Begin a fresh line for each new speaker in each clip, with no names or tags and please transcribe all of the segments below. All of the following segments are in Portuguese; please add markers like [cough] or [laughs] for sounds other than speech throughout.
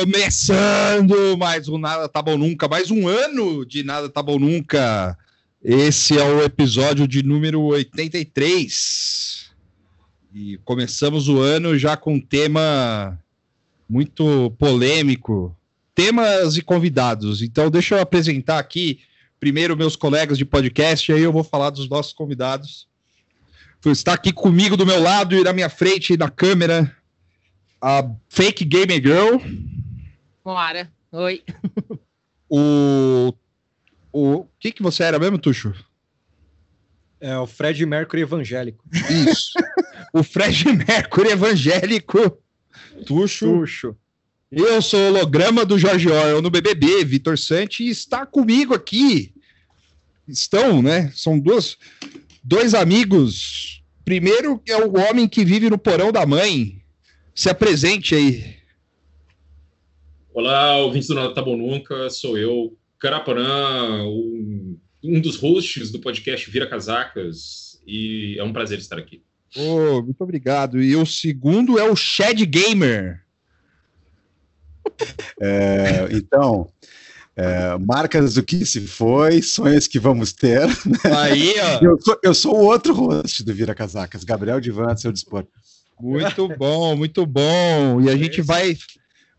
Começando mais um Nada Tá Bom Nunca, mais um ano de Nada Tá Bom Nunca. Esse é o episódio de número 83. E começamos o ano já com um tema muito polêmico. Temas e convidados. Então, deixa eu apresentar aqui primeiro meus colegas de podcast, e aí eu vou falar dos nossos convidados. Está aqui comigo do meu lado e na minha frente, na câmera, a Fake Gamer Girl.
Moara, oi.
O. O que, que você era mesmo, Tuxo?
É o Fred Mercury evangélico.
Isso. o Fred Mercury evangélico. Tuxo.
Tuxo.
Eu sou o holograma do Jorge Orwell no BBB, Vitor Santi, e está comigo aqui. Estão, né? São duas, dois amigos. Primeiro é o homem que vive no porão da mãe. Se apresente aí.
Olá, ouvintes do Nada Tá Bom Nunca, sou eu, Carapanã, um, um dos hosts do podcast Vira Casacas, e é um prazer estar aqui.
Oh, muito obrigado. E o segundo é o Shed Gamer. [laughs]
É, então, é, marcas do que se foi, sonhos que vamos ter. Né?
Aí, ó.
Eu sou, eu sou o outro host do Vira Casacas, Gabriel Divan, seu dispor.
Muito bom, muito bom. E a gente vai,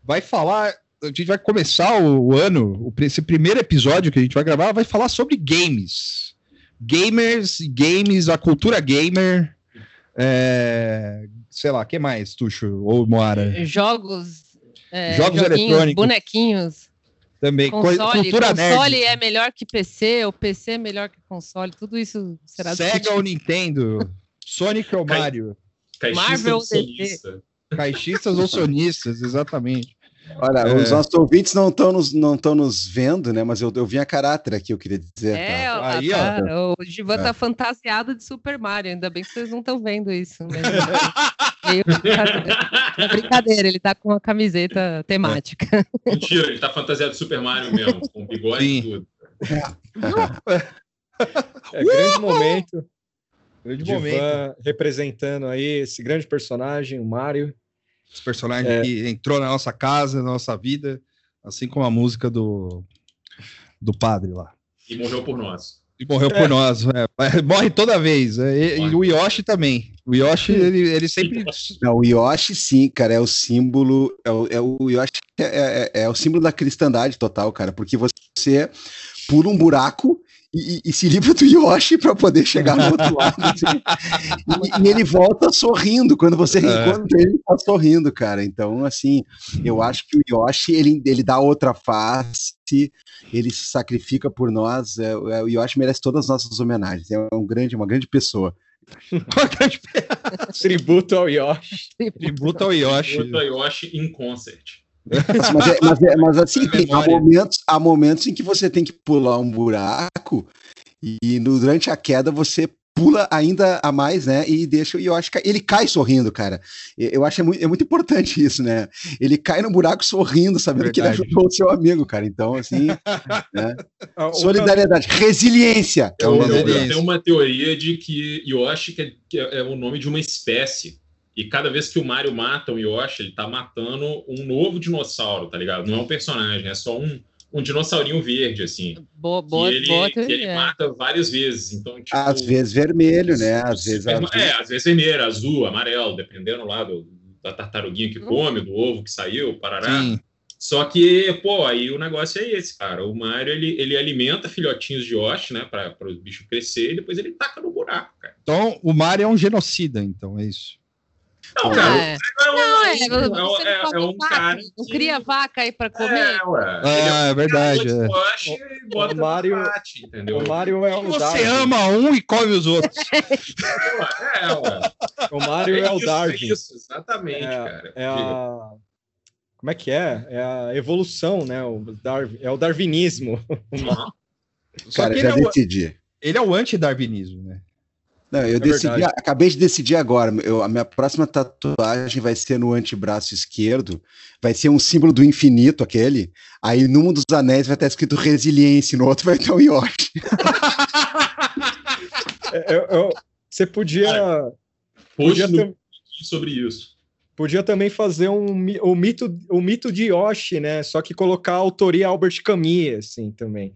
vai falar, a gente vai começar o, o ano, o, esse primeiro episódio que a gente vai gravar vai falar sobre games. Gamers, games, a cultura gamer. É, sei lá, que mais, Tuxo ou Moara?
Jogos, é,
Jogos eletrônicos.
bonequinhos.
Também,
Console,
cultura
console
nerd.
é melhor que PC, o PC é melhor que console, tudo isso será
Sega ou Nintendo? Sonic ou Mario?
Caixista
Marvel
do sonista.
Caixistas ou sonistas, exatamente.
Olha,
É.
os nossos ouvintes não estão nos, não nos vendo, né? Mas eu, eu vim a caráter aqui, eu queria dizer.
É,
tá?
ó,
Aí,
tá, o Givan tá fantasiado de Super Mario, ainda bem que vocês não estão vendo isso. [laughs] Brincadeira. É brincadeira, ele tá com uma camiseta temática.
Mentira, ele tá fantasiado de Super Mario mesmo, com bigode
Sim.
e tudo.
É grande momento.
Grande
Divan
momento.
representando aí esse grande personagem, o Mario.
Esse personagem
É.
que entrou na nossa casa, na nossa vida, assim como a música do, do padre lá.
E morreu por nós.
E morreu por nós. é. Morre toda vez. é, E, e o Yoshi também. O Yoshi, ele, ele sempre.
Não, o Yoshi, sim, cara, é o símbolo. É o, é o Yoshi é, é- é o símbolo da cristandade total, cara, porque você pula um buraco e, e se livra do Yoshi para poder chegar no outro lado. [laughs] assim. E, e ele volta sorrindo quando você
É.
reencontra ele, tá sorrindo, cara. Então, assim, eu acho que o Yoshi ele, ele dá outra face, ele se sacrifica por nós. é, é, o Yoshi merece todas as nossas homenagens. É um grande, uma grande pessoa. [laughs] [laughs]
Tributo ao Yoshi.
Tributa ao Yoshi.
Outro Yoshi in concert.
Mas, é- mas é- mas assim,
É
tem, há, momentos, há momentos em que você tem que pular um buraco e no- durante a queda você pula ainda a mais, né? E deixa e eu acho que ele cai sorrindo, cara. Eu acho que é muito, é muito importante isso, né? Ele cai no buraco sorrindo, sabendo que ele
Verdade.
ajudou o seu amigo, cara. Então, assim, [laughs] né?
Ah, outra-
solidariedade, resiliência.
É uma
Eu, eu uma teoria de que Yoshi que é, que é o nome de uma espécie. E cada vez que o Mario mata um Yoshi, ele tá matando um novo dinossauro, tá ligado? Não é um personagem, é só um, um dinossaurinho verde, assim.
Boa, boa,
e ele,
boa
que ele mata várias vezes. Então, tipo,
Às vezes vermelho, né? Às vezes
Super-
azul.
É, às vezes vermelho, azul, amarelo, dependendo lá do, da tartaruguinha que come, do ovo que saiu, parará.
Sim.
Só que, pô, aí o negócio é esse, cara. O Mario, ele, ele alimenta filhotinhos de Yoshi, né, para o bicho crescer, e depois ele taca no buraco, cara.
Então, o Mario é um genocida, então, é isso.
Não, cara,
é.
o Mario
Não, é,
é, um-
você
é-
não
é um
vaca,
cara
não
que-
cria vaca aí pra comer.
É, ué.
Ah, é verdade.
É um
é.
bota
O Mario-
no bate, entendeu?
O Mario é o
Você
Darwin.
ama um e come os outros. [laughs]
É, ué.
O Mario é o
isso,
Darwin.
Isso, exatamente,
É,
cara.
É a... Como é que é? É a evolução, né? O Darwin... É o darwinismo. [laughs]
Só
Cara,
que
já
ele é, o,
decidi.
ele é o anti-darwinismo, né?
Não, eu decidi,
verdade.
acabei de decidir agora. Eu, a minha próxima tatuagem vai ser no antebraço esquerdo, vai ser um símbolo do infinito, aquele. Aí num dos anéis vai estar escrito resiliência, no outro [laughs] vai ter o Yoshi.
É, eu- eu- Você podia. Podia
no
ter-
sobre isso.
Podia também fazer um, o, mito, o mito de Yoshi, né? Só que colocar a autoria Albert Camus, assim, também.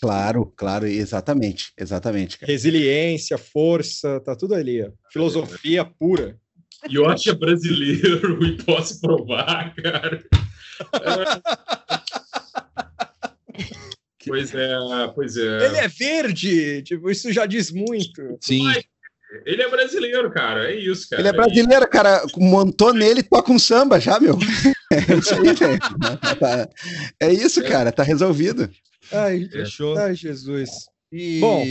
Claro, claro, exatamente, exatamente, cara.
Resiliência, força, tá tudo ali, ó. Filosofia pura.
Yoshi é brasileiro [laughs] e posso provar, cara. É. [laughs] Pois é, pois é.
Ele é verde! Tipo, isso já diz muito.
Sim.
Mas Ele é brasileiro, cara. É isso, cara.
Ele é brasileiro, cara. Montou nele, toca um samba já, meu. [laughs] É isso aí, velho. Tá- É isso, cara. Tá resolvido.
Ai,
Fechou.
ai Jesus.
E...
Bom.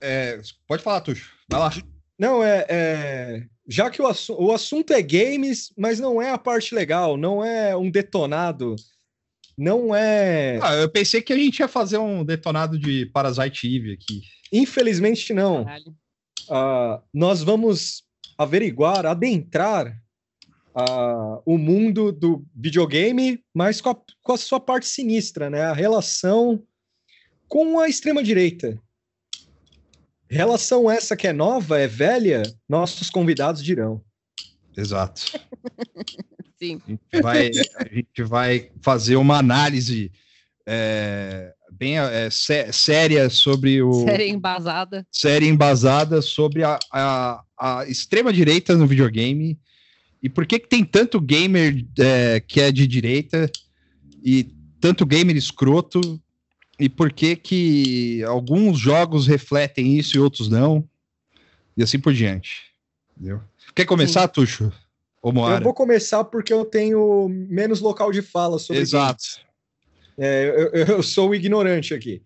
é, pode falar, Tuxo. Vai lá.
Não, é. é- Já que o, assu- o assunto é games, mas não é a parte legal, não é um detonado, não é.
Ah, eu pensei que a gente ia fazer um detonado de Parasite Eve aqui.
Infelizmente, não. Ah, nós vamos averiguar, adentrar o mundo do videogame, mas com a, com a sua parte sinistra, né? A relação com a extrema-direita. Relação essa que é nova, é velha, nossos convidados dirão.
Exato. [laughs]
Sim.
A gente vai, a gente vai fazer uma análise é, bem é, sé- séria sobre o.
Série embasada.
série embasada sobre a, a, a extrema-direita no videogame e por que, que tem tanto gamer é, que é de direita e tanto gamer escroto e por que, que alguns jogos refletem isso e outros não e assim por diante. Entendeu? Quer começar, Tuxo? Ou
Eu
Moara?
vou começar porque eu tenho menos local de fala sobre
Exato.
É, eu, eu- eu sou o ignorante aqui.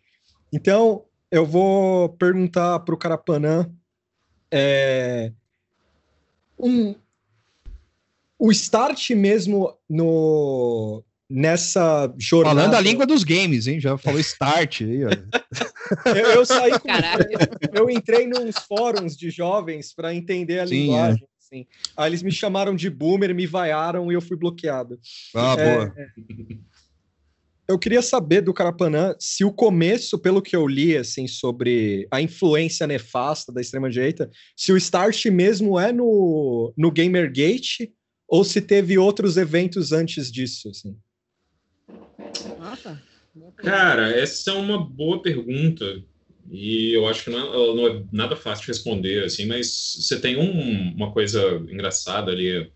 Então, eu vou perguntar para o Carapanã é, um, o start mesmo no, nessa jornada.
Falando a língua dos games, hein? Já falou start aí, ó. [laughs]
Eu, eu saí com, eu entrei nos fóruns de jovens para entender a
Sim, é.
linguagem. assim. Aí eles me chamaram de boomer, me vaiaram e eu fui bloqueado.
Ah,
É,
boa.
Eu queria saber do Carapanã se o começo, pelo que eu li, assim, sobre a influência nefasta da extrema-direita, se o start mesmo é no, no Gamergate ou se teve outros eventos antes disso, assim.
Cara, essa é uma boa pergunta. E eu acho que não é, não é nada fácil de responder, assim, mas você tem um- uma coisa engraçada ali.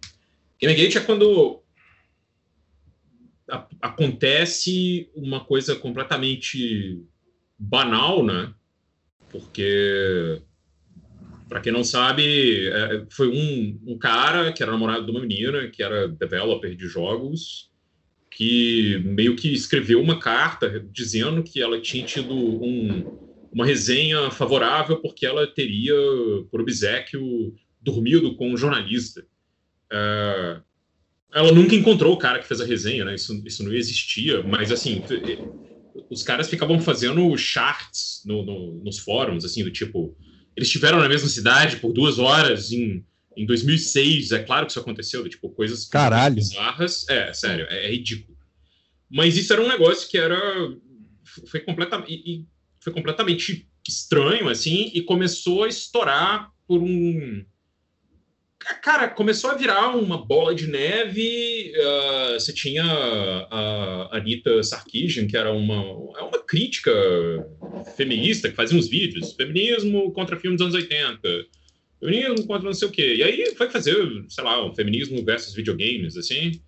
Gamergate é quando a- acontece uma coisa completamente banal, né? Porque, para quem não sabe, é, foi um, um cara que era namorado de uma menina, que era developer de jogos, que meio que escreveu uma carta dizendo que ela tinha tido um- uma resenha favorável porque ela teria, por obsequio, dormido com um jornalista. É, ela nunca encontrou o cara que fez a resenha, né? Isso, isso não existia, mas assim, os caras ficavam fazendo charts no- no- nos fóruns, assim, do tipo, eles estiveram na mesma cidade por duas horas em, em 2006, é claro que isso aconteceu, tipo, coisas
Caralho.
bizarras, é, sério, é, é ridículo. Mas isso era um negócio que era, foi completamente, foi completamente estranho, assim, e começou a estourar por um, Cara, começou a virar uma bola de neve. ah, você tinha a Anitta Sarkeesian, que era uma, é uma crítica feminista, que fazia uns vídeos. Feminismo contra filmes dos anos 80. Feminismo contra não sei o quê. E aí foi fazer, sei lá, um feminismo versus videogames, assim.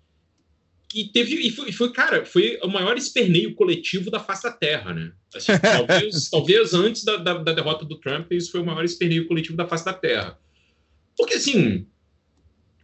E teve, e foi, foi, cara, foi o maior esperneio coletivo da face da Terra, né? Assim, talvez, [laughs] talvez antes da, da, da derrota do Trump, isso foi o maior esperneio coletivo da face da Terra. Porque, assim,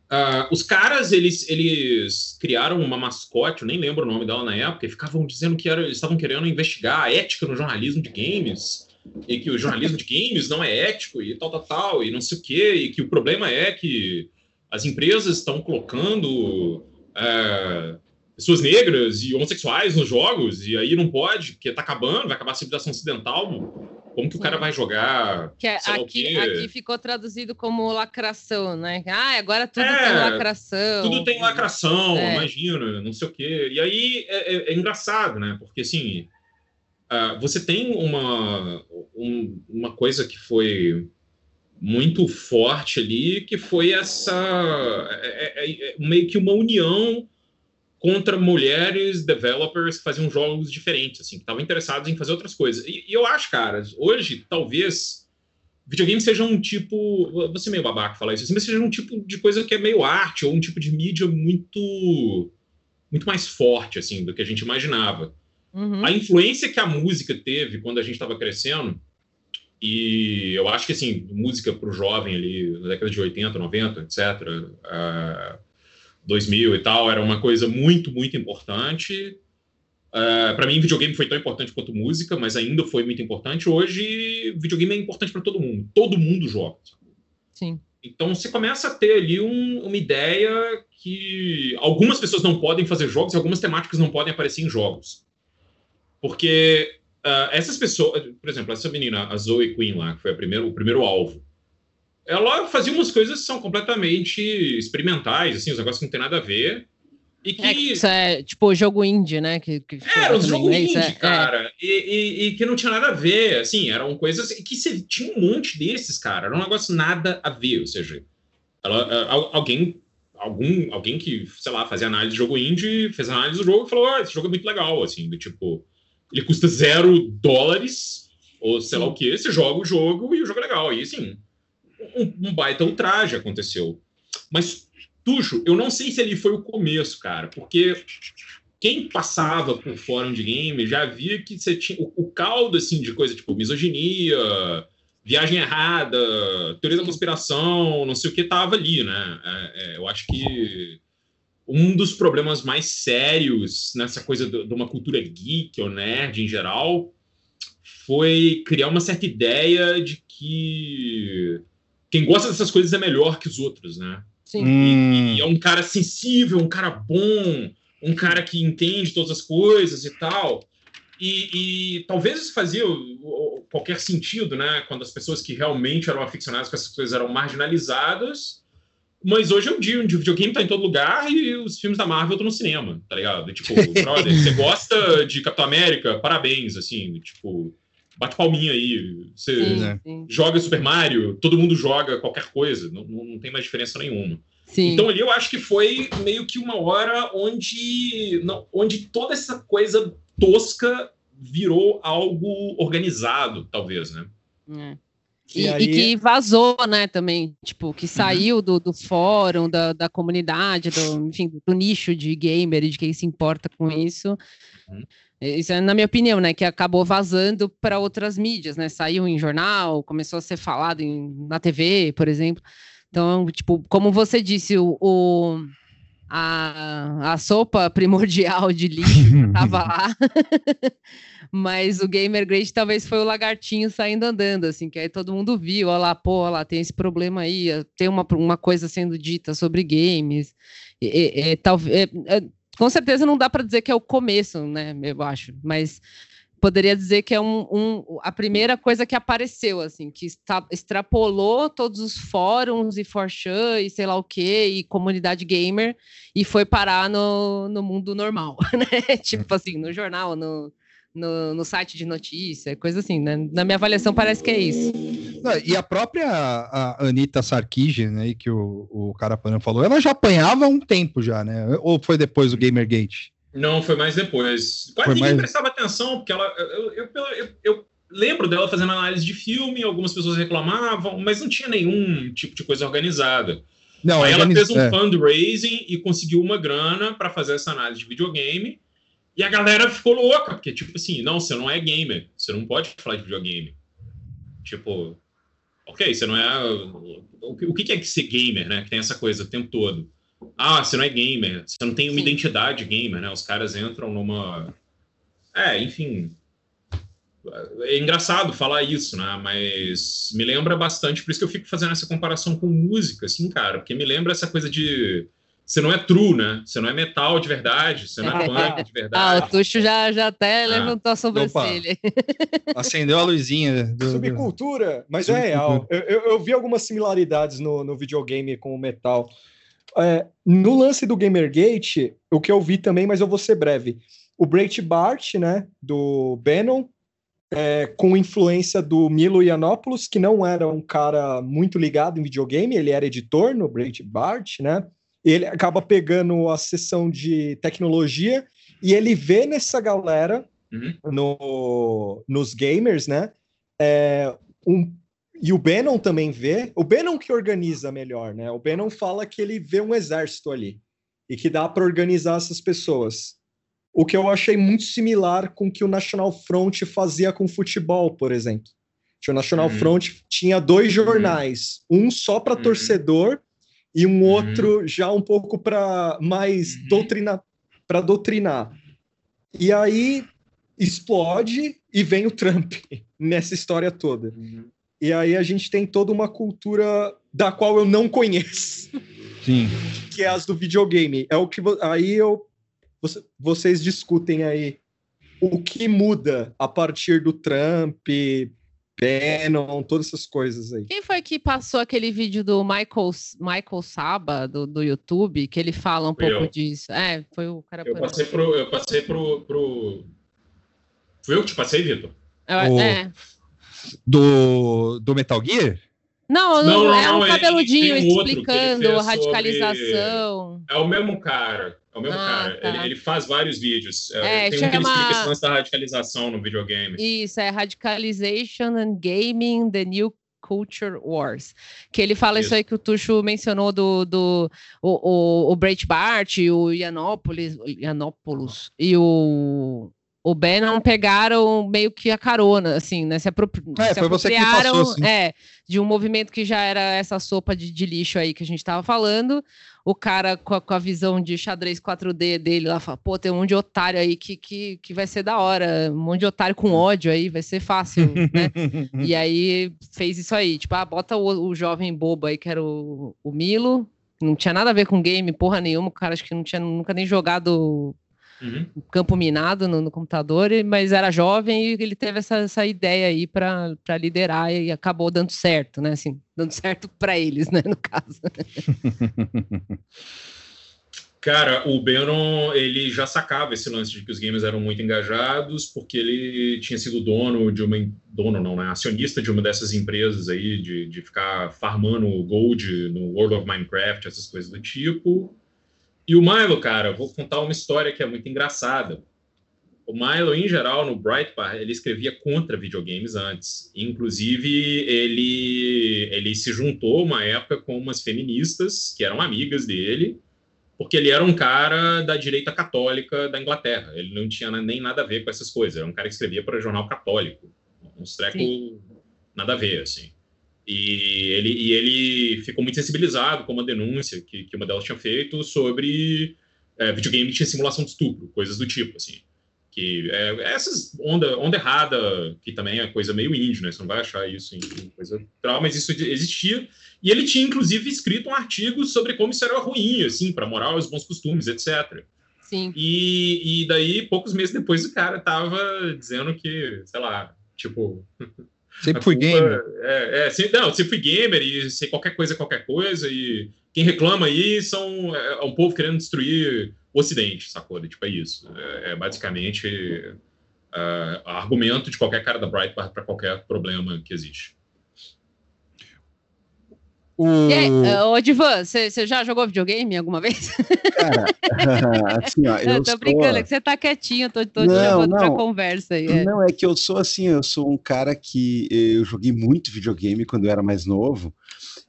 ah, os caras, eles, eles criaram uma mascote, eu nem lembro o nome dela na época, e ficavam dizendo que era, eles estavam querendo investigar a ética no jornalismo de games, e que o jornalismo de games não é ético, e tal, tal, tal, e não sei o quê, e que o problema é que as empresas estão colocando ah, pessoas negras e homossexuais nos jogos, e aí não pode, porque tá acabando, vai acabar a civilização ocidental. Como que o cara vai jogar?
Que é- aqui, aqui ficou traduzido como lacração, né? Ah, agora tudo
É,
tem lacração.
Tudo tem lacração,
É.
imagina, não sei o quê. E aí é, é- é engraçado, né? Porque assim, ah, você tem uma, um- uma coisa que foi muito forte ali, que foi essa é, meio que uma união contra mulheres developers que faziam jogos diferentes, assim, que estavam interessados em fazer outras coisas. E, e, eu acho, cara, hoje talvez videogame seja um tipo, ser meio babaca falar isso, assim, mas seja um tipo de coisa que é meio arte ou um tipo de mídia muito muito mais forte assim do que a gente imaginava. Uhum. A influência que a música teve quando a gente estava crescendo e eu acho que, assim, música para o jovem ali, na década de 80, 90, etc., uh, 2000 e tal, era uma coisa muito, muito importante. Uh, para mim, videogame foi tão importante quanto música, mas ainda foi muito importante. Hoje, videogame é importante para todo mundo. Todo mundo joga.
Sim.
Então, você começa a ter ali um, uma ideia que algumas pessoas não podem fazer jogos e algumas temáticas não podem aparecer em jogos. Porque uh, essas pessoas, por exemplo, essa menina, a Zoe Queen lá, que foi a primeiro, o primeiro alvo, ela fazia umas coisas que são completamente experimentais, assim, os negócios que não tem nada a ver. E que... É,
isso é tipo jogo indie, né? Que, que
era um jogo é indie, é, cara. É. E, e, e, que não tinha nada a ver, assim, eram coisas que se, tinha um monte desses, cara. Era um negócio nada a ver, ou seja, ela, alguém, algum, alguém que, sei lá, fazia análise de jogo indie, fez análise do jogo e falou: ah, esse jogo é muito legal, assim, do tipo ele custa zero dólares, ou sei Sim. lá o que, você joga o jogo e o jogo é legal. E assim, um, um baita ultraje aconteceu. Mas, Tuxo, eu não sei se ele foi o começo, cara, porque quem passava por fórum de game já via que você tinha o, o caldo assim de coisa tipo misoginia, viagem errada, teoria da conspiração, não sei o que tava ali, né? É, é, eu acho que um dos problemas mais sérios nessa coisa de uma cultura geek ou nerd em geral foi criar uma certa ideia de que quem gosta dessas coisas é melhor que os outros, né?
Sim. E,
e é um cara sensível, um cara bom, um cara que entende todas as coisas e tal. E, e, talvez isso fazia qualquer sentido, né? Quando as pessoas que realmente eram aficionadas com essas coisas eram marginalizadas mas hoje é um dia onde o videogame tá em todo lugar e os filmes da Marvel estão no cinema, tá ligado? Tipo, brother, você [laughs] gosta de Capitão América? Parabéns, assim, tipo, bate palminha aí. Você sim, sim. joga Super Mario, todo mundo joga qualquer coisa, não, não tem mais diferença nenhuma. Sim. Então ali eu acho que foi meio que uma hora onde, não, onde toda essa coisa tosca virou algo organizado, talvez, né?
É. E, e, aí... e, que vazou, né, também, tipo, que uhum. saiu do, do fórum, da, da comunidade, do, enfim, do nicho de gamer e de quem se importa com isso. Uhum. Isso é na minha opinião, né, que acabou vazando para outras mídias, né, saiu em jornal, começou a ser falado em, na TV, por exemplo. Então, tipo, como você disse, o, o a, a sopa [laughs] primordial de lixo estava lá. [laughs] Mas o Gamer Great talvez foi o lagartinho saindo andando, assim, que aí todo mundo viu, olha lá, pô, olha lá, tem esse problema aí, tem uma, uma coisa sendo dita sobre games. E, e, tal, com certeza não dá para dizer que é o começo, né? Eu acho, mas poderia dizer que é um, um, a primeira coisa que apareceu, assim, que está, extrapolou todos os fóruns e forchan e sei lá o que, e comunidade gamer, e foi parar no, no mundo normal, [laughs] né? tipo assim, no jornal, no, no, no site de notícia, coisa assim, né? Na minha avaliação parece que é isso.
E a própria a Anitta Sarkeesian, né, que o, o Carapanã falou, ela já apanhava há um tempo já, né? Ou foi depois do Gamergate?
Não, foi mais depois. Quase foi ninguém mais... prestava atenção, porque ela. Eu, eu, eu, eu, lembro dela fazendo análise de filme, algumas pessoas reclamavam, mas não tinha nenhum tipo de coisa organizada. Não, Aí ela fez um é. fundraising e conseguiu uma grana para fazer essa análise de videogame. E a galera ficou louca, porque, tipo assim, não, você não é gamer, você não pode falar de videogame. Tipo, ok, você não é. O que é que ser gamer, né? Que tem essa coisa o tempo todo. Ah, você não é gamer, você não tem uma Sim. identidade gamer, né? Os caras entram numa. É, enfim. É engraçado falar isso, né? Mas me lembra bastante, por isso que eu fico fazendo essa comparação com música, assim, cara, porque me lembra essa coisa de você não é true, né? Você não é metal de verdade, você não é punk de verdade.
Ah, o Tuxo já, já até ah. levantou a sobrancelha. [laughs]
Acendeu a luzinha.
Do, Subcultura, mas Subcultura. é real. Eu, eu, eu, vi algumas similaridades no, no videogame com o metal. É, no lance do Gamergate, o que eu vi também, mas eu vou ser breve. O Breitbart, né, do Bannon, é, com influência do Milo Yiannopoulos, que não era um cara muito ligado em videogame, ele era editor no Breitbart, né? Ele acaba pegando a sessão de tecnologia e ele vê nessa galera, uhum. no, nos gamers, né? É, um, e o Bannon também vê, o Bannon que organiza melhor, né? O Bannon fala que ele vê um exército ali e que dá para organizar essas pessoas. O que eu achei muito similar com o que o National Front fazia com futebol, por exemplo. O National uhum. Front tinha dois uhum. jornais, um só para uhum. torcedor e um uhum. outro já um pouco para mais uhum. doutrina para doutrinar. E aí explode e vem o Trump [laughs] nessa história toda. E aí a gente tem toda uma cultura da qual eu não conheço. [laughs]
Sim.
Que é as do videogame. É o que aí eu vocês discutem aí o que muda a partir do Trump, Bannon, todas essas coisas aí.
Quem foi que passou aquele vídeo do Michael, Michael Saba, do, do YouTube, que ele fala um foi pouco eu. disso? É, foi o cara...
Eu passei pro... Eu passei pro, pro... Fui eu que te passei, Vitor?
O... É.
Do, do Metal Gear?
Não, não, não é um não, cabeludinho explicando a radicalização.
Sobre... É o mesmo cara. É o mesmo ah, cara. Tá. Ele, ele, faz vários vídeos. É, tem chama... um que ele explica esse lance da radicalização no videogame.
Isso, é Radicalization and Gaming, The New Culture Wars. Que ele fala isso, isso aí que o Tuxo mencionou do, do o, o, o Breitbart, o Yiannopoulos, Yiannopoulos e o o Bannon pegaram meio que a carona, assim, né? Se, apropri é, se apropriaram passou, assim. é, de um movimento que já era essa sopa de, de lixo aí que a gente estava falando. O cara com a, com a, visão de xadrez 4D dele lá fala: pô, tem um monte de otário aí que, que, que vai ser da hora, um monte de otário com ódio aí, vai ser fácil, né? [laughs] e aí fez isso aí, tipo, ah, bota o, o jovem bobo aí, que era o, o Milo, não tinha nada a ver com game, porra nenhuma, o cara acho que não tinha nunca nem jogado uhum. campo minado no, no, computador, mas era jovem e ele teve essa, essa ideia aí para liderar e acabou dando certo, né? Assim, dando [laughs] certo para eles, né? No caso. [laughs]
Cara, o Bannon, ele já sacava esse lance de que os gamers eram muito engajados, porque ele tinha sido dono de uma... Dono não, né? Acionista de uma dessas empresas aí, de, de ficar farmando gold no World of Minecraft, essas coisas do tipo. E o Milo, cara, vou contar uma história que é muito engraçada. O Milo, em geral, no Breitbart, ele escrevia contra videogames antes. Inclusive, ele, ele se juntou uma época com umas feministas que eram amigas dele, porque ele era um cara da direita católica da Inglaterra. Ele não tinha nem nada a ver com essas coisas. Era um cara que escrevia para jornal católico. Uns trecos nada a ver, assim. E ele, e ele ficou muito sensibilizado com uma denúncia que, que uma delas tinha feito sobre é, videogame tinha simulação de estupro, coisas do tipo, assim. Que é, é essas onda, onda errada, que também é coisa meio índio, né? Você não vai achar isso em, em coisa tal, mas isso existia. E ele tinha, inclusive, escrito um artigo sobre como isso era ruim, assim, para moral e os bons costumes, etc.
Sim.
E, e daí, poucos meses depois, o cara tava dizendo que, sei lá, tipo. [laughs]
Sempre fui gamer.
É, é, se, não, sempre fui gamer e sei qualquer coisa é qualquer coisa. E quem reclama aí são é, é um povo querendo destruir o Ocidente, sacou? Tipo, é isso. É, é basicamente uh, argumento de qualquer cara da Breitbart para qualquer problema que existe.
O... E aí, ô Divan, você já jogou videogame alguma vez?
Cara, [laughs] assim, ó, eu,
eu [laughs] tô sou... brincando, é que você tá quietinho, tô, tô não, te chamando não, pra conversa aí.
É. Não, é que eu sou assim, eu sou um cara que eu joguei muito videogame quando eu era mais novo,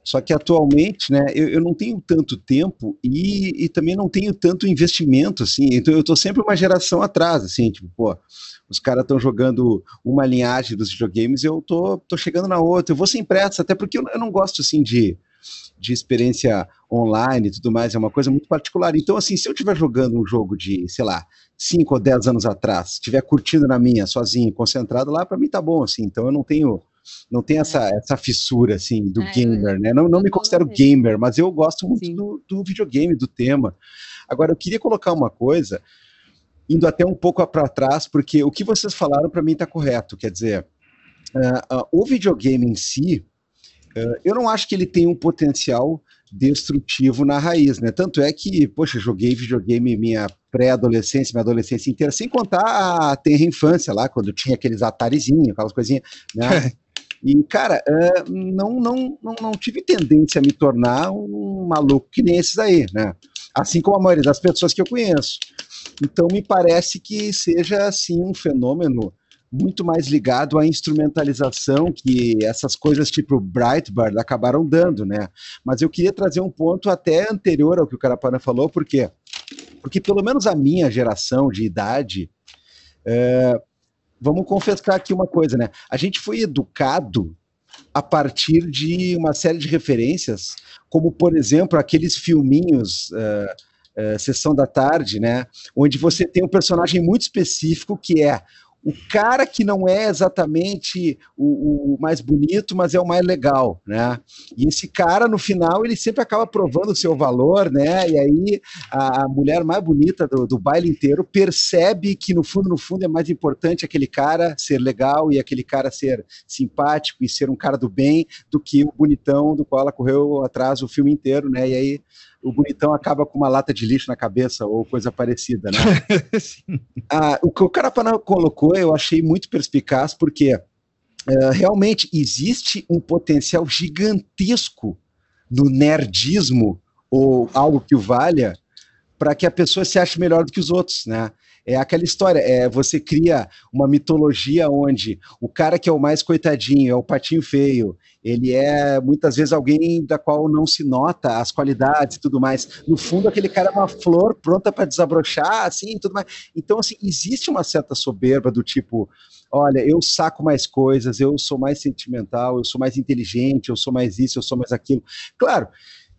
só que atualmente, né, eu, eu não tenho tanto tempo e, e também não tenho tanto investimento, assim, então eu tô sempre uma geração atrás, assim, tipo, pô, os caras estão jogando uma linhagem dos videogames, eu tô, tô chegando na outra. Eu vou sem pressa, até porque eu, eu não gosto assim de, de experiência online e tudo mais, é uma coisa muito particular. Então, assim, se eu estiver jogando um jogo de, sei lá, 5 ou 10 anos atrás, estiver curtindo na minha, sozinho, concentrado lá, para mim tá bom, assim. Então eu não tenho não tenho essa, essa fissura, assim, do é, gamer, né? Não, não me considero gamer, mas eu gosto muito do, do videogame, do tema. Agora, eu queria colocar uma coisa indo até um pouco para trás, porque o que vocês falaram para mim está correto. Quer dizer, uh, uh, o videogame em si, uh, eu não acho que ele tem um potencial destrutivo na raiz, né? Tanto é que, poxa, joguei videogame minha pré-adolescência, minha adolescência inteira, sem contar a tenra infância lá, quando tinha aqueles atarizinhos, aquelas coisinhas, né? [laughs] E, cara, uh, não, não, não, não tive tendência a me tornar um maluco que nem esses aí, né? Assim como a maioria das pessoas que eu conheço. Então, me parece que seja, assim, um fenômeno muito mais ligado à instrumentalização que essas coisas tipo Breitbart acabaram dando, né? Mas eu queria trazer um ponto até anterior ao que o Carapana falou, por quê? Porque pelo menos a minha geração de idade, é, vamos confessar aqui uma coisa, né? A gente foi educado a partir de uma série de referências, como por exemplo aqueles filminhos uh, Sessão da Tarde, né? Onde você tem um personagem muito específico que é o cara que não é exatamente o, o, mais bonito, mas é o mais legal, né? E esse cara, no final, ele sempre acaba provando o seu valor, né? E aí a, mulher mais bonita do, do, baile inteiro percebe que, no fundo, no fundo, é mais importante aquele cara ser legal e aquele cara ser simpático e ser um cara do bem do que o bonitão do qual ela correu atrás o filme inteiro, né? E aí o bonitão acaba com uma lata de lixo na cabeça ou coisa parecida, né? [laughs] ah, o que o Carapana colocou eu achei muito perspicaz, porque uh, realmente existe um potencial gigantesco no nerdismo ou algo que o valha para que a pessoa se ache melhor do que os outros, né? É aquela história, é, você cria uma mitologia onde o cara que é o mais coitadinho, é o patinho feio, ele é muitas vezes alguém da qual não se nota as qualidades e tudo mais. No fundo, aquele cara é uma flor pronta para desabrochar, assim, tudo mais. Então, assim, existe uma certa soberba do tipo, olha, eu saco mais coisas, eu sou mais sentimental, eu sou mais inteligente, eu sou mais isso, eu sou mais aquilo. Claro,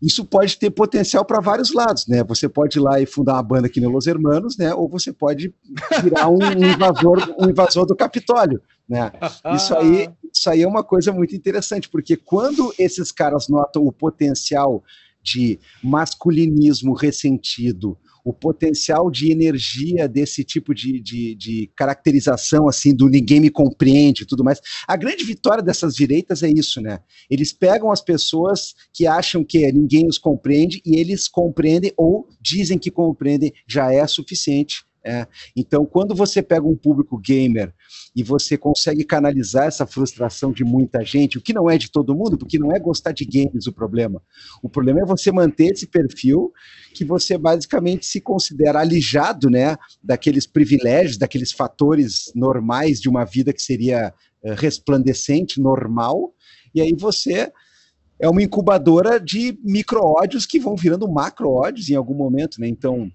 isso pode ter potencial para vários lados, né? Você pode ir lá e fundar uma banda que nem Los Hermanos, né? Ou você pode virar um, [laughs] invasor, um invasor do Capitólio, né? Isso aí, isso aí é uma coisa muito interessante, porque quando esses caras notam o potencial de masculinismo ressentido, o potencial de energia desse tipo de, de, de, caracterização, assim, do ninguém me compreende e tudo mais. A grande vitória dessas direitas é isso, né? Eles pegam as pessoas que acham que ninguém os compreende e eles compreendem ou dizem que compreendem, já é suficiente é. Então, quando você pega um público gamer e você consegue canalizar essa frustração de muita gente, o que não é de todo mundo, porque não é gostar de games o problema. O problema é você manter esse perfil que você basicamente se considera alijado, né, daqueles privilégios, daqueles fatores normais de uma vida que seria uh, resplandecente, normal, e aí você é uma incubadora de micro-ódios que vão virando macro-ódios em algum momento, né? Então,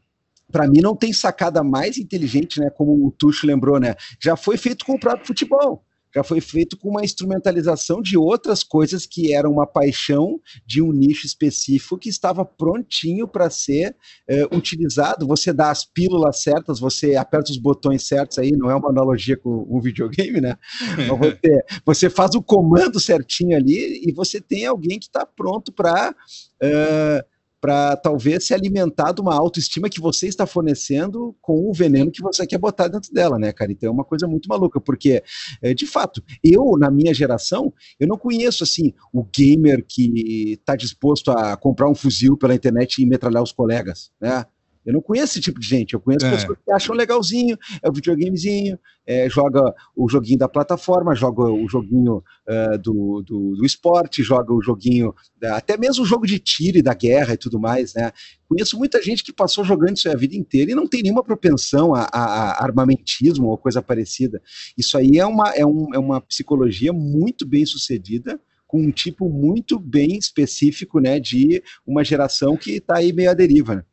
para mim não tem sacada mais inteligente, né? Como o Tuxo lembrou, né? Já foi feito com o próprio futebol. Já foi feito com uma instrumentalização de outras coisas que eram uma paixão de um nicho específico que estava prontinho para ser é, utilizado. Você dá as pílulas certas, você aperta os botões certos aí, não é uma analogia com um videogame, né? [laughs] você, você faz o comando certinho ali e você tem alguém que está pronto para. Uh, eh, para talvez se alimentar de uma autoestima que você está fornecendo com o veneno que você quer botar dentro dela, né, cara? Então é uma coisa muito maluca, porque, é, de fato, eu, na minha geração, eu não conheço, assim, o gamer que está disposto a comprar um fuzil pela internet e metralhar os colegas, né? Eu não conheço esse tipo de gente. Eu conheço é. pessoas que acham legalzinho, é o videogamezinho, é, joga o joguinho da plataforma, joga o joguinho uh, do, do, do, esporte, joga o joguinho, da, até mesmo o jogo de tiro e da guerra e tudo mais, né? Conheço muita gente que passou jogando isso a vida inteira e não tem nenhuma propensão a, a, a armamentismo ou coisa parecida. Isso aí é uma, é, um, é uma psicologia muito bem sucedida com um tipo muito bem específico, né, de uma geração que está aí meio à deriva, né?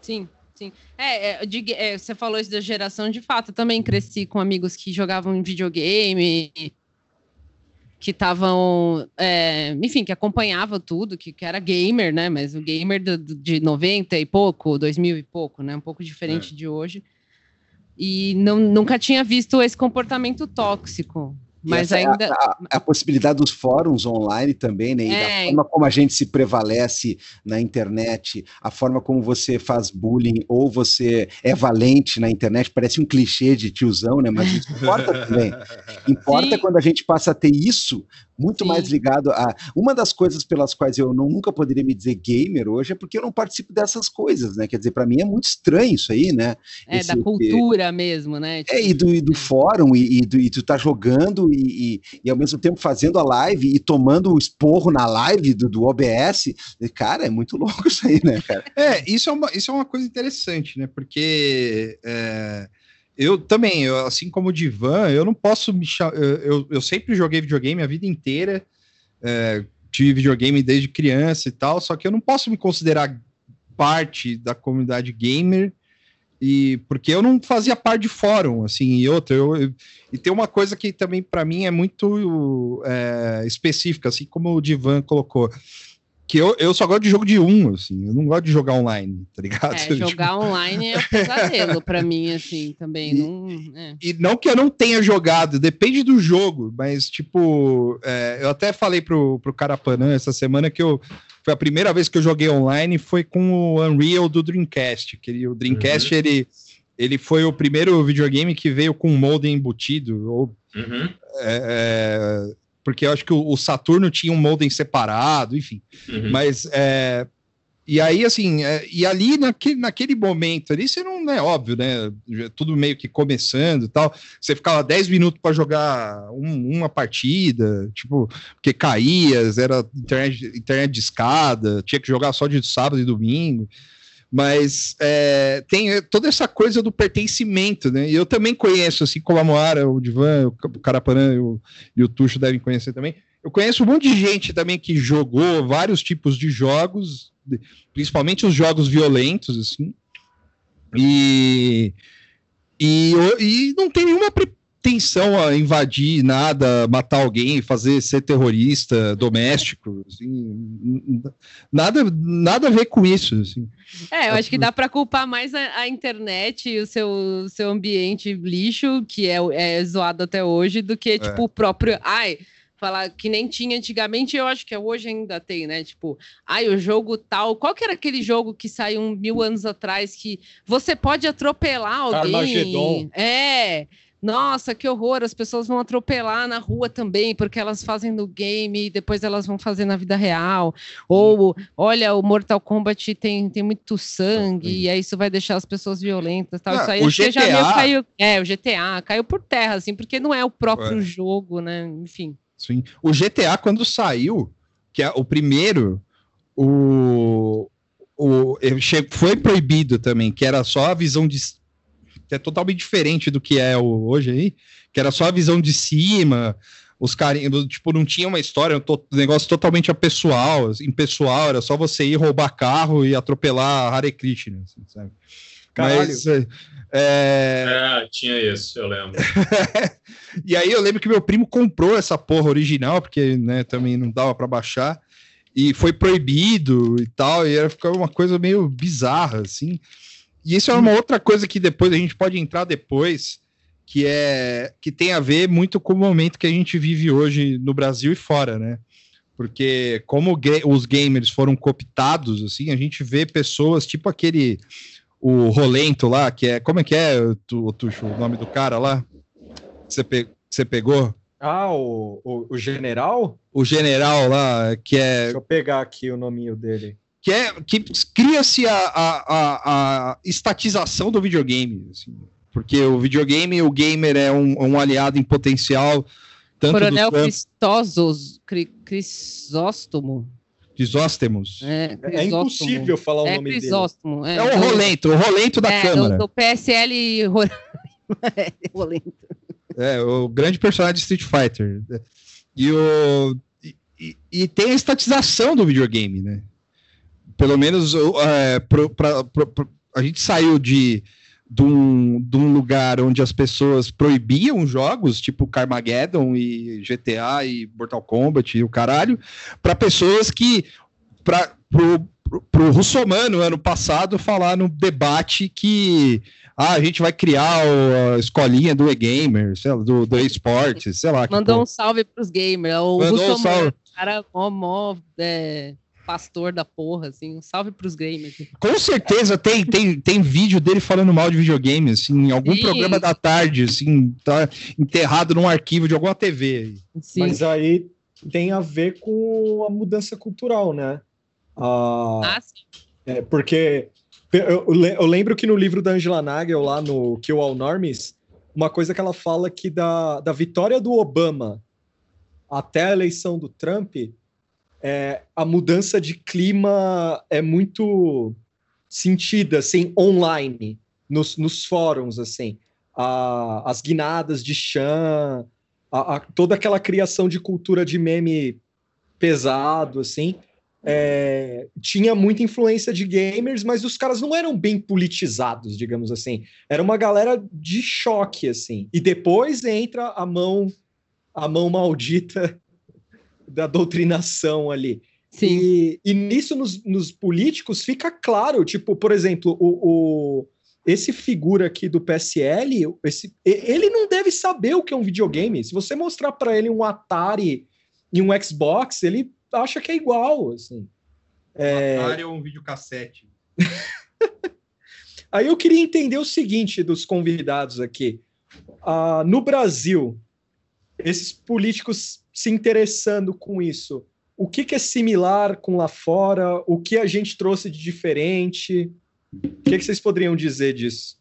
Sim, sim. É, é, de, é, você falou isso da geração, de fato, eu também cresci com amigos que jogavam videogame, que estavam, é, enfim, que acompanhava tudo, que, que, era gamer, né? Mas o gamer do, do, de 90 e pouco, 2000 e pouco, né? Um pouco diferente é. de hoje. E não, nunca tinha visto esse comportamento tóxico. Mas ainda.
É a, a, a, possibilidade dos fóruns online também, né? E é. da forma como a gente se prevalece na internet, a forma como você faz bullying ou você é valente na internet, parece um clichê de tiozão, né? Mas isso importa [laughs] também. Importa Sim. quando a gente passa a ter isso muito Sim. mais ligado a. Uma das coisas pelas quais eu não, nunca poderia me dizer gamer hoje é porque eu não participo dessas coisas, né? Quer dizer, para mim é muito estranho isso aí, né?
É, Esse, da cultura que... mesmo, né?
Tipo... É, e do, e do fórum, e, e, do, e tu tá jogando e, e, e, ao mesmo tempo fazendo a live e tomando o esporro na live do, do OBS. Cara, é muito [laughs] louco isso aí, né, cara?
É, isso é uma, isso é uma coisa interessante, né? Porque. É eu também, eu, assim como o Divan, eu não posso me chamar. Eu, eu sempre joguei videogame a vida inteira, é, tive videogame desde criança e tal, só que eu não posso me considerar parte da comunidade gamer e porque eu não fazia parte de fórum, assim, e outra, eu, eu e tem uma coisa que também para mim é muito é, específica, assim como o Divan colocou que eu, eu só gosto de jogo de um, assim, eu não gosto de jogar online, tá ligado?
É, [laughs] jogar online é um pesadelo pra [laughs] mim, assim, também. E não, é.
e não que eu não tenha jogado, depende do jogo, mas, tipo, é, eu até falei pro, pro Carapanã essa semana que eu, foi a primeira vez que eu joguei online foi com o Unreal do Dreamcast, que ele, o Dreamcast, uhum. ele, ele foi o primeiro videogame que veio com modem embutido, ou... Uhum. É, é porque eu acho que o, Saturno tinha um modem separado, enfim. Uhum. Mas é, e aí, assim, é, e ali naquele, naquele momento ali, você não é óbvio, né? Tudo meio que começando e tal. Você ficava 10 minutos para jogar um, uma partida, tipo, porque caía, era internet, internet de escada, tinha que jogar só de sábado e domingo mas é, tem toda essa coisa do pertencimento, né? E eu também conheço, assim como a Moara, o Divan, o Carapanã o, e o Tuxo devem conhecer também. Eu conheço um monte de gente também que jogou vários tipos de jogos, principalmente os jogos violentos, assim, e, e, e não tem nenhuma tensão a invadir nada, matar alguém, fazer ser terrorista doméstico, assim, nada, nada a ver com isso. Assim.
É, eu acho que dá para culpar mais a, a, internet e o seu, seu ambiente lixo, que é, é zoado até hoje, do que, é. tipo, é. o próprio. Ai, falar que nem tinha antigamente, eu acho que hoje ainda tem, né? Tipo, ai, o jogo tal. Qual que era aquele jogo que saiu mil anos atrás que você pode atropelar alguém? Armagedon. É nossa, que horror, as pessoas vão atropelar na rua também, porque elas fazem no game e depois elas vão fazer na vida real. Ou, olha, o Mortal Kombat tem, tem muito sangue, Sim. e aí isso vai deixar as pessoas violentas. Tal. Não, isso aí
o GTA... já meio
caiu. É, o GTA caiu por terra, assim, porque não é o próprio é. jogo, né? Enfim.
Sim. O GTA, quando saiu, que é o primeiro, o, o, foi proibido também, que era só a visão de que é totalmente diferente do que é o, hoje aí, que era só a visão de cima, os carinhos, tipo, não tinha uma história, um, to, um negócio totalmente apessoal, assim, impessoal, era só você ir roubar carro e atropelar Hare Krishna, assim, sabe?
Caralho. Mas, é, é, tinha isso, eu lembro. [laughs]
e aí eu lembro que meu primo comprou essa porra original, porque né, também não dava para baixar, e foi proibido e tal, e era ficar uma coisa meio bizarra, assim. E isso é uma outra coisa que depois a gente pode entrar depois, que é que tem a ver muito com o momento que a gente vive hoje no Brasil e fora, né? Porque como os gamers foram cooptados, assim, a gente vê pessoas tipo aquele o Rolento lá, que é como é que é tu, Tuxo, o nome do cara lá? Você pe, você pegou?
Ah, o, o, o, general?
O general lá, que é.
Deixa eu pegar aqui o nominho dele
que é que cria-se a, a, a, a, estatização do videogame, assim, porque o videogame, o gamer é um, um aliado em potencial.
Tanto Coronel Cristosos, Crisóstomo.
Crisóstomos.
É, é, impossível falar o é nome
Crisóstomo,
dele.
É, é o Rolento, o Rolento da é, Câmara.
Do, do PSL [laughs] Rolento.
É, o grande personagem de Street Fighter. E, o, e, e tem a estatização do videogame, né? Pelo menos é, pro, pra, pro, pro, a gente saiu de, de, um, de um lugar onde as pessoas proibiam jogos, tipo Carmageddon e GTA e Mortal Kombat e o caralho, para pessoas que, para pro, pro Russomano, ano passado, falar no debate que ah, a gente vai criar a escolinha do e-gamer, do, do e-sports, sei lá.
Mandou um salve pros gamers. O Mandou um salve. cara mó, mó é, pastor da porra, assim, um salve pros gamers.
Com certeza tem, tem, tem vídeo dele falando mal de videogame, assim, em algum Sim. programa da tarde, assim, tá enterrado num arquivo de alguma TV.
Sim. Mas aí tem a ver com a mudança cultural, né? Ah, ah sim. É, porque eu, eu, lembro que no livro da Angela Nagel, lá no Kill All Normies, uma coisa que ela fala que da, da vitória do Obama até a eleição do Trump, é, a mudança de clima é muito sentida, assim, online, nos, nos fóruns, assim. A, as guinadas de chã, a, a, toda aquela criação de cultura de meme pesado, assim, é, tinha muita influência de gamers, mas os caras não eram bem politizados, digamos assim. Era uma galera de choque, assim. E depois entra a mão, a mão maldita da doutrinação ali. Sim. E, e nisso, nos, nos, políticos, fica claro, tipo, por exemplo, o, o, esse figura aqui do PSL, esse, ele não deve saber o que é um videogame. Se você mostrar para ele um Atari e um Xbox, ele acha que é igual, assim.
É... Um Atari ou um videocassete. [laughs]
Aí eu queria entender o seguinte dos convidados aqui. Uh, no Brasil, esses políticos se interessando com isso, o que, que, é similar com lá fora? O que a gente trouxe de diferente? O que, que vocês poderiam dizer disso?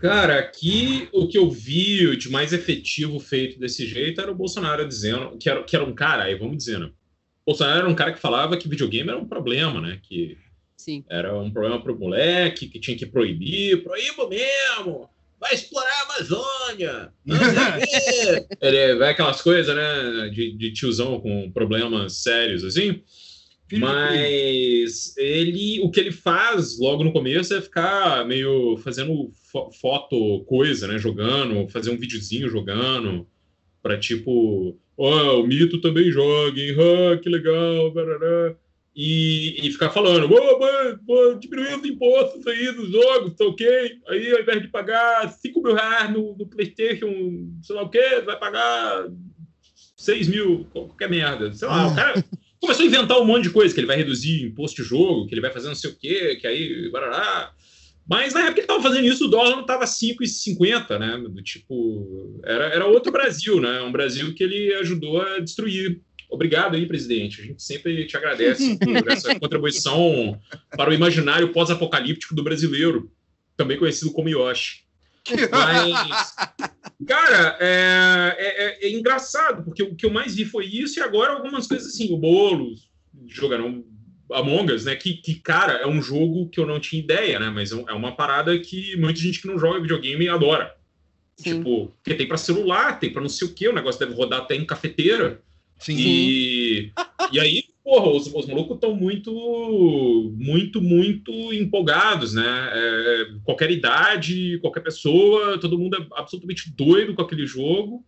Cara, aqui o que eu vi de mais efetivo feito desse jeito era o Bolsonaro dizendo que era, que era um cara, aí vamos dizendo. Bolsonaro era um cara que falava que videogame era um problema, né? Que Sim. era um problema para o moleque, que tinha que proibir, proíbo mesmo vai explorar a Amazônia, [laughs] Ele vai aquelas coisas, né, de, de, tiozão com problemas sérios, assim. Mas ele, o que ele faz logo no começo é ficar meio fazendo fo foto coisa, né, jogando, fazer um videozinho jogando, para tipo, ó, oh, o mito também joga, hein? Ah, que legal, barará e, e ficar falando, vou, vou, vou diminuir os impostos aí dos jogos, tá ok? Aí ao invés de pagar 5 mil reais no, no Playstation, sei lá o quê, vai pagar 6 mil, qualquer merda. Sei lá, o cara começou a inventar um monte de coisa, que ele vai reduzir imposto de jogo, que ele vai fazer não sei o quê, que aí, barará. Mas na época que ele estava fazendo isso, o dólar não estava 5,50, né? Do tipo, era, era outro Brasil, né? Um Brasil que ele ajudou a destruir Obrigado aí, presidente. A gente sempre te agradece [laughs] por essa contribuição para o imaginário pós-apocalíptico do brasileiro, também conhecido como Yoshi. Mas, cara, é, é, é, é, engraçado, porque o que eu mais vi foi isso, e agora algumas coisas assim, o Boulos jogaram Among Us, né? Que, que, cara, é um jogo que eu não tinha ideia, né? Mas é, é uma parada que muita gente que não joga videogame adora. Sim. Tipo, porque tem para celular, tem para não sei o que, o negócio deve rodar até em cafeteira. Sim. E, e aí, porra, os, os malucos estão muito, muito, muito empolgados, né? É, qualquer idade, qualquer pessoa, todo mundo é absolutamente doido com aquele jogo.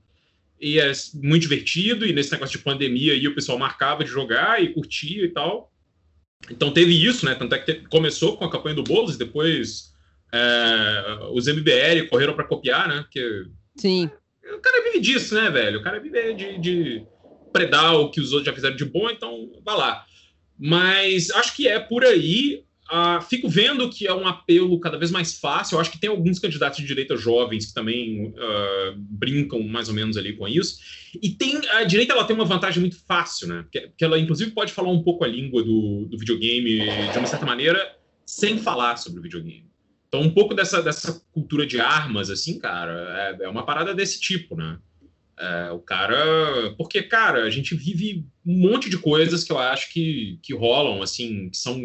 E é muito divertido, e nesse negócio de pandemia aí o pessoal marcava de jogar e curtia e tal. Então teve isso, né? Tanto é que começou com a campanha do Boulos, depois é, os MBL correram para copiar, né? Porque,
Sim.
O cara vive disso, né, velho? O cara vive de, de predar o que os outros já fizeram de bom, então vá lá. Mas acho que é por aí. Uh, fico vendo que é um apelo cada vez mais fácil. Eu acho que tem alguns candidatos de direita jovens que também uh, brincam mais ou menos ali com isso. E tem a direita ela tem uma vantagem muito fácil, né? Que, que ela inclusive pode falar um pouco a língua do, do videogame de uma certa maneira sem falar sobre o videogame. Então um pouco dessa, dessa cultura de armas, assim, cara, é, é uma parada desse tipo, né? É, o cara. Porque, cara, a gente vive um monte de coisas que eu acho que, que rolam, assim, que são,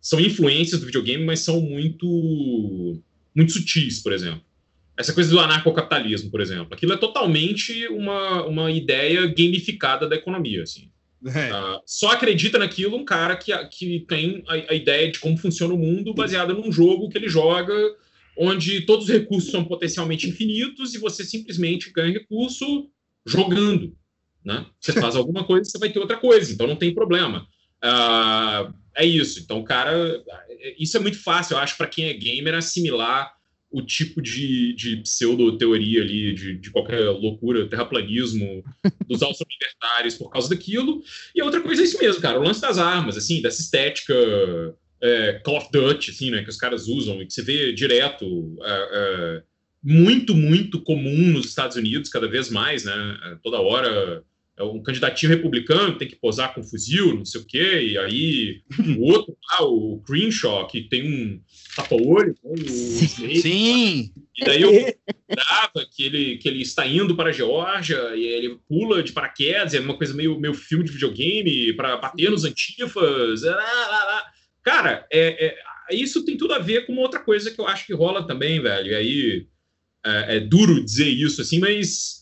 são influências do videogame, mas são muito, muito sutis, por exemplo. Essa coisa do anarcocapitalismo, por exemplo. Aquilo é totalmente uma, uma ideia gamificada da economia, assim. É. Uh, só acredita naquilo um cara que, que tem a, a ideia de como funciona o mundo baseada num jogo que ele joga onde todos os recursos são potencialmente infinitos e você simplesmente ganha recurso jogando. Né? Você faz [laughs] alguma coisa, você vai ter outra coisa, então não tem problema. Uh, é isso. Então, cara, isso é muito fácil, eu acho, para quem é gamer assimilar o tipo de, de pseudo-teoria ali, de, de, qualquer loucura, terraplanismo, [laughs] dos altos libertários por causa daquilo. E a outra coisa é isso mesmo, cara, o lance das armas, assim, dessa estética é, Call of Duty, assim, né, que os caras usam e que você vê direto é, é, muito, muito comum nos Estados Unidos, cada vez mais, né? É, toda hora é um candidatinho republicano tem que posar com fuzil, não sei o quê, e aí o outro lá, o Crenshaw, que tem um tapa-olho, né,
Sim!
E daí eu lembrava que ele, que ele está indo para a Geórgia, e ele pula de paraquedas, é uma coisa meio, meio filme de videogame, para bater nos antifas, lá, lá, lá. Cara, é, é, isso tem tudo a ver com uma outra coisa que eu acho que rola também, velho, e aí é, é duro dizer isso, assim, mas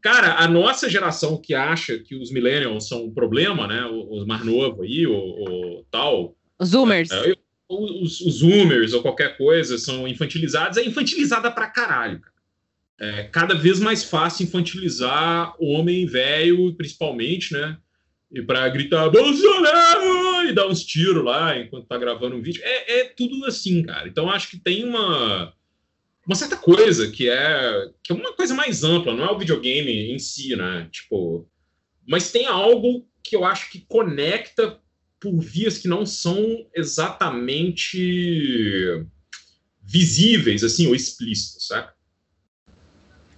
Cara, a nossa geração que acha que os millennials são um problema, né? Os mais novos aí, o, o tal.
Os zoomers.
É, os, os zoomers ou qualquer coisa são infantilizados, é infantilizada pra caralho, cara. É cada vez mais fácil infantilizar o homem velho, principalmente, né? E para gritar Bolsonaro e dar uns tiros lá enquanto tá gravando um vídeo. É, é tudo assim, cara. Então acho que tem uma uma certa coisa que é que é uma coisa mais ampla, não é o videogame em si, né? Tipo, mas tem algo que eu acho que conecta por vias que não são exatamente visíveis, assim, ou explícitas, sabe?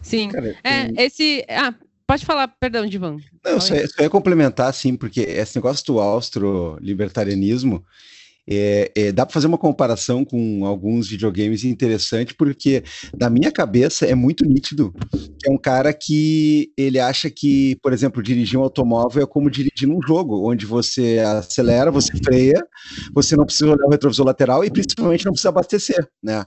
Sim. Cara, é, tem... esse. Ah, pode falar, perdão, Divan.
Não, só ia, só complementar, sim, porque esse negócio do austro-libertarianismo é, é, dá para fazer uma comparação com alguns videogames interessante, porque na minha cabeça é muito nítido que é um cara que ele acha que, por exemplo, dirigir um automóvel é como dirigir um jogo, onde você acelera, você freia, você não precisa olhar o retrovisor lateral e principalmente não precisa abastecer, né?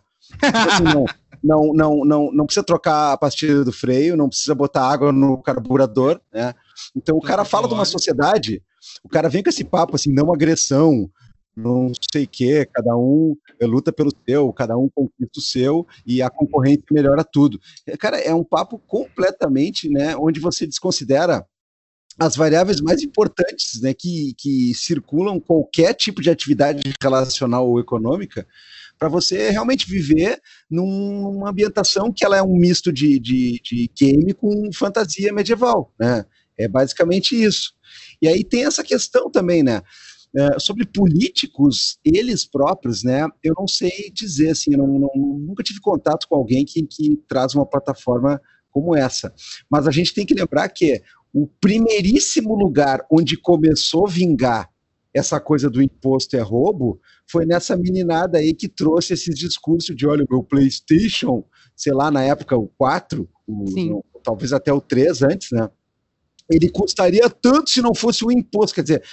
Não, não, não, não, não precisa trocar a pastilha do freio, não precisa botar água no carburador, né? Então o cara fala de uma sociedade, o cara vem com esse papo assim, não agressão, não sei o que, cada um luta pelo seu, cada um conquista o seu e a concorrência melhora tudo. Cara, é um papo completamente, né, onde você desconsidera as variáveis mais importantes, né, que, que circulam qualquer tipo de atividade relacional ou econômica, para você realmente viver numa ambientação que ela é um misto de, de, de game com fantasia medieval, né? É basicamente isso. E aí tem essa questão também, né? É, sobre políticos, eles próprios, né? Eu não sei dizer, assim, eu não, não, nunca tive contato com alguém que, que traz uma plataforma como essa. Mas a gente tem que lembrar que o primeiríssimo lugar onde começou a vingar essa coisa do imposto é roubo foi nessa meninada aí que trouxe esses discursos de, olha, o meu PlayStation, sei lá, na época o 4, o, no, talvez até o 3 antes, né? Ele custaria tanto se não fosse o imposto. Quer dizer,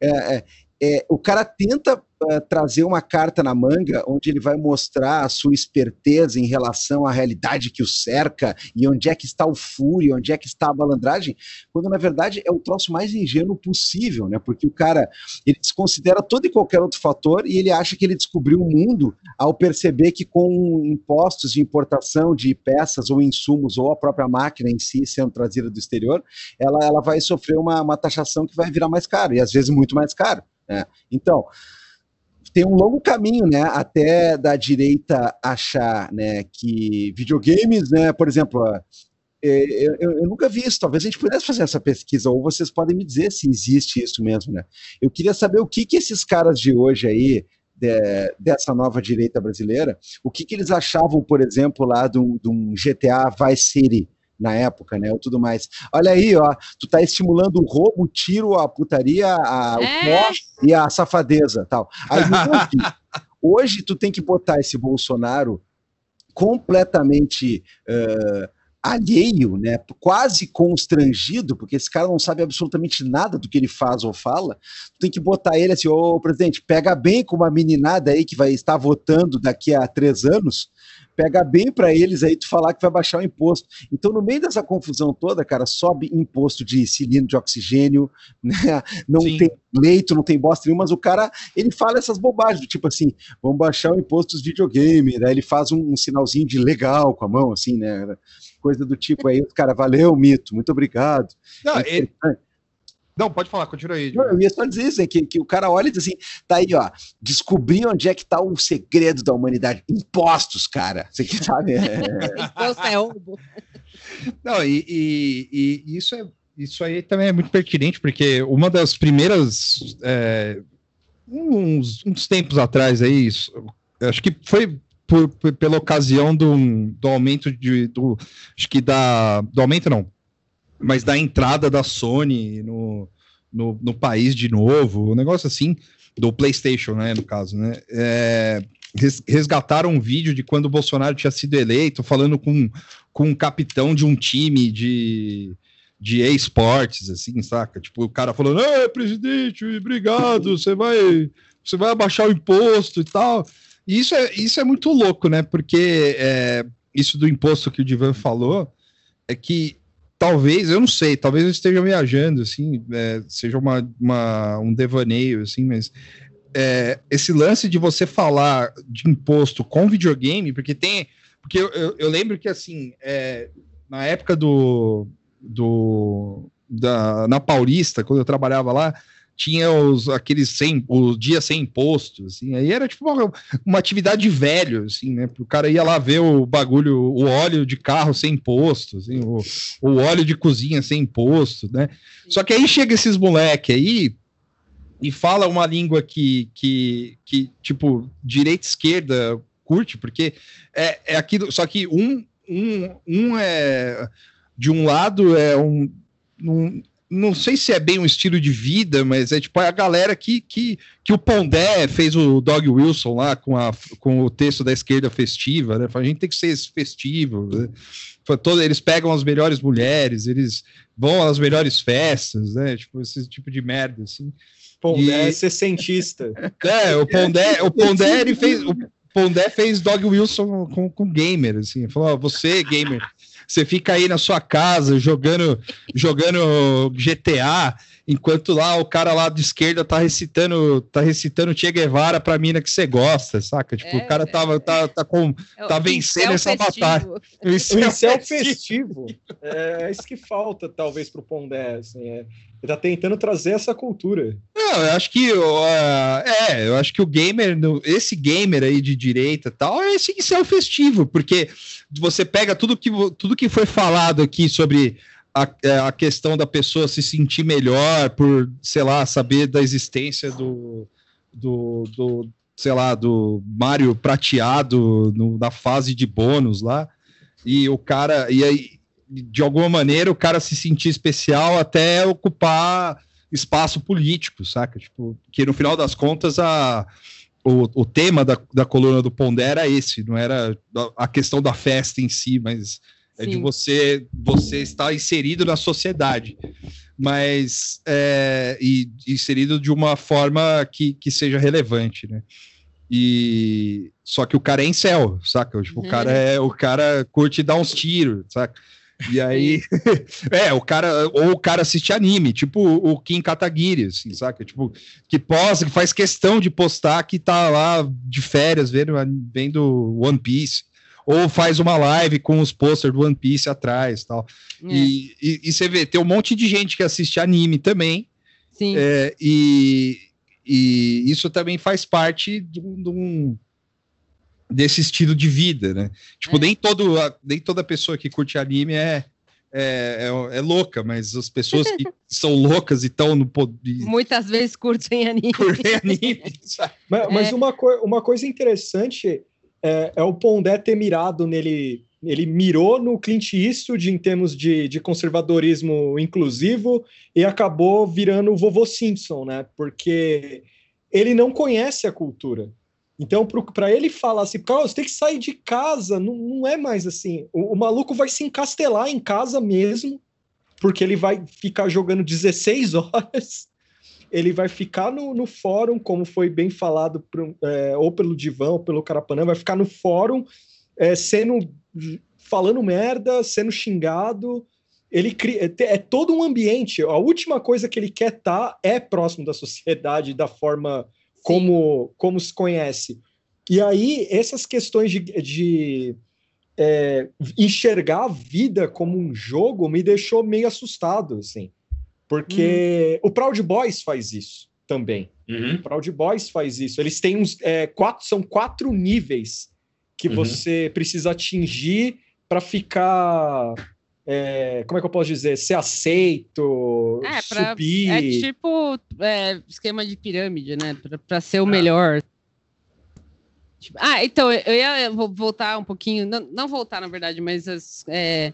é, é, é, o cara tenta uh, trazer uma carta na manga onde ele vai mostrar a sua esperteza em relação à realidade que o cerca e onde é que está o fúrio, onde é que está a balandragem, quando na verdade é o troço mais ingênuo possível, né? Porque o cara ele desconsidera todo e qualquer outro fator e ele acha que ele descobriu o mundo ao perceber que com impostos de importação de peças ou insumos ou a própria máquina em si sendo trazida do exterior, ela, ela vai sofrer uma, uma taxação que vai virar mais caro e às vezes muito mais caro. Né? Então, tem um longo caminho, né, até da direita achar, né, que videogames, né, por exemplo, é, eu, eu, nunca vi isso. Talvez a gente pudesse fazer essa pesquisa, ou vocês podem me dizer se existe isso mesmo, né? Eu queria saber o que, que esses caras de hoje aí, de, dessa nova direita brasileira, o que, que eles achavam, por exemplo, lá de um GTA Vice City, na época, né? Ou tudo mais. Olha aí, ó, tu tá estimulando o roubo, o tiro, a putaria, a, é. o pó e a safadeza, tal. Aí, hoje, hoje tu tem que botar esse Bolsonaro completamente uh, alheio, né? Quase constrangido, porque esse cara não sabe absolutamente nada do que ele faz ou fala. Tu tem que botar ele assim, ô presidente, pega bem com uma meninada aí que vai estar votando daqui a três anos pega bem para eles aí tu falar que vai baixar o imposto. Então, no meio dessa confusão toda, cara, sobe imposto de cilindro de oxigênio, [laughs] né? não Sim. tem leito, não tem bosta nenhuma, mas o cara, ele fala essas bobagens, tipo assim, vamos baixar o imposto dos videogame, né? ele faz um, um sinalzinho de legal com a mão, assim, né? Coisa do tipo aí, cara, valeu, mito, muito obrigado.
Não, é ele, não, pode falar, continua aí.
Não, eu ia só dizer isso, que, que o cara olha e diz assim, tá aí, ó, descobri onde é que tá o segredo da humanidade. Impostos, cara. Você que sabe. É... Imposto é roubo.
Não, e, e, e, isso, é, isso aí também é muito pertinente, porque uma das primeiras, é, uns, uns tempos atrás aí, isso, acho que foi por, por, pela ocasião do, do aumento de. Do, acho que da. Do aumento não, mas da entrada da Sony no, no, no país de novo, um negócio assim, do PlayStation, né? No caso, né? É, resgataram um vídeo de quando o Bolsonaro tinha sido eleito, falando com, com um capitão de um time de, de esportes, assim, saca? Tipo, o cara falando, é, presidente, obrigado, [laughs] você vai, você vai abaixar o imposto e tal. E isso é, isso é muito louco, né? Porque é, isso do imposto que o Divan falou é que talvez, eu não sei, talvez eu esteja viajando, assim, é, seja uma, uma, um devaneio, assim, mas é, esse lance de você falar de imposto com videogame, porque tem. Porque eu, eu, eu lembro que, assim, é, na época do. do da, na Paulista, quando eu trabalhava lá, tinha os, aqueles sem, o dia sem imposto, assim, aí era tipo uma, uma atividade de velho, assim, né? O cara ia lá ver o bagulho, o óleo de carro sem imposto, assim, o, o óleo de cozinha sem imposto, né? Só que aí chega esses moleque aí, e fala uma língua que, que, que tipo, direita esquerda curte, porque é, é aquilo, só que um, um, um é de um lado é um, um não sei se é bem um estilo de vida, mas é tipo a galera que, que, que o Pondé fez o Dog Wilson lá com, a, com o texto da esquerda festiva, né? A gente tem que ser festivo. Né? Todo, eles pegam as melhores mulheres, eles vão às melhores festas, né? Tipo, esse tipo de merda, assim.
Pondé e... é sessentista. [laughs]
É, o Pondé, o Pondé, ele fez. O Pondé fez Dog Wilson com, com gamer, assim. Falou: você, gamer, você fica aí na sua casa jogando, jogando GTA, enquanto lá o cara lá de esquerda tá recitando, tá recitando Che Guevara pra mina que você gosta, saca? Tipo, é, o cara tava, tá, tá, com, é tá vencendo essa festivo. batalha. [laughs]
O incel festivo. É, é isso que falta, talvez, pro Pondé, assim, é ele tá tentando trazer essa cultura.
Não, eu acho que uh, é, eu acho que o gamer, esse gamer aí de direita tal, é esse que é o festivo, porque você pega tudo que, tudo que foi falado aqui sobre a, é, a questão da pessoa se sentir melhor por, sei lá, saber da existência do, do, do sei lá, do Mario prateado no, na fase de bônus lá. E o cara, e aí, de alguma maneira, o cara se sentir especial até ocupar espaço político, saca? Tipo, que no final das contas a, o, o tema da, da coluna do Pondé era esse, não era a questão da festa em si, mas é de você você estar inserido na sociedade, mas é, e inserido de uma forma que, que seja relevante, né? E só que o cara é em céu, saca? Tipo, uhum. o cara é o cara curte dar uns tiros, saca? E aí, [laughs] é, o cara, ou o cara assiste anime, tipo o Kim Kataguiri, assim, saca? Tipo, que posta, que faz questão de postar que tá lá de férias vendo, vendo One Piece, ou faz uma live com os posters do One Piece atrás tal. É. E, e, e, você vê, tem um monte de gente que assiste anime também.
Sim.
É, e, e isso também faz parte de um desse estilo de vida, né? Tipo, é. nem, todo, nem toda pessoa que curte anime é, é, é, é louca, mas as pessoas que [laughs] são loucas e estão no poder.
Muitas vezes curtem anime.
Curtem [laughs] anime.
mas, mas é. uma, co uma coisa interessante é, é, o Pondé ter mirado nele. Ele mirou no Clint Eastwood em termos de, de conservadorismo inclusivo e acabou virando o vovô Simpson, né? Porque ele não conhece a cultura. Então, para ele falar assim, cara, você tem que sair de casa, não, não é mais assim. O, o, maluco vai se encastelar em casa mesmo, porque ele vai ficar jogando 16 horas, ele vai ficar no, no fórum, como foi bem falado, pro, é, ou pelo Divão, ou pelo Carapanã, vai ficar no fórum, é, sendo falando merda, sendo xingado. Ele cria, é, é todo um ambiente. A última coisa que ele quer estar tá é próximo da sociedade, da forma como, como se conhece. E aí, essas questões de, de é, enxergar a vida como um jogo me deixou meio assustado, assim. Porque uhum. o Proud Boys faz isso também. Uhum. O Proud Boys faz isso. Eles têm uns é, quatro, são quatro níveis que uhum. você precisa atingir para ficar é, como é que eu posso dizer, ser aceito, é, pra, subir.
É tipo é, esquema de pirâmide, né? Para ser o ah. melhor. Tipo, ah, então, eu ia voltar um pouquinho, não, não voltar, na verdade, mas as, é,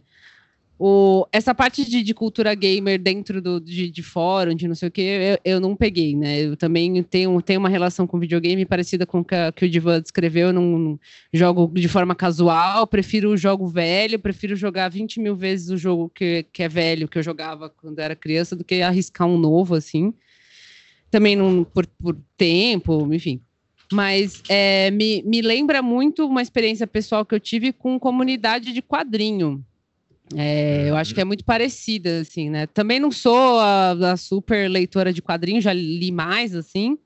o, essa parte de, de, cultura gamer dentro do, de, de fórum, de não sei o que, eu, eu, não peguei, né? Eu também tenho, tenho uma relação com videogame parecida com o que, que o Divan descreveu. Eu não, não, jogo de forma casual, prefiro o jogo velho, prefiro jogar 20 mil vezes o jogo que, que é velho, que eu jogava quando era criança, do que arriscar um novo, assim. Também não, por, por tempo, enfim. Mas é, me, me lembra muito uma experiência pessoal que eu tive com comunidade de quadrinho. É, eu acho que é muito parecida, assim, né? Também não sou a, a super leitora de quadrinhos, já li mais, assim,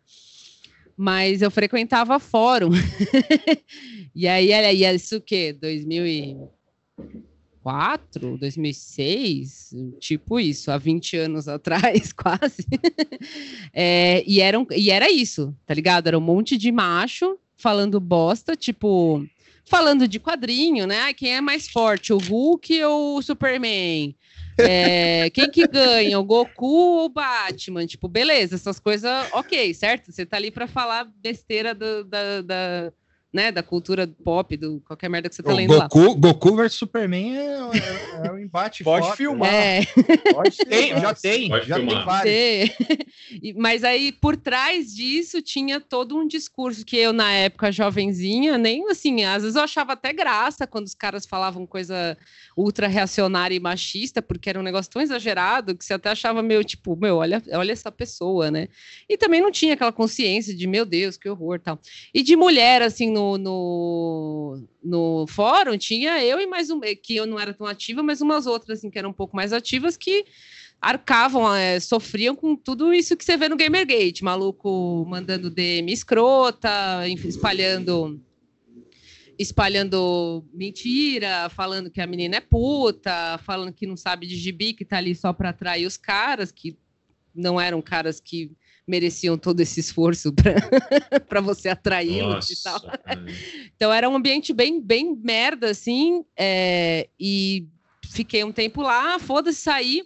mas eu frequentava fórum. [laughs] e aí era isso o quê? 2004, 2006? Tipo isso, há 20 anos atrás, [laughs] quase. é, e, era, e era isso, tá ligado? Era um monte de macho falando bosta, tipo falando de quadrinho, né? Quem é mais forte, o Hulk ou o Superman? É, [laughs] quem que ganha, o Goku ou o Batman? Tipo, beleza, essas coisas, ok, certo? Você tá ali para falar besteira do, da, da, né, da cultura pop, do qualquer merda que você tá o lendo
Goku,
lá.
Goku versus Superman é, é, é um embate
Pode foda. filmar.
É.
Pode tem, já tem, Pode já filmar. tem vários. [laughs]
Mas aí, por trás disso, tinha todo um discurso que eu, na época, jovenzinha, nem assim, às vezes eu achava até graça quando os caras falavam coisa ultra reacionária e machista, porque era um negócio tão exagerado que você até achava meio, tipo, meu, olha, olha essa pessoa, né? E também não tinha aquela consciência de, meu Deus, que horror, tal. E de mulher, assim, no no, no, no fórum, tinha eu e mais um, que eu não era tão ativa, mas umas outras, assim, que eram um pouco mais ativas, que arcavam, é, sofriam com tudo isso que você vê no Gamergate, maluco mandando DM escrota, espalhando espalhando mentira, falando que a menina é puta, falando que não sabe de gibi, que tá ali só para atrair os caras, que não eram caras que mereciam todo esse esforço [laughs] para você atraí-los e tal. Então era um ambiente bem, bem merda, assim, é, e fiquei um tempo lá, foda-se, saí.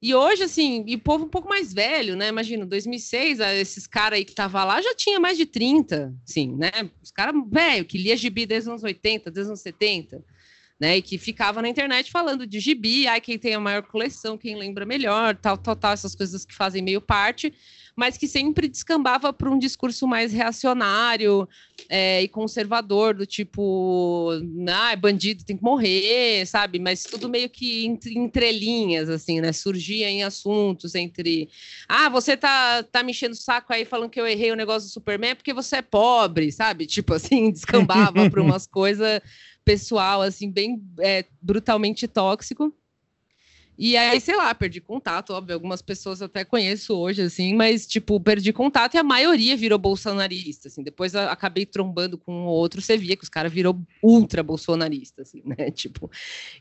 E hoje, assim, e o povo um pouco mais velho, né? Imagina, 2006, esses caras aí que tava lá já tinha mais de 30, assim, né? Os caras velho, que lia gibi desde os anos 80, desde os anos 70 né? E que ficava na internet falando de gibi, ai, quem tem a maior coleção, quem lembra melhor, tal, tal, tal, essas coisas que fazem meio parte, mas que sempre descambava para um discurso mais reacionário é, e conservador, do tipo, ah, bandido tem que morrer, sabe? Mas tudo meio que entre, entrelinhas, assim, né? Surgia em assuntos entre, ah, você tá, tá me enchendo o saco aí falando que eu errei o negócio do Superman porque você é pobre, sabe? Tipo assim, [laughs] descambava para umas coisas pessoal, assim, bem é, brutalmente tóxico. E aí, sei lá, perdi contato, óbvio, algumas pessoas até conheço hoje, assim, mas, tipo, perdi contato e a maioria virou bolsonarista, assim. Depois acabei trombando com um outro, você via que os caras virou ultra bolsonarista, assim, [laughs] né? Tipo,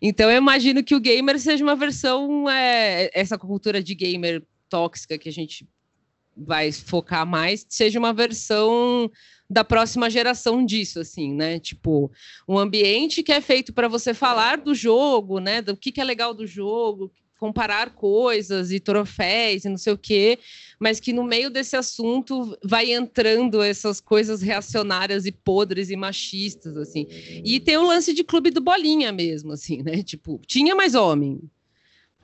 então eu imagino que o gamer seja uma versão, é, essa cultura de gamer tóxica que a gente vai focar mais, seja uma versão da próxima geração disso, assim, né? Tipo, um ambiente que é feito para você falar do jogo, né? Do que, que é legal do jogo, comparar coisas e troféus e não sei o quê, mas que no meio desse assunto vai entrando essas coisas reacionárias e podres e machistas, assim. E tem o lance de clube do bolinha mesmo, assim, né? Tipo, tinha mais homem.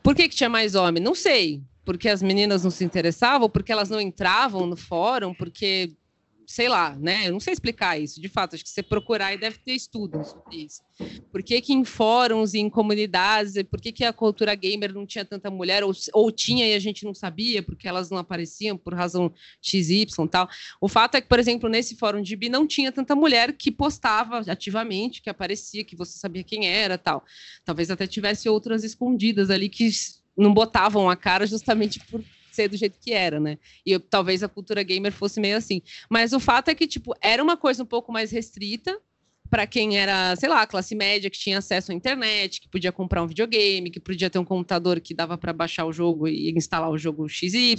Por que, que tinha mais homem? Não sei. Porque as meninas não se interessavam, porque elas não entravam no fórum, porque sei lá, né? Eu não sei explicar isso, de fato, acho que você procurar e deve ter estudos sobre isso. Por que, que em fóruns e em comunidades, por que, que a cultura gamer não tinha tanta mulher, ou, ou tinha e a gente não sabia, porque elas não apareciam por razão XY tal. O fato é que, por exemplo, nesse fórum de bi não tinha tanta mulher que postava ativamente, que aparecia, que você sabia quem era tal. Talvez até tivesse outras escondidas ali que não botavam a cara justamente por ser do jeito que era, né? E eu, talvez a cultura gamer fosse meio assim. Mas o fato é que, tipo, era uma coisa um pouco mais restrita para quem era, sei lá, classe média, que tinha acesso à internet, que podia comprar um videogame, que podia ter um computador que dava para baixar o jogo e instalar o jogo XY.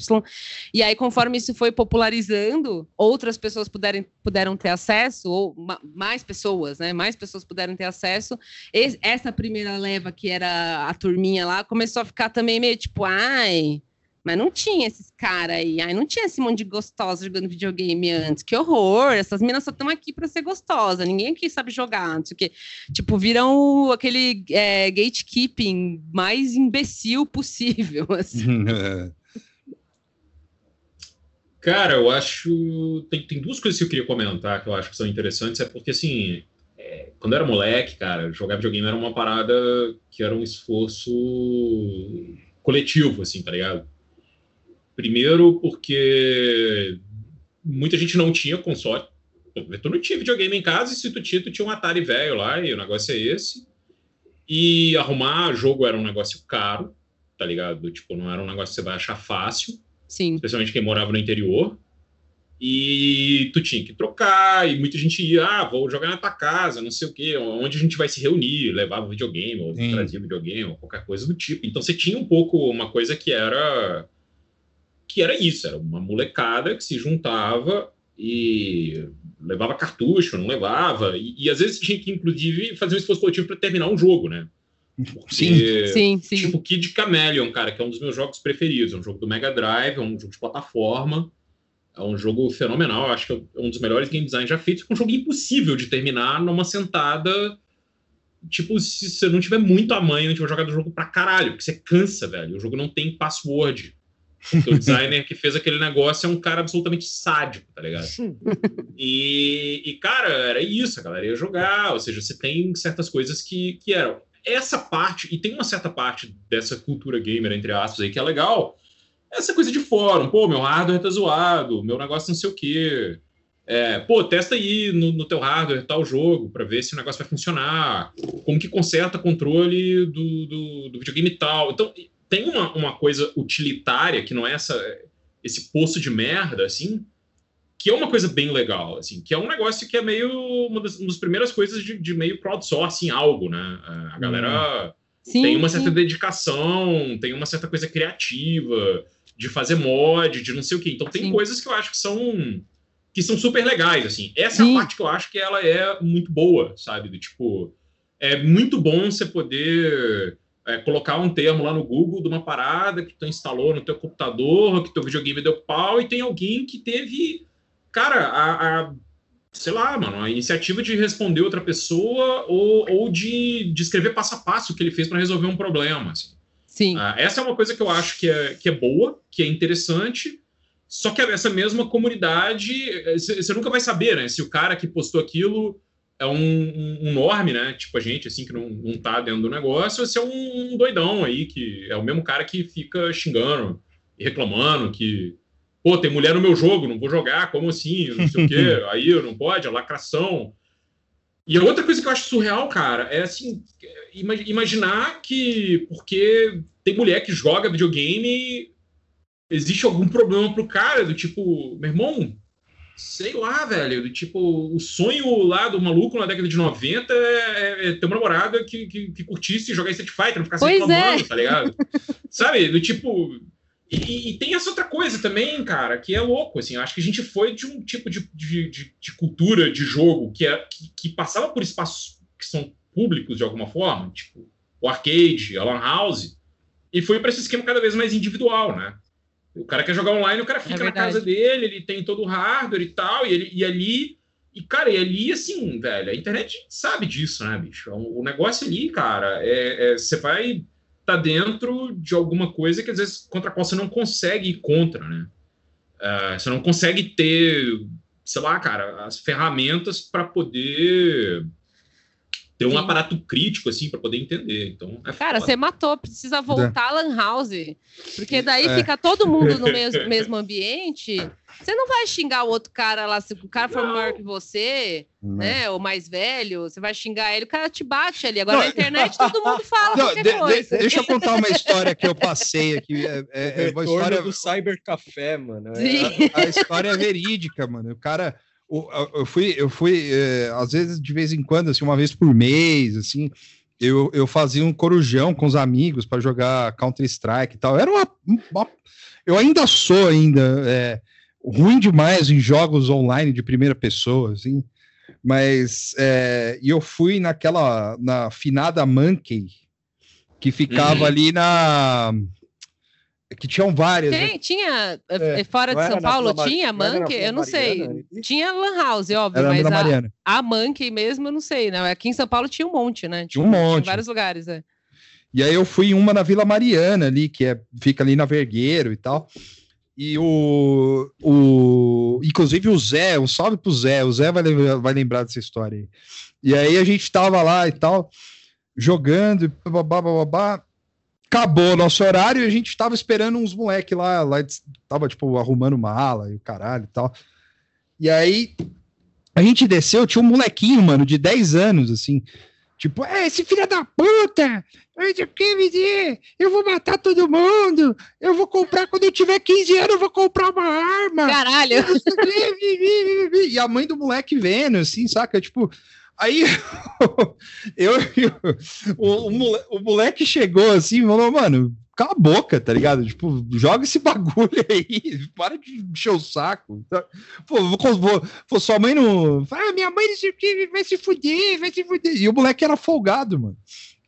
E aí, conforme isso foi popularizando, outras pessoas puderem, puderam ter acesso, ou mais pessoas, né? Mais pessoas puderam ter acesso. essa primeira leva, que era a turminha lá, começou a ficar também meio tipo, ai Mas não tinha esses caras aí. Aí não tinha esse monte de gostosa jogando videogame antes. Que horror! Essas meninas só estão aqui para ser gostosa. Ninguém aqui sabe jogar. Não sei o quê. Tipo, viram aquele é, gatekeeping mais imbecil possível. [laughs] Assim. [laughs]
Cara, eu acho. Tem, tem duas coisas que eu queria comentar que eu acho que são interessantes. É porque, assim, é, quando eu era moleque, cara, jogar videogame era uma parada que era um esforço coletivo, assim, tá ligado? Primeiro, porque muita gente não tinha console. Tu não tinha videogame em casa, e se tu tinha, tu tinha um Atari velho lá, e o negócio é esse. E arrumar jogo era um negócio caro, tá ligado? Tipo, não era um negócio que você vai achar fácil.
Sim.
Especialmente quem morava no interior. E tu tinha que trocar, e muita gente ia, ah, vou jogar na tua casa, não sei o quê, onde a gente vai se reunir, levava videogame, ou Sim. trazia videogame, ou qualquer coisa do tipo. Então você tinha um pouco uma coisa que era que era isso, era uma molecada que se juntava e levava cartucho, não levava, e, e às vezes tinha que, inclusive, fazer um esforço coletivo para terminar um jogo, né?
Porque, sim, sim, sim.
Tipo Kid Chameleon, cara, que é um dos meus jogos preferidos. É um jogo do Mega Drive, é um jogo de plataforma. É um jogo fenomenal. Acho que é um dos melhores game design já feitos. É um jogo impossível de terminar numa sentada. Tipo, se você não tiver muito a mãe, não tiver jogado o jogo pra caralho, porque você cansa, velho. O jogo não tem password. Porque o designer que fez aquele negócio é um cara absolutamente sádico, tá ligado? E, e, cara, era isso, a galera ia jogar, ou seja, você tem certas coisas que, que eram. Essa parte, e tem uma certa parte dessa cultura gamer, entre aspas, aí, que é legal, essa coisa de fórum, pô, meu hardware tá zoado, meu negócio não sei o quê. É, pô, testa aí no, no teu hardware tal jogo para ver se o negócio vai funcionar, como que conserta controle do, do, do videogame tal. Então, tem uma, uma coisa utilitária que não é essa, esse poço de merda, assim, que é uma coisa bem legal, assim, que é um negócio que é meio uma das, uma das primeiras coisas de, de, meio crowdsourcing algo, né? A galera sim, tem uma certa sim. dedicação, tem uma certa coisa criativa de fazer mod, de não sei o quê. Então tem sim. coisas que eu acho que são que são super legais, assim. Essa é a parte que eu acho que ela é muito boa, sabe? Do tipo, é muito bom você poder é, colocar um termo lá no Google de uma parada que tu instalou no teu computador, que teu videogame deu pau, e tem alguém que teve, cara, a, a sei lá, mano, a iniciativa de responder outra pessoa ou, ou de, de escrever passo a passo o que ele fez para resolver um problema. Assim.
Sim.
Ah, essa é uma coisa que eu acho que é, que é boa, que é interessante, só que essa mesma comunidade, você nunca vai saber, né? Se o cara que postou aquilo é um, um, um, norme, né? Tipo a gente, assim, que não, não tá dentro do negócio, você é um, um, doidão aí, que é o mesmo cara que fica xingando e reclamando que, pô, tem mulher no meu jogo, não vou jogar, como assim? Não sei o quê, [laughs] aí não pode, a lacração. E a outra coisa que eu acho surreal, cara, é assim, imaginar que porque tem mulher que joga videogame, existe algum problema pro cara, do tipo, meu irmão, sei lá, velho, tipo, o sonho lá do maluco na década de 90 é, é, é ter uma namorada que, que, que curtisse jogar Street Fighter, não ficar
pois reclamando,
é. tá ligado? Sabe, do tipo... E, e, tem essa outra coisa também, cara, que é louco, assim, eu acho que a gente foi de um tipo de, de, de, de cultura de jogo que, é, que, que, passava por espaços que são públicos de alguma forma, tipo o arcade, a lan house, e foi para esse esquema cada vez mais individual, né? O cara quer jogar online, o cara fica é na casa dele, ele tem todo o hardware e tal, e, ele, e ali. E, cara, e ali, assim, velho, a internet sabe disso, né, bicho? O negócio ali, cara, é, é você vai estar tá dentro de alguma coisa que às vezes contra a qual você não consegue ir contra, né? Uh, você não consegue ter, sei lá, cara, as ferramentas para poder ter um Sim. aparato crítico, assim, para poder entender. Então,
é Cara, foda. você matou, precisa voltar é. Lan House. Porque daí é. fica todo mundo no [laughs] mesmo, mesmo ambiente. Você não vai xingar o outro cara lá, se o cara for não. maior que você, não. né? Ou mais velho, você vai xingar ele, o cara te bate ali. Agora não. na internet todo mundo fala não,
de, de, deixa eu contar uma história que eu passei aqui. É, é, é uma história
do Cyber Café, mano.
É, a, a história é verídica, mano. O cara eu fui, eu fui é, às vezes, de vez em quando, assim, uma vez por mês, assim, eu, eu fazia um corujão com os amigos para jogar Counter-Strike e tal. Era uma, uma, Eu ainda sou ainda é, ruim demais em jogos online de primeira pessoa, assim, mas é, e eu fui naquela, na finada Monkey, que ficava uhum. ali na que tinham várias.
Tem, né? tinha. É, fora de São Paulo, tinha Monkey? Eu não sei. Mariana, tinha Lan House, óbvio, era mas a, a Monkey mesmo, eu não sei, né? Aqui em São Paulo tinha um monte, né?
Tinha, tinha um monte.
Tinha vários lugares, é.
E aí eu fui em uma na Vila Mariana ali, que é, fica ali na Vergueiro e tal. E o, o. Inclusive o Zé, um salve pro Zé. O Zé vai, vai lembrar dessa história aí. E aí a gente tava lá e tal, jogando, babá, babá. Acabou o nosso horário e a gente tava esperando uns moleque lá, lá tava tipo arrumando mala e o caralho e tal. E aí a gente desceu, tinha um molequinho, mano, de 10 anos, assim, Tipo, é, esse filho da puta, eu vou matar todo mundo, eu vou comprar, quando eu tiver 15 anos, eu vou comprar uma arma.
Caralho!
E a mãe do moleque vendo, assim, saca? Tipo, aí [laughs] eu, o, o, moleque chegou assim, falou, mano, cala a boca, tá ligado? Tipo, joga esse [laughs] bagulho aí, para de encher o saco. Pô, vou, vou, vou sua mãe não. Ah, minha mãe vai se fuder, vai se fuder. E o moleque era folgado, mano.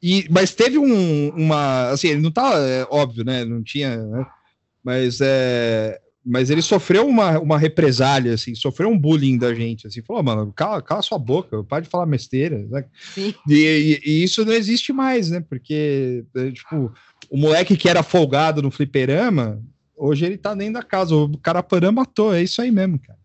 E, mas teve um, uma. Assim, ele não tá. É, óbvio, né? Não tinha. Né? Mas é. Mas ele sofreu uma, uma represália, assim, sofreu um bullying da gente, assim, falou, mano, cala, cala sua boca, para de falar besteira, né? e, e, e, isso não existe mais, né? Porque, é, tipo, o moleque que era folgado no fliperama, hoje ele tá dentro da casa. O Carapanã matou, é isso aí mesmo, cara.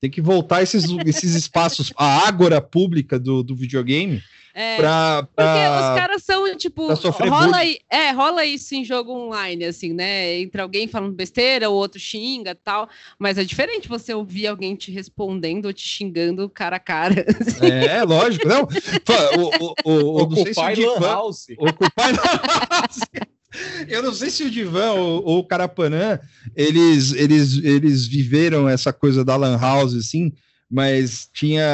Tem que voltar esses, esses espaços, a ágora pública do, do videogame.
É, pra, pra, porque os caras são, tipo, rola, é, rola isso em jogo online, assim, né? Entre alguém falando besteira, o outro xinga tal. Mas é diferente você ouvir alguém te respondendo ou te xingando cara a cara. [laughs]
Assim. É, lógico. Não, o, o, o, o, [laughs]
House.
Ocupy House. [laughs] Eu não sei se o Divan ou, ou o Carapanã, eles, eles, eles viveram essa coisa da Lan House, assim, mas tinha.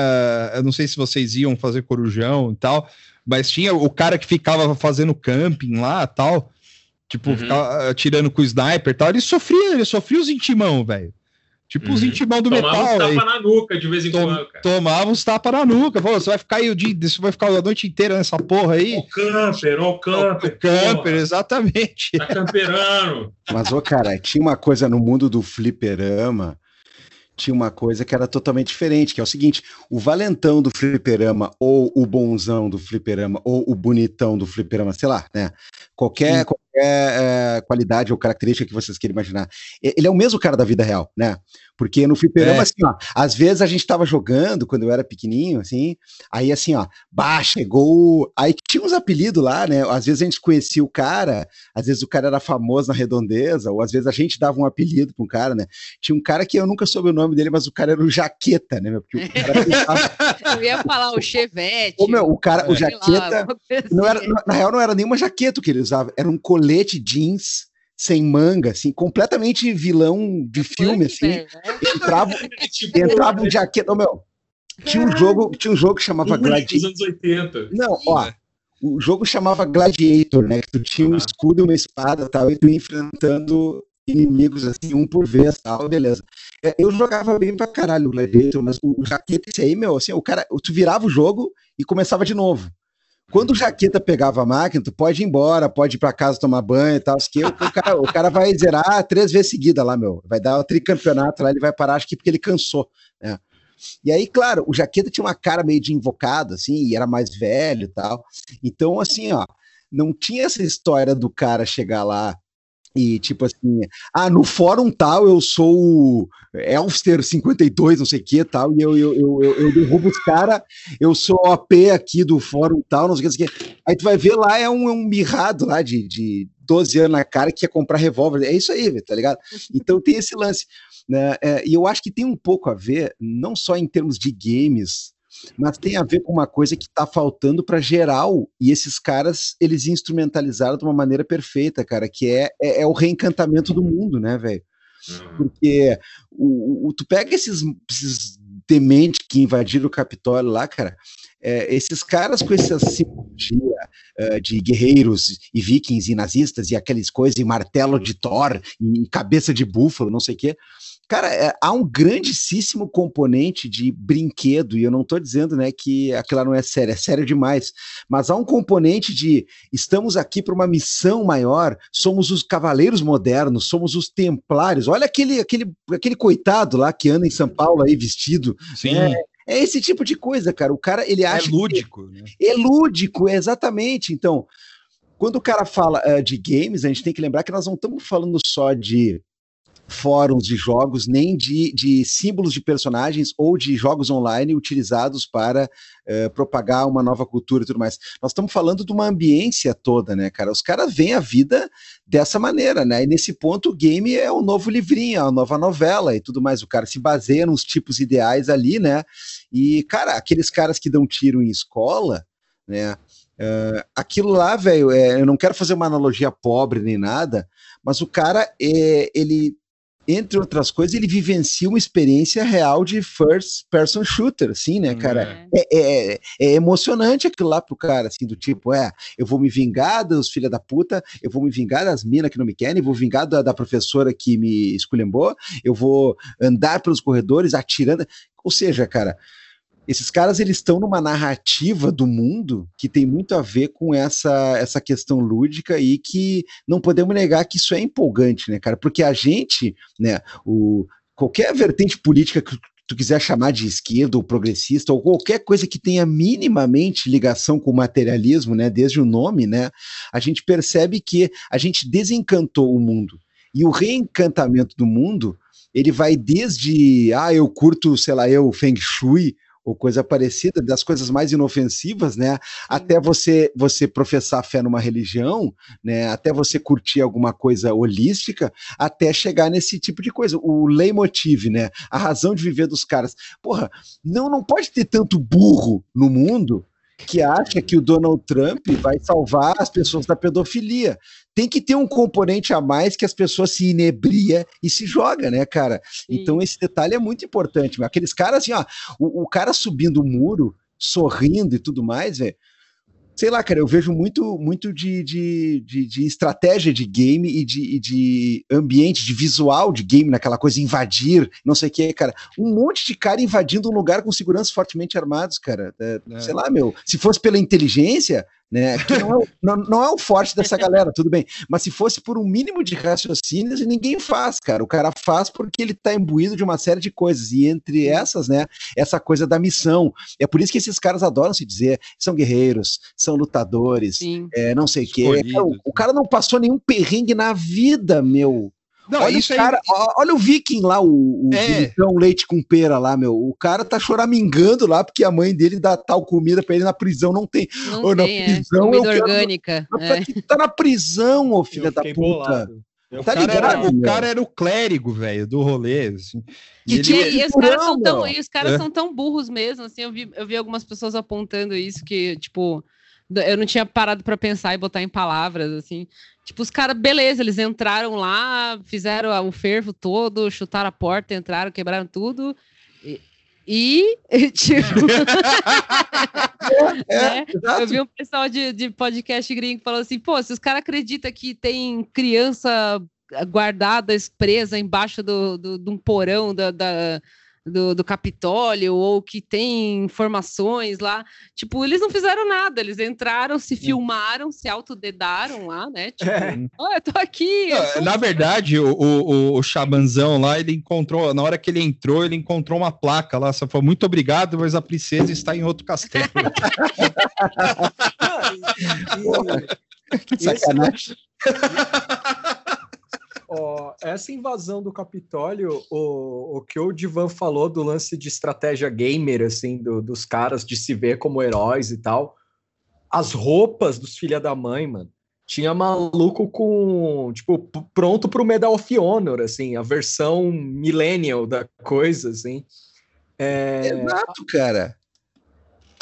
Eu não sei se vocês iam fazer corujão e tal, mas tinha o cara que ficava fazendo camping lá tal, tipo, uhum. ficava atirando com o sniper e tal. Ele sofria, ele sofria os intimão, velho. Tipo uhum. os intimão do Tomava metal. Tomava uns
tapas na nuca de vez em quando,
cara. Tomava uns tapas na nuca. Pô, você vai ficar aí o dia, você vai ficar a noite inteira nessa porra aí.
O camper, o camper.
O camper, porra. exatamente.
Tá camperando.
Mas, ô, cara, tinha uma coisa no mundo do fliperama tinha uma coisa que era totalmente diferente, que é o seguinte: o valentão do fliperama, ou o bonzão do fliperama, ou o bonitão do fliperama, sei lá, né? Qualquer, qualquer é, qualidade ou característica que vocês queiram imaginar. Ele é o mesmo cara da vida real, né? Porque no fliperama, é. assim, ó, às vezes a gente tava jogando quando eu era pequenininho, assim, aí assim, ó, bah, chegou. Aí tinha uns apelidos lá, né? Às vezes a gente conhecia o cara, às vezes o cara era famoso na redondeza, ou às vezes a gente dava um apelido pra um cara, né? Tinha um cara que eu nunca soube o nome dele, mas o cara era o Jaqueta, né? Porque o cara [laughs]
pensava... Eu ia falar o Chevette.
Ô, meu, o cara, o Jaqueta. Lá, não era, na real, não era nenhuma jaqueta que ele usava, era um colete jeans sem manga, assim, completamente vilão de é filme, assim. Velho, né? Entrava, [laughs] é tipo, entrava um jaqueta, oh, meu, tinha um jogo, tinha um jogo que chamava
Gladiator. anos 80.
Não, ó, o jogo chamava Gladiator, né? Que tu tinha um escudo e uma espada tal, e tu ia enfrentando inimigos assim, um por vez, tal, beleza. É, eu jogava bem pra caralho o Gladiator, mas o jaqueta esse aí, meu, assim, o cara, tu virava o jogo e começava de novo. Quando o Jaqueta pegava a máquina, tu pode ir embora, pode ir para casa tomar banho e tal. Que o, cara, o cara vai zerar três vezes seguida lá, meu. Vai dar o tricampeonato lá, ele vai parar, acho que porque ele cansou, né? E aí, claro, o Jaqueta tinha uma cara meio de invocado, assim, e era mais velho e tal. Então, assim, ó, não tinha essa história do cara chegar lá e tipo assim, ah, no fórum tal eu sou Elster 52, não sei o que tal, e eu, eu, eu, eu, eu derrubo os caras, eu sou OP aqui do fórum tal, não sei o que, Aí tu vai ver lá, é um, é um mirrado lá de, de 12 anos na cara que quer comprar revólver. É isso aí, tá ligado? Então tem esse lance. Né? É, e eu acho que tem um pouco a ver, não só em termos de games, mas tem a ver com uma coisa que está faltando para geral, e esses caras, eles instrumentalizaram de uma maneira perfeita, cara, que é, é, é o reencantamento do mundo, né, velho? Uhum. Porque o, o, tu pega esses, esses dementes que invadiram o Capitólio lá, cara, é, esses caras com essa simbologia uh, de guerreiros e vikings e nazistas e aquelas coisas, e martelo de Thor e cabeça de búfalo, não sei o quê, Cara, é, há um grandíssimo componente de brinquedo, e eu não estou dizendo né, que aquilo não é sério, é sério demais, mas há um componente de estamos aqui para uma missão maior, somos os cavaleiros modernos, somos os templários. Olha aquele, aquele, aquele coitado lá que anda em São Paulo aí vestido.
Sim.
É, é esse tipo de coisa, cara. O cara, ele é acha.
É lúdico, né?
É lúdico, exatamente. Então, quando o cara fala uh, de games, a gente tem que lembrar que nós não estamos falando só de fóruns de jogos, nem de, de símbolos de personagens ou de jogos online utilizados para uh, propagar uma nova cultura e tudo mais. Nós estamos falando de uma ambiência toda, né, cara? Os caras veem a vida dessa maneira, né? E nesse ponto o game é o novo livrinho, a nova novela e tudo mais. O cara se baseia nos tipos ideais ali, né? E, cara, aqueles caras que dão tiro em escola, né? Uh, aquilo lá, velho, é, eu não quero fazer uma analogia pobre nem nada, mas o cara, é, ele entre outras coisas, ele vivencia uma experiência real de first person shooter, assim, né, cara? É, é, é, é emocionante aquilo lá pro cara, assim, do tipo, é, eu vou me vingar dos filha da puta, eu vou me vingar das minas que não me querem, vou vingar da, da professora que me esculhambou, eu vou andar pelos corredores atirando. Ou seja, cara, esses caras eles estão numa narrativa do mundo que tem muito a ver com essa, essa questão lúdica e que não podemos negar que isso é empolgante, né, cara? Porque a gente, né, o, qualquer vertente política que tu quiser chamar de esquerda ou progressista ou qualquer coisa que tenha minimamente ligação com o materialismo, né, desde o nome, né, a gente percebe que a gente desencantou o mundo. E o reencantamento do mundo, ele vai desde, ah, eu curto, sei lá, eu, Feng Shui, ou coisa parecida, das coisas mais inofensivas, né? Até você você professar fé numa religião, né? Até você curtir alguma coisa holística, até chegar nesse tipo de coisa. O leitmotiv, né? A razão de viver dos caras. Porra, não não pode ter tanto burro no mundo que acha que o Donald Trump vai salvar as pessoas da pedofilia. Tem que ter um componente a mais que as pessoas se inebria e se joga, né, cara? Sim. Então esse detalhe é muito importante. Aqueles caras, assim, ó, o, o cara subindo o muro, sorrindo e tudo mais, velho sei lá, cara, eu vejo muito, muito de, de, de, de estratégia de game e de, de, ambiente, de visual de game, naquela coisa invadir, não sei o que, cara. Um monte de cara invadindo um lugar com seguranças fortemente armados, cara. É, é. Sei lá, meu. Se fosse pela inteligência, né? Que não é, [laughs] não, não é o forte dessa galera, tudo bem. Mas se fosse por um mínimo de raciocínios, ninguém faz, cara. O cara faz porque ele tá imbuído de uma série de coisas. E entre essas, né, essa coisa da missão. É por isso que esses caras adoram se dizer, são guerreiros, são lutadores, é, não sei o quê. O, o cara não passou nenhum perrengue na vida, meu. Não, olha isso cara, aí... olha o Viking lá, o, o é. leite com pera lá, meu. O cara tá choramingando lá porque a mãe dele dá tal comida para ele na prisão, não tem.
Não tem, na é. prisão, é. Comida orgânica.
É. Tá na prisão, ô filha da puta. Bolado.
O, tá cara era, o cara era o clérigo, velho, do rolê. Assim.
E, e, ele... e, os caras são tão, e os caras é. são tão burros mesmo, assim, eu vi, eu vi algumas pessoas apontando isso, que, tipo, eu não tinha parado para pensar e botar em palavras, assim. Tipo, os caras, beleza, eles entraram lá, fizeram o fervo todo, chutaram a porta, entraram, quebraram tudo. E, e [laughs] tipo. [laughs] é, né? Eu vi um pessoal de, de podcast gringo falando assim: pô, se os caras acreditam que tem criança guardada, presa embaixo do, do, de um porão da, da do, do Capitólio ou que tem informações lá. Tipo, eles não fizeram nada, eles entraram, se filmaram, se autodedaram lá, né? Tipo, é. oh, eu tô aqui. Eu
tô... Na verdade, o, o, o Chabanzão lá, ele encontrou, na hora que ele entrou, ele encontrou uma placa lá, só foi muito obrigado, mas a princesa está em outro castelo. [laughs]
que sacanagem. Ó, essa invasão do Capitólio, o, o que o Divan falou do lance de estratégia gamer, assim, do, dos caras de se ver como heróis e tal. As roupas dos filha da mãe, mano. Tinha maluco com, tipo, pronto pro Medal of Honor, assim, a versão millennial da coisa, assim.
É... Exato, cara.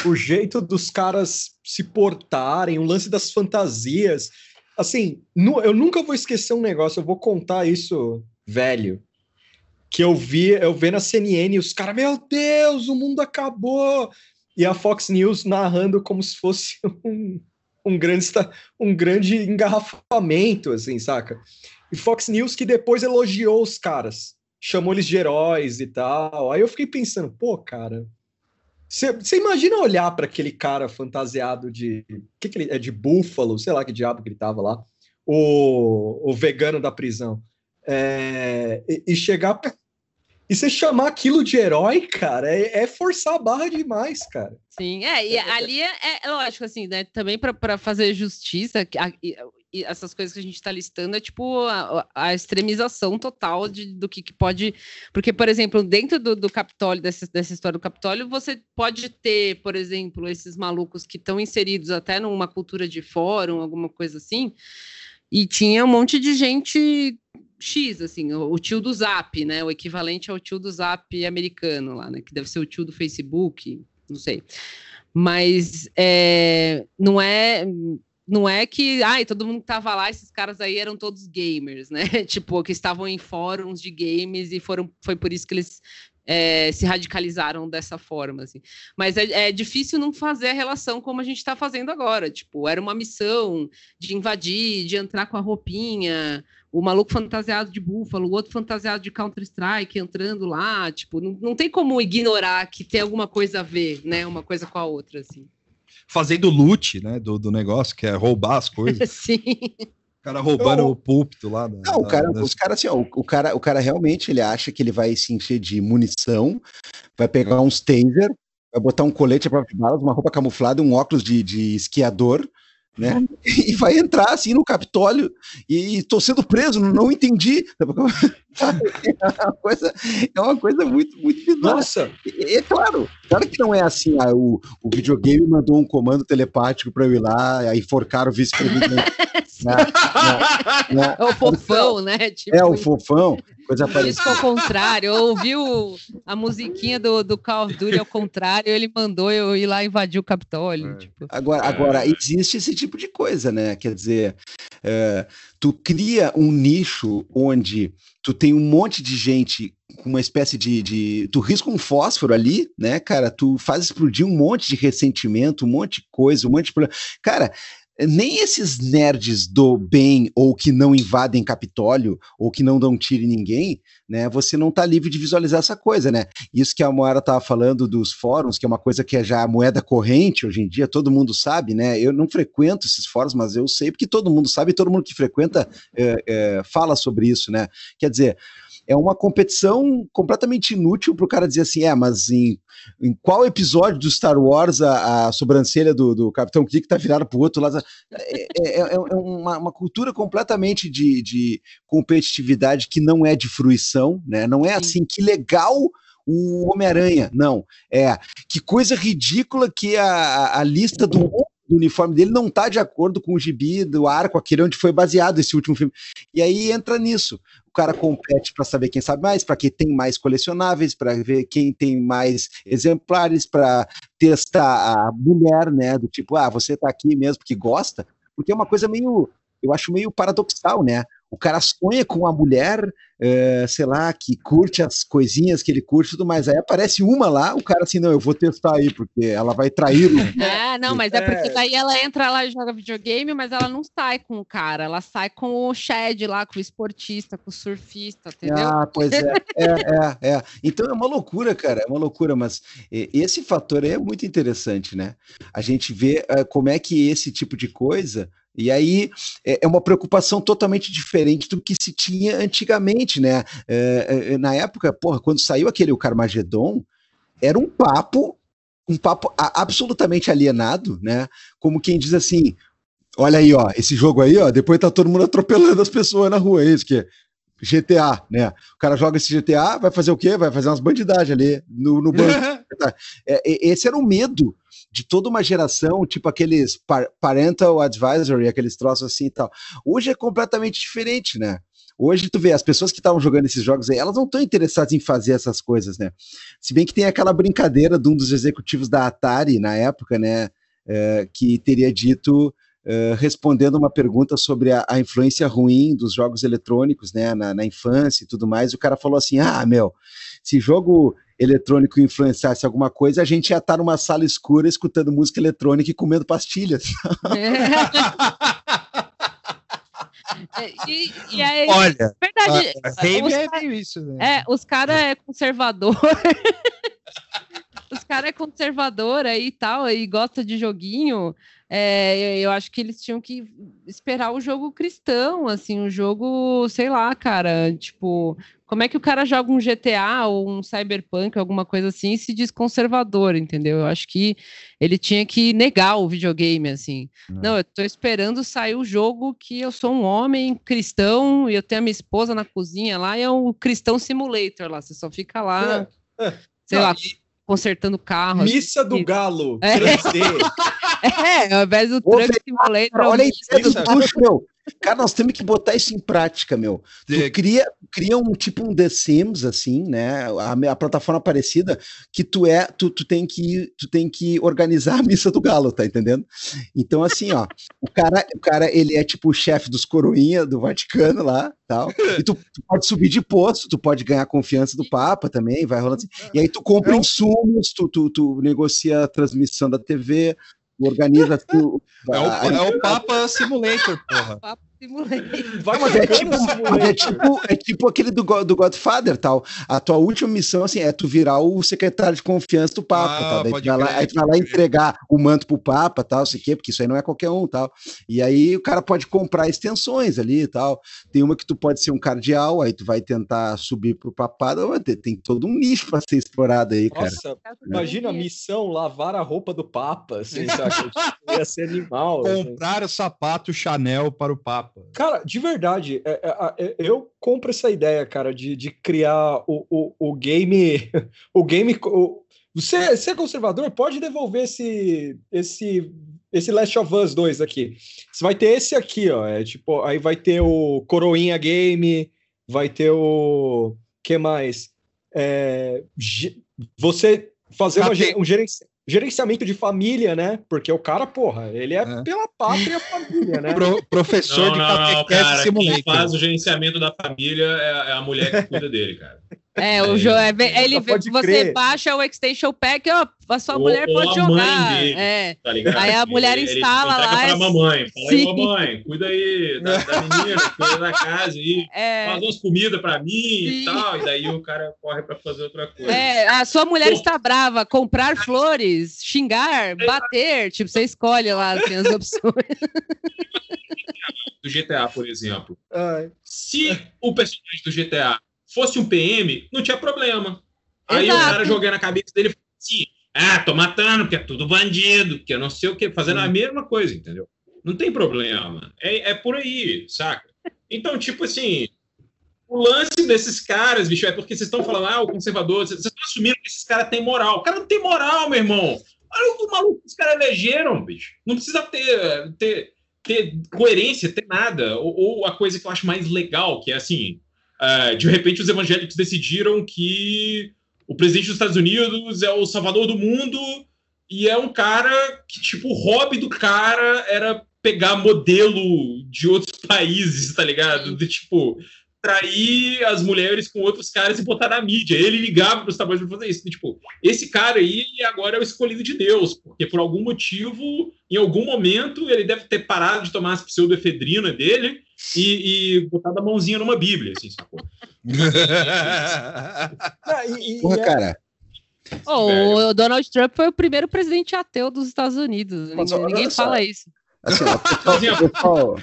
O jeito dos caras se portarem, o lance das fantasias assim, eu nunca vou esquecer um negócio, eu vou contar isso velho. Que eu vi, eu vi na CNN, os caras, meu Deus, o mundo acabou! E a Fox News narrando como se fosse [laughs] um, um, grande, um grande engarrafamento, assim, saca? E Fox News que depois elogiou os caras. chamou eles de heróis e tal. Aí eu fiquei pensando, pô, cara, você imagina olhar para aquele cara fantasiado de. que, que ele é? De búfalo, sei lá que diabo que ele tava lá. O, o vegano da prisão. É, e, e, chegar e você chamar aquilo de herói, cara, é, é, forçar a barra demais, cara.
Sim, é, e ali é, é lógico, assim, né? Também para fazer justiça, essas coisas que a gente está listando é tipo a, a extremização total de, do que, que, pode. Porque, por exemplo, dentro do, do Capitólio, dessa, dessa história do Capitólio, você pode ter, por exemplo, esses malucos que estão inseridos até numa cultura de fórum, alguma coisa assim, e tinha um monte de gente X, assim, o, tio do Zap, né? O equivalente ao tio do Zap americano lá, né? Que deve ser o tio do Facebook, não sei. Mas é, não é não é que, ai, todo mundo que tava lá, esses caras aí eram todos gamers, né? [laughs] tipo, que estavam em fóruns de games e foram, foi por isso que eles é, se radicalizaram dessa forma, assim. Mas é, é, difícil não fazer a relação como a gente está fazendo agora. Tipo, era uma missão de invadir, de entrar com a roupinha, o maluco fantasiado de búfalo, o outro fantasiado de Counter-Strike entrando lá. Tipo, não, não tem como ignorar que tem alguma coisa a ver, né? Uma coisa com a outra, assim
fazendo loot, né, do, do negócio, que é roubar as coisas. [laughs]
Sim.
O cara roubando Eu... o púlpito lá. Da,
não, o cara, da... os caras assim, ó, o, o, cara, o cara realmente ele acha que ele vai se encher de munição, vai pegar uns taser, vai botar um colete para balas, uma roupa camuflada, um óculos de, de esquiador, né? [laughs] E vai entrar assim no Capitólio e estou sendo preso, não entendi. [laughs] É uma coisa, é uma coisa muito, muito
bizarra. Nossa!
É, é claro, claro que não é assim. Ah, o, o videogame mandou um comando telepático para eu ir lá, aí enforcar o vice-presidente. [laughs]
é o fofão, né?
Tipo, é o fofão. Coisa
Isso ao contrário, eu ouvi o, a musiquinha do, do Call of Duty ao contrário, ele mandou eu ir lá invadir o Capitólio. É. Tipo.
Agora, agora, existe esse tipo de coisa, né? Quer dizer, é, tu cria um nicho onde tu tem um monte de gente com uma espécie de, de, Tu risca um fósforo ali, né, cara? Tu faz explodir um monte de ressentimento, um monte de coisa, um monte de. Cara, nem esses nerds do bem ou que não invadem Capitólio ou que não dão tiro em ninguém, né? Você não está livre de visualizar essa coisa, né? Isso que a Moara estava falando dos fóruns, que é uma coisa que é já moeda corrente hoje em dia, todo mundo sabe, né? Eu não frequento esses fóruns, mas eu sei porque todo mundo sabe, todo mundo que frequenta é, é, fala sobre isso, né? Quer dizer, é uma competição completamente inútil para o cara dizer assim, é, mas em, em qual episódio do Star Wars a, a sobrancelha do, do Capitão Kirk está virada para o outro lado? É, é, é, é uma, uma, cultura completamente de, de, competitividade que não é de fruição, né? Não é assim, que legal o Homem-Aranha, não. É, que coisa ridícula que a, a lista do do uniforme dele não está de acordo com o gibi do arco, aquele onde foi baseado esse último filme. E aí entra nisso. O cara compete para saber quem sabe mais, para quem tem mais colecionáveis, para ver quem tem mais exemplares, para testar a mulher, né? Do tipo, ah, você está aqui mesmo porque gosta, porque é uma coisa meio, eu acho meio paradoxal, né? O cara sonha com uma mulher, é, sei lá, que curte as coisinhas que ele curte e tudo mais. Aí aparece uma lá, o cara assim, não, eu vou testar aí, porque ela vai traí-lo. [laughs]
É, não, mas é, é porque daí ela entra lá e joga videogame, mas ela não sai com o cara, ela sai com o Shed lá, com o esportista, com o surfista, entendeu?
Ah, pois é, é, é, é. Então é uma loucura, cara, é uma loucura, mas esse fator é muito interessante, né? A gente vê uh, como é que esse tipo de coisa e aí é, é uma preocupação totalmente diferente do que se tinha antigamente, né? É, é, na época, porra, quando saiu aquele o Carmageddon, era um papo, um papo absolutamente alienado, né? Como quem diz assim: olha aí, ó, esse jogo aí, ó, depois tá todo mundo atropelando as pessoas na rua, é isso que é. GTA, né? O cara joga esse GTA, vai fazer o quê? Vai fazer umas bandidagens ali no, no banco. [laughs] é, esse era o medo de toda uma geração, tipo aqueles parental advisory, aqueles troços assim e tal. Hoje é completamente diferente, né? Hoje tu vê, as pessoas que estavam jogando esses jogos aí, elas não estão interessadas em fazer essas coisas, né? Se bem que tem aquela brincadeira de um dos executivos da Atari na época, né? É, que teria dito Uh, respondendo uma pergunta sobre a, a, influência ruim dos jogos eletrônicos, né, na, na, infância e tudo mais, o cara falou assim, ah, meu, se jogo eletrônico influenciasse alguma coisa, a gente ia estar numa sala escura escutando música eletrônica e comendo pastilhas. É. [laughs]
É, e, e aí, [laughs]
Olha,
verdade,
rave é meio isso, né?
É, os caras é conservador. [laughs] os caras é conservador aí e tal, e gosta de joguinho. É, eu acho que eles tinham que esperar o jogo cristão, assim, o jogo, sei lá, cara, tipo, como é que o cara joga um GTA ou um Cyberpunk, alguma coisa assim, e se diz conservador, entendeu? Eu acho que ele tinha que negar o videogame, assim. Não, Não eu tô esperando sair o jogo que eu sou um homem cristão e eu tenho a minha esposa na cozinha lá, e é um cristão simulator lá, você só fica lá, é, é. sei Não, lá, e... consertando carro.
Missa assim. do Galo, 3D. [laughs]
É, ao invés do Truck Simulator.
Olha aí, meu. Cara, nós temos que botar isso em prática, meu. Tu cria, cria um tipo um The Sims, assim, né? A, a plataforma parecida, que tu é, tu, tu, tem que, tu tem que organizar a missa do galo, tá entendendo? Então, assim, ó, o cara, o cara ele é tipo o chefe dos coroinha do Vaticano lá, tal. E tu, tu, pode subir de posto, tu pode ganhar confiança do Papa também, vai rolando assim. E aí tu compra é insumos, tu, tu, tu negocia a transmissão da TV, organiza tudo.
É o, é o Papa Simulator, porra.
Vai, mas é tipo, é, tipo, é tipo aquele do, do Godfather, tal. A tua última missão, assim, é tu virar o secretário de confiança do Papa, ah, tal. Daí tu vai, lá, aí tu vai lá entregar o manto pro Papa, tal, sei quê, porque isso aí não é qualquer um, tal. E aí o cara pode comprar extensões ali e tal. Tem uma que tu pode ser um cardeal, aí tu vai tentar subir pro papado. Tem, todo um nicho pra ser explorado aí, cara. Nossa,
imagina a missão lavar a roupa do Papa, assim, [laughs] sabe? Ia ser animal.
Comprar assim. o sapato Chanel para o Papa.
Cara, de verdade, é, é, é, eu compro essa ideia, cara, de, de criar o, o, o game. [laughs] O game. O, você, você é conservador, pode devolver esse, esse, esse Last of Us 2 aqui. Você vai ter esse aqui, ó. É, tipo, aí vai ter o Coroinha Game, vai ter o. que mais? É, você fazer uma, um gerenciamento gerenciamento de família, né? Porque o cara, porra, ele é, é. pela pátria família, né? [laughs]
Pro, professor
não,
de
catequese simulator. Quem faz o gerenciamento da família é, é a mulher que cuida dele, cara.
É, o João, é, ele vê, você crer. baixa o extension pack, ó, a sua ou, mulher pode jogar. Dele, é. Tá aí a mulher ele, instala ele, lá.
Pra mamãe, fala aí, mamãe, cuida aí da, da menina, cuida da casa aí, [laughs] é. faz umas comidas pra mim Sim. e tal. E daí o cara corre pra fazer outra coisa.
É, a sua mulher Pô. está brava, comprar flores, xingar, bater, tipo, você escolhe lá assim, as [laughs] opções.
Do GTA, por exemplo. Ai. Se o personagem do GTA fosse um PM, não tinha problema. Aí Exato. o cara jogando a cabeça dele assim: ah, tô matando, porque é tudo bandido, que eu não sei o que, fazendo Sim. a mesma coisa, entendeu? Não tem problema. É, é por aí, saca? Então, tipo assim, o lance desses caras, bicho, é porque vocês estão falando, ah, o conservador, vocês estão assumindo que esses caras têm moral. O cara não tem moral, meu irmão. Olha o maluco que os caras elegeram, bicho. Não precisa ter, ter, ter coerência, ter nada. Ou, ou, a coisa que eu acho mais legal, que é assim, uh, de repente os evangélicos decidiram que o presidente dos Estados Unidos é o salvador do mundo e é um cara que, tipo, o hobby do cara era pegar modelo de outros [laughs] países, tá ligado? De, tipo, trair as mulheres com outros caras e botar na mídia. Ele ligava para os tabloides para fazer isso. Tipo, esse cara aí agora é o escolhido de Deus, porque por algum motivo, em algum momento, ele deve ter parado de tomar as pseudoefedrina dele e, e botado a mãozinha numa Bíblia, assim, sacou? [laughs]
Porra, é cara.
Oh, o Donald Trump foi o primeiro presidente ateu dos Estados Unidos. Ninguém, ninguém fala isso. Assim, ó, [laughs]
pessoal, pessoal,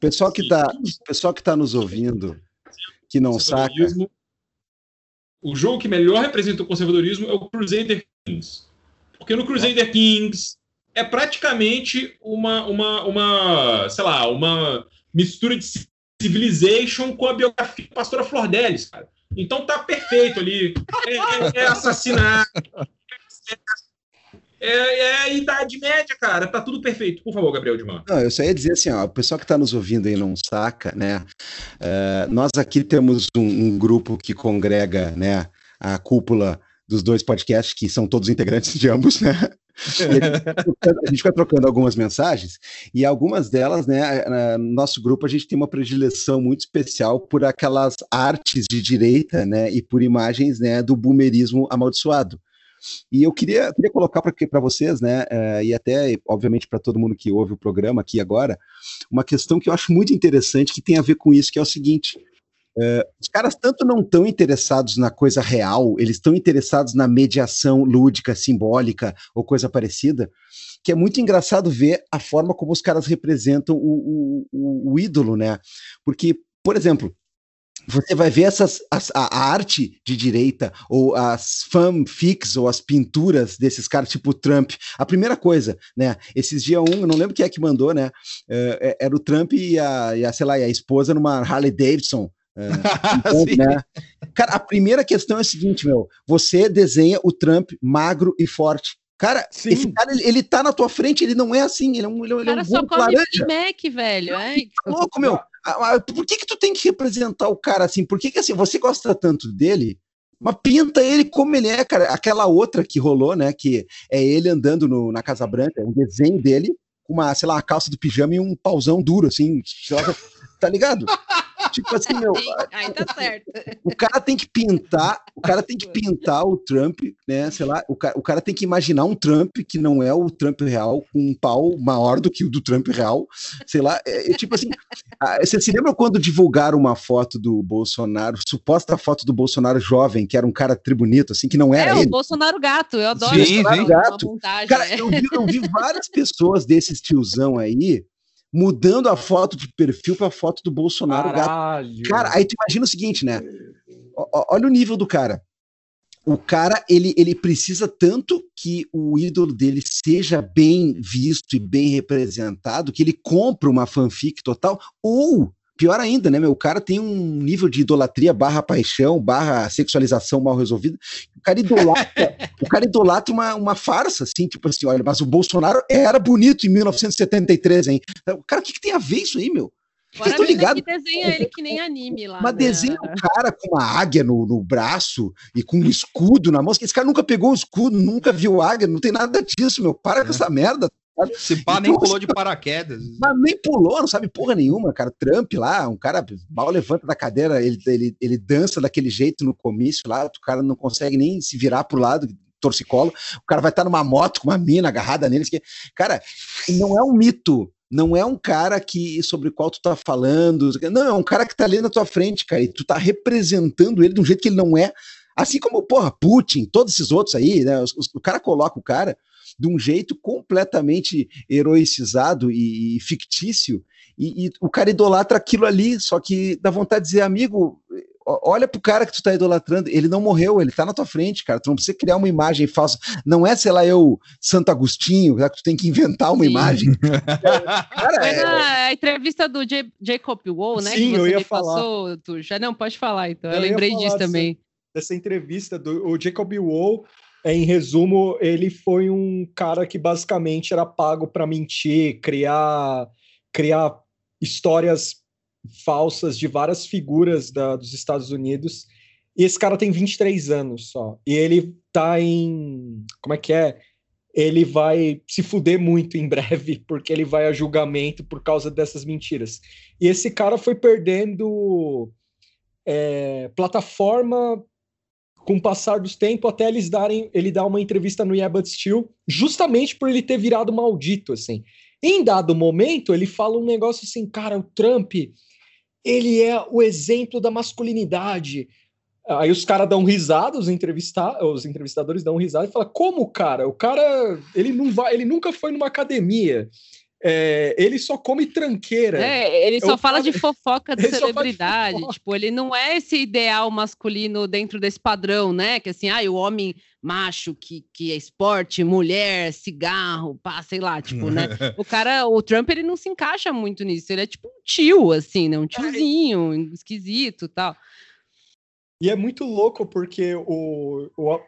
pessoal, que tá, pessoal que tá nos ouvindo, que não saca.
O jogo que melhor representa o conservadorismo é o Crusader Kings. Porque no Crusader Kings é praticamente uma, uma, uma sei lá, uma mistura de Civilization com a biografia da pastora Flor Delis, cara. Então tá perfeito ali. É, é, é assassinato. É, é, a Idade Média, cara. Tá tudo perfeito. Por favor, Gabriel de Não,
eu só ia dizer assim, ó, o pessoal que está nos ouvindo aí não saca, né? Uh, nós aqui temos um, um, grupo que congrega, né, a cúpula dos dois podcasts, que são todos integrantes de ambos, né? A gente vai trocando algumas mensagens e algumas delas, né, no nosso grupo a gente tem uma predileção muito especial por aquelas artes de direita, né, e por imagens, né, do boomerismo amaldiçoado. E eu queria, queria colocar para vocês, né, é, e até, obviamente, para todo mundo que ouve o programa aqui agora, uma questão que eu acho muito interessante, que tem a ver com isso, que é o seguinte. É, os caras tanto não estão interessados na coisa real, eles estão interessados na mediação lúdica, simbólica ou coisa parecida, que é muito engraçado ver a forma como os caras representam o, o, o ídolo, né? Porque, por exemplo, você vai ver essas as, a, arte de direita ou as fanfics ou as pinturas desses caras tipo Trump. A primeira coisa, né? Esses dias um, eu não lembro quem é que mandou, né? Uh, era o Trump e a, e a, sei lá, e a esposa numa Harley Davidson. [laughs] Então, né? Cara, a primeira questão é a seguinte, meu. Você desenha o Trump magro e forte. Cara, Sim. esse cara, ele, ele tá na tua frente, ele não é assim, ele é um, ele, é cara um
só come laranja. Mac, velho. É,
tá louco, meu. Por que que tu tem que representar o cara assim? Por que que assim, você gosta tanto dele, mas pinta ele como ele é, cara. Aquela outra que rolou, né, que é ele andando no, na Casa Branca, é um desenho dele com uma, sei lá, uma calça do pijama e um pauzão duro, assim, [laughs] tá ligado? Tipo assim, meu.
Aí tá certo.
O cara tem que pintar, o cara tem que pintar o Trump, né? Sei lá, o cara, o cara tem que imaginar um Trump que não é o Trump real, com um pau maior do que o do Trump real. Sei lá, é, é tipo assim. Você se lembra quando divulgaram uma foto do Bolsonaro, suposta foto do Bolsonaro jovem, que era um cara tribunito, assim, que não era é, ele? O
Bolsonaro gato, eu adoro
sim, sim. gato. Cara, é. eu, vi, eu vi várias pessoas desses tiozão aí mudando a foto de perfil para a foto do Bolsonaro. Caralho. Cara, aí tu imagina o seguinte, né? O, olha o nível do cara. O cara, ele, ele precisa tanto que o ídolo dele seja bem visto e bem representado que ele compra uma fanfic total, ou Pior ainda, né, meu? O cara tem um nível de idolatria barra paixão, barra sexualização mal resolvida. O cara idolatra, [laughs] o cara idolatra uma, uma farsa, assim, tipo assim, olha, mas o Bolsonaro era bonito em 1973, hein? Cara, o que, que tem a ver isso aí, meu?
Agora eu ligado. Que desenha ele que nem anime lá.
Mas né? desenha o cara com uma águia no, no braço e com um escudo na mão. Esse cara nunca pegou o escudo, nunca viu águia, não tem nada disso, meu. Para é. com essa merda,
se pá, nem pulou de paraquedas. [laughs]
Mas nem pulou, não sabe porra nenhuma, cara. Trump lá, um cara mal levanta da cadeira, ele, ele, ele dança daquele jeito no comício lá, o cara não consegue nem se virar pro lado, torcicolo. O cara vai estar numa moto com uma mina agarrada nele. Que... Cara, não é um mito. Não é um cara que sobre o qual tu tá falando. Não, é um cara que tá ali na tua frente, cara. E tu tá representando ele de um jeito que ele não é. Assim como, porra, Putin, todos esses outros aí, né? O cara coloca o cara de um jeito completamente heroicizado e, e fictício, e, e, o cara idolatra aquilo ali, só que dá vontade de dizer, amigo, olha pro cara que tu tá idolatrando, ele não morreu, ele tá na tua frente, cara, tu não precisa criar uma imagem falsa, não é, sei lá, eu, Santo Agostinho, que tu tem que inventar uma Sim. imagem. [laughs]
cara, Foi é... na entrevista do J Jacob Wall, né,
Sim, que você eu ia falar. passou,
tu já não, pode falar então, eu, eu lembrei disso também.
Dessa entrevista do o Jacob Wall, em resumo, ele foi um cara que basicamente era pago para mentir, criar, criar histórias falsas de várias figuras da, dos Estados Unidos. E esse cara tem 23 anos só. E ele tá em. Como é que é? Ele vai se fuder muito em breve, [laughs] porque ele vai a julgamento por causa dessas mentiras. E esse cara foi perdendo é, plataforma com o passar dos tempos, até eles darem, ele dá uma entrevista no Yeah But Still, justamente por ele ter virado maldito, assim. Em dado momento, ele fala um negócio assim, cara, o Trump, ele é o exemplo da masculinidade. Aí os caras dão risada, os, entrevista os entrevistadores dão risada e falam, como, cara? O cara, ele não vai, ele nunca foi numa academia. É, ele só come tranqueira.
É, ele só [laughs] fala de fofoca de celebridade. De fofoca. Tipo, ele não é esse ideal masculino dentro desse padrão, né? Que assim, ah, o homem macho que, que é esporte, mulher, cigarro, pá, sei lá, tipo, né? [laughs] o cara, o Trump, ele não se encaixa muito nisso. Ele é tipo um tio, assim, né? Um tiozinho, esquisito tal.
E é muito louco porque o, o,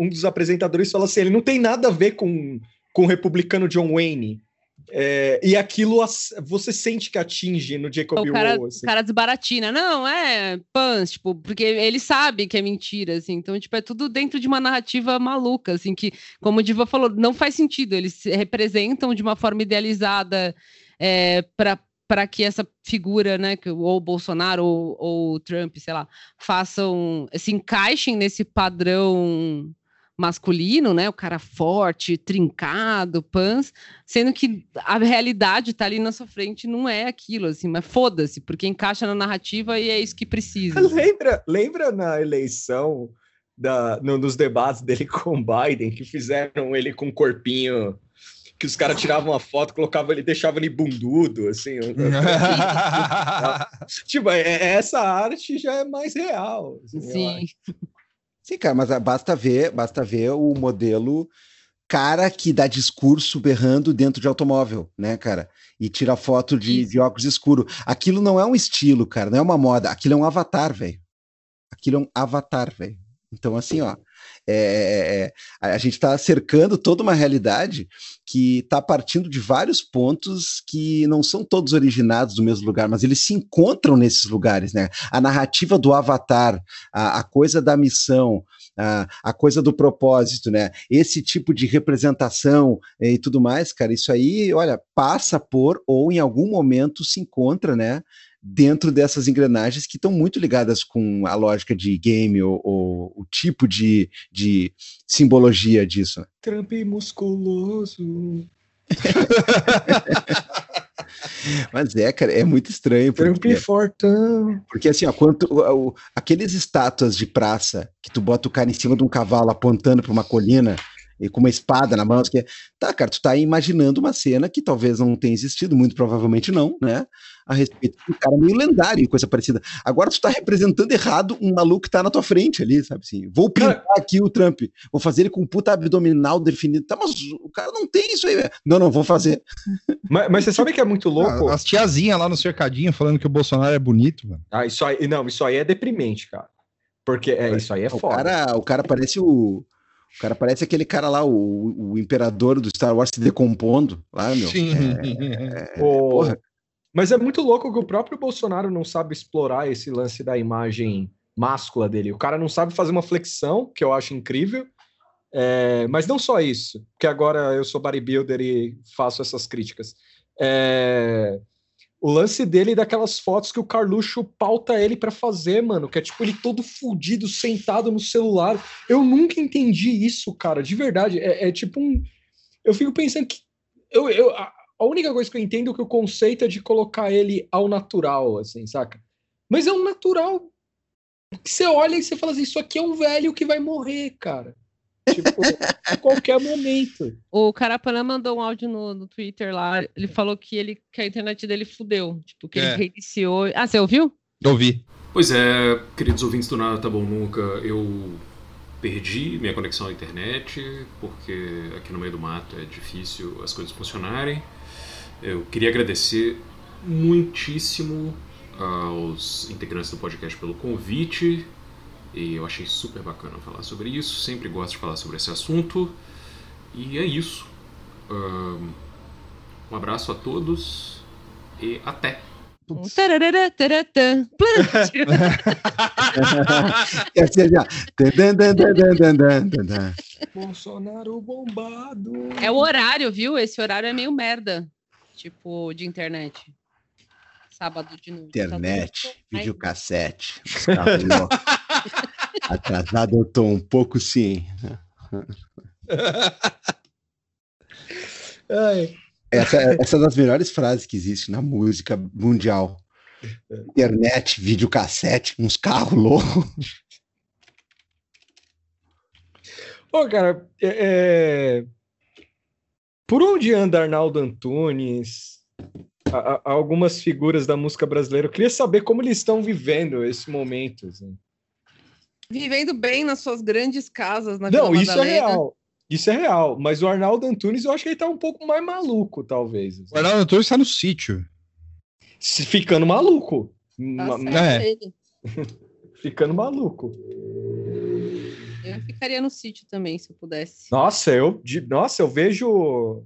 um dos apresentadores fala assim: ele não tem nada a ver com, com o republicano John Wayne. É, e aquilo você sente que atinge no Jacob
o cara, Wall, assim. O cara desbaratina. Não, é pans, tipo, porque ele sabe que é mentira, assim. Então, tipo, é tudo dentro de uma narrativa maluca, assim, que, como o Diva falou, não faz sentido. Eles se representam de uma forma idealizada é, para para que essa figura, né, que ou Bolsonaro ou, ou Trump, sei lá, façam, se encaixem nesse padrão masculino, né? O cara forte, trincado, pans, sendo que a realidade tá ali na sua frente não é aquilo, assim, mas foda-se, porque encaixa na narrativa e é isso que precisa. [laughs]
Lembra, lembra na eleição da, no, nos debates dele [laughs] com o Biden, que fizeram ele com um corpinho que os caras tiravam uma foto, colocavam ele, deixavam ele bundudo, assim. [laughs] tipo, é, é, essa arte já é mais real.
Assim, Sim.
Sim, cara, mas basta ver, basta ver o modelo cara que dá discurso berrando dentro de automóvel, né, cara? E tira foto de, de óculos escuro. Aquilo não é um estilo, cara, não é uma moda. Aquilo é um avatar, velho. Aquilo é um avatar, velho. Então, assim, ó, é, é, é a gente está cercando toda uma realidade que está partindo de vários pontos que não são todos originados do mesmo lugar, mas eles se encontram nesses lugares, né? A narrativa do avatar, a, a coisa da missão, a, a, coisa do propósito, né? Esse tipo de representação e tudo mais, cara, isso aí, olha, passa por ou em algum momento se encontra, né? Dentro dessas engrenagens que estão muito ligadas com a lógica de game ou, ou o tipo de, de simbologia disso.
Trump musculoso. [laughs]
Mas é, cara, é muito estranho.
Porque, fortão.
Porque assim, ó, quanto, o, aqueles estátuas de praça que tu bota o cara em cima de um cavalo apontando para uma colina e com uma espada na mão, que tá, cara, tu tá imaginando uma cena que talvez não tenha existido, muito provavelmente não, né? A respeito de um cara meio lendário e coisa parecida. Agora tu tá representando errado um maluco que tá na tua frente ali, sabe assim? Vou pintar aqui o Trump, vou fazer ele com um puta abdominal definido. Tá, mas o cara não tem isso aí, velho. Não, não, vou fazer. [laughs]
Mas, mas, você sabe que é muito louco?
As tiazinhas lá no cercadinho falando que o Bolsonaro é bonito, mano.
Ah, isso aí, não, isso aí é deprimente, cara. Porque é, isso aí é
o
foda.
Cara, o cara parece o o cara parece aquele cara lá, o, o imperador do Star Wars se decompondo lá, meu. Sim.
É, é, porra. Mas é muito louco que o próprio Bolsonaro não sabe explorar esse lance da imagem máscula dele. O cara não sabe fazer uma flexão, que eu acho incrível. É, mas não só isso, porque agora eu sou bodybuilder e faço essas críticas. É, o lance dele daquelas fotos que o Carluxo pauta ele para fazer, mano, que é tipo ele todo fudido, sentado no celular. Eu nunca entendi isso, cara, de verdade. É, é tipo um. Eu fico pensando que. Eu, eu, a, a única coisa que eu entendo é que o conceito é de colocar ele ao natural, assim, saca? Mas é um natural que você olha e você fala assim: isso aqui é um velho que vai morrer, cara. Tipo, a qualquer momento.
O Carapanã mandou um áudio no, no Twitter lá. Ele falou que, ele, que a internet dele fudeu. Tipo, que é. ele reiniciou. Ah, você ouviu?
Ouvi.
Pois é, queridos ouvintes do Nada Tá Bom Nunca, eu perdi minha conexão à internet, porque aqui no meio do mato é difícil as coisas funcionarem. Eu queria agradecer muitíssimo aos integrantes do podcast pelo convite. E eu achei super bacana falar sobre isso. Sempre gosto de falar sobre esse assunto. E é isso. Um abraço a todos e até.
Bolsonaro bombado.
É o horário, viu? Esse horário é meio merda. Tipo, de internet. Sábado de noite.
Internet, videocassete. [laughs] Atrasado eu tô um pouco sim. Essa, essa é das melhores frases que existe na música mundial. Internet, videocassete, uns carros loucos.
Ô, cara, é, é... por onde anda Arnaldo Antunes? A, a, algumas figuras da música brasileira. Eu queria saber como eles estão vivendo esse momento. Assim.
Vivendo bem nas suas grandes casas na
Não, Vila isso é real. Isso é real. Mas o Arnaldo Antunes, eu acho que ele tá um pouco mais maluco, talvez.
Assim. O Arnaldo Antunes tá no sítio.
Ficando maluco.
Tá é. [laughs]
Ficando maluco.
Eu ficaria no sítio também, se eu pudesse.
Nossa, eu, de, nossa, eu vejo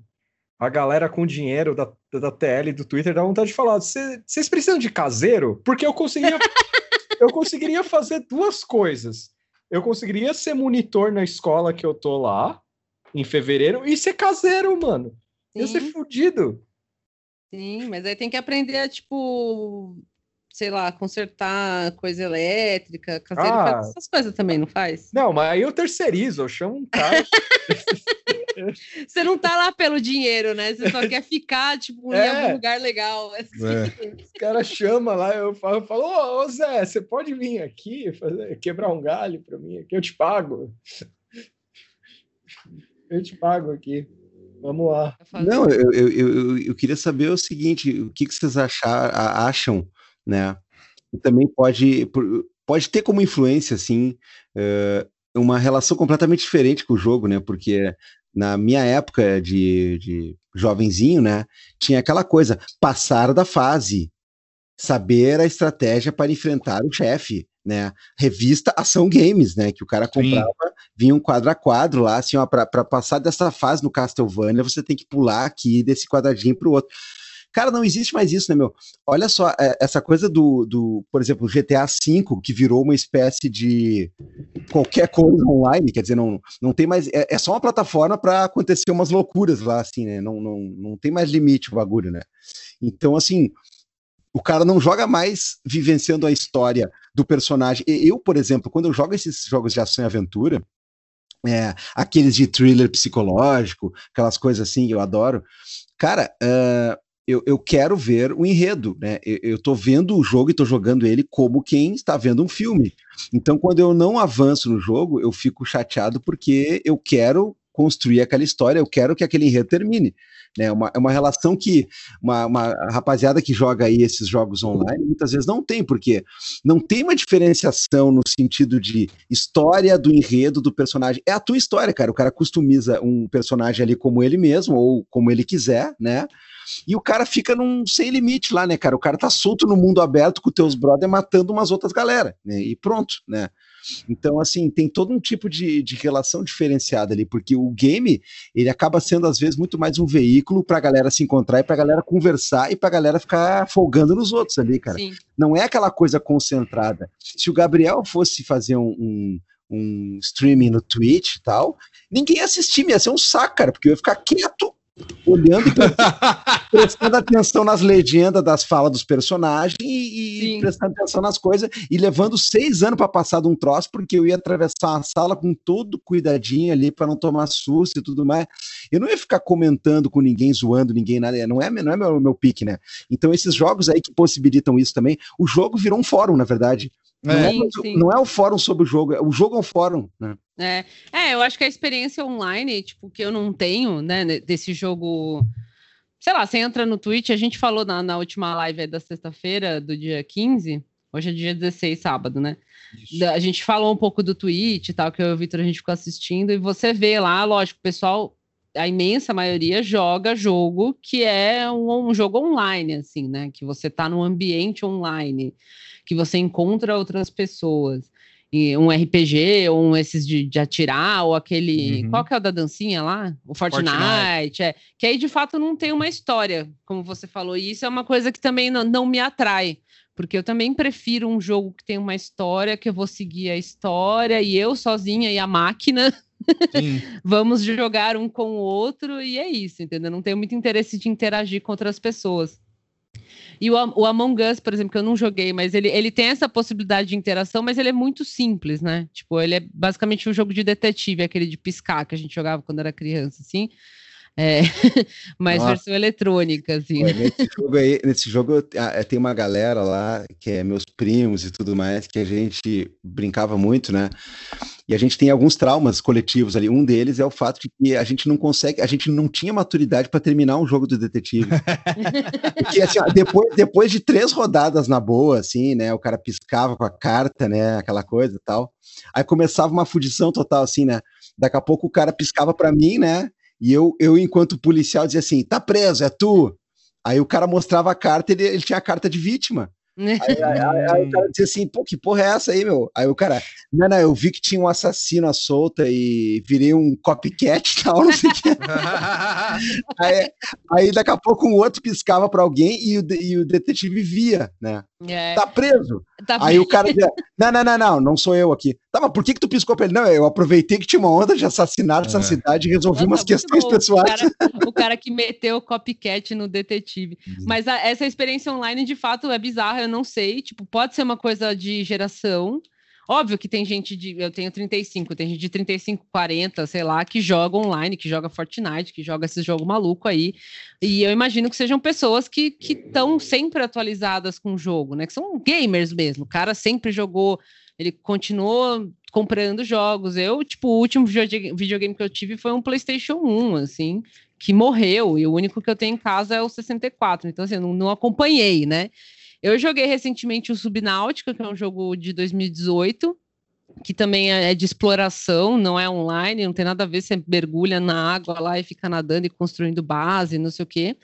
a galera com dinheiro da, da TL do Twitter dá vontade de falar: vocês precisam de caseiro? Porque eu conseguiria, [laughs] eu conseguiria fazer duas coisas. Eu conseguiria ser monitor na escola que eu tô lá, em fevereiro, e ser caseiro, mano. Sim. Ia ser fudido.
Sim, mas aí tem que aprender a, tipo, sei lá, consertar coisa elétrica, caseiro, ah, faz essas coisas também, não faz?
Não, mas aí eu terceirizo, eu chamo um cara. [laughs]
Você não tá lá pelo dinheiro, né? Você só quer ficar, tipo, é. em algum lugar legal. Assim.
É. Os caras chamam lá, eu falo, eu falo ô, ô, Zé, você pode vir aqui fazer, quebrar um galho para mim aqui, eu te pago. [laughs] Eu te pago aqui. Vamos lá.
Não, eu, eu, eu, eu queria saber o seguinte: o que, que vocês achar, acham, né? E também pode, pode ter como influência, assim, uma relação completamente diferente com o jogo, né? Porque na minha época de, de jovenzinho, né, tinha aquela coisa, passar da fase, saber a estratégia para enfrentar o chefe, né? Revista Ação Games, né? Que o cara comprava, Sim. vinha um quadro a quadro lá, assim, ó, para passar dessa fase no Castlevania, você tem que pular aqui desse quadradinho para o outro. Cara, não existe mais isso, né, meu? Olha só, é, essa coisa do, do, por exemplo, GTA V, que virou uma espécie de qualquer coisa online, quer dizer, não, não tem mais. É, é só uma plataforma para acontecer umas loucuras lá, assim, né? Não, não, não tem mais limite o bagulho, né? Então, assim, o cara não joga mais vivenciando a história do personagem. Eu, por exemplo, quando eu jogo esses jogos de ação e aventura, é, aqueles de thriller psicológico, aquelas coisas assim, eu adoro. Cara, eu, eu quero ver o enredo, né? Eu, tô vendo o jogo e tô jogando ele como quem está vendo um filme. Então, quando eu não avanço no jogo, eu fico chateado porque eu quero construir aquela história, eu quero que aquele enredo termine. Né? Uma, é uma relação que uma, uma rapaziada que joga aí esses jogos online muitas vezes não tem, porque não tem uma diferenciação no sentido de história do enredo do personagem. É a tua história, cara. O cara customiza um personagem ali como ele mesmo, ou como ele quiser, né? E o cara fica num sem limite lá, né, cara? O cara tá solto no mundo aberto com teus brother matando umas outras galera, né? E pronto, né? Então, assim, tem todo um tipo de, de relação diferenciada ali, porque o game, ele acaba sendo, às vezes, muito mais um veículo pra galera se encontrar e pra galera conversar e pra galera ficar folgando nos outros ali, cara. Sim. Não é aquela coisa concentrada. Se o Gabriel fosse fazer um, um um streaming no Twitch e tal, ninguém ia assistir, ia ser um saco, cara, porque eu ia ficar quieto olhando, [laughs] prestando atenção nas legendas das falas dos personagens e, e prestando atenção nas coisas e levando seis anos para passar de um troço, porque eu ia atravessar a sala com todo cuidadinho ali para não tomar susto e tudo mais. Eu não ia ficar comentando com ninguém, zoando ninguém, nada. Não é, não é meu, meu pique, né? Então, esses jogos aí que possibilitam isso também, o jogo virou um fórum, na verdade. Não, é, sim, não é o fórum sobre o jogo, o jogo é um fórum, né?
É, é, eu acho que a experiência online, tipo, que eu não tenho, né, desse jogo. Sei lá, você entra no Twitch, a gente falou na, na última live da sexta-feira, do dia 15, hoje é dia 16, sábado, né? Isso. A gente falou um pouco do Twitch e tal, que eu e o Vitor a gente ficou assistindo, e você vê lá, lógico, o pessoal, a imensa maioria joga jogo que é um, um jogo online, assim, né? Que você tá no ambiente online que você encontra outras pessoas. E um RPG, ou um esses de, de atirar, ou aquele. Uhum. Qual que é o da dancinha lá? O Fortnite, Fortnite, é. Que aí de fato não tem uma história, como você falou. E isso é uma coisa que também não, não me atrai. Porque eu também prefiro um jogo que tem uma história, que eu vou seguir a história, e eu sozinha e a máquina. [laughs] [laughs] Vamos jogar um com o outro, e é isso, entendeu? Não tenho muito interesse de interagir com outras pessoas. E o, o Among Us, por exemplo, que eu não joguei, mas ele, ele tem essa possibilidade de interação, mas ele é muito simples, né? Tipo, ele é basicamente um jogo de detetive, aquele de piscar que a gente jogava quando era criança, assim. É, [laughs] mas Nossa. versão eletrônica, assim.
Pô, nesse jogo aí, nesse jogo ah, tem uma galera lá, que é meus primos e tudo mais, que a gente brincava muito, né? E a gente tem alguns traumas coletivos ali. Um deles é o fato de que a gente não consegue, a gente não tinha maturidade para terminar um jogo do detetive. [laughs] Porque assim, ó, depois, depois de três rodadas na boa, assim, né? O cara piscava com a carta, né? Aquela coisa e tal. Aí começava uma fudição total, assim, né? Daqui a pouco o cara piscava para mim, né? E eu, eu, enquanto policial, dizia assim: tá preso, é tu. Aí o cara mostrava a carta, ele, ele tinha a carta de vítima. Aí, aí, aí, aí, o cara dizia assim, pô, que porra é essa aí, meu? Aí o cara, não, não, eu vi que tinha um assassino à solta e virei um copycat e tal, não sei o que. [laughs] aí, aí daqui a pouco um outro piscava para alguém e o, e o detetive via, né? É. Tá preso. Tá Aí o cara diz, [laughs] não, não, não, não, não sou eu aqui. Tá, mas por que que tu piscou pra ele? Não, eu aproveitei que tinha uma onda de assassinato é. nessa cidade e resolvi Nossa, umas questões bom. pessoais.
O cara, [laughs] o cara, que meteu o copycat no detetive. Uhum. Mas a, essa experiência online, de fato, é bizarra, eu não sei. Tipo, pode ser uma coisa de geração, Óbvio que tem gente de. Eu tenho 35, tem gente de 35, 40, sei lá, que joga online, que joga Fortnite, que joga esse jogo maluco aí. E eu imagino que sejam pessoas que estão sempre atualizadas com o jogo, né? Que são gamers mesmo. O cara sempre jogou, ele continuou comprando jogos. Eu, tipo, o último videogame que eu tive foi um PlayStation 1, assim, que morreu, e o único que eu tenho em casa é o 64. Então, assim, eu não, não acompanhei, né? Eu joguei recentemente o Subnáutica, que é um jogo de 2018, que também é, é de exploração, não é online, não tem nada a ver, você mergulha na água lá e fica nadando e construindo base, não sei o quê.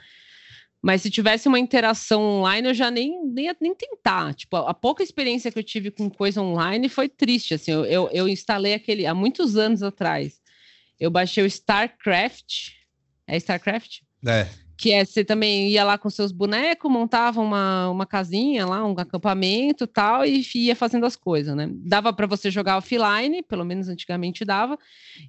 Mas se tivesse uma interação online, eu já nem, nem nem tentar. Tipo, a pouca experiência que eu tive com coisa online foi triste. Assim, eu, eu, eu instalei aquele há muitos anos atrás. Eu baixei o StarCraft. É StarCraft?
É
que é você também ia lá com seus bonecos, montava uma, uma casinha lá, um acampamento tal, e ia fazendo as coisas, né? Dava para você jogar offline, pelo menos antigamente dava,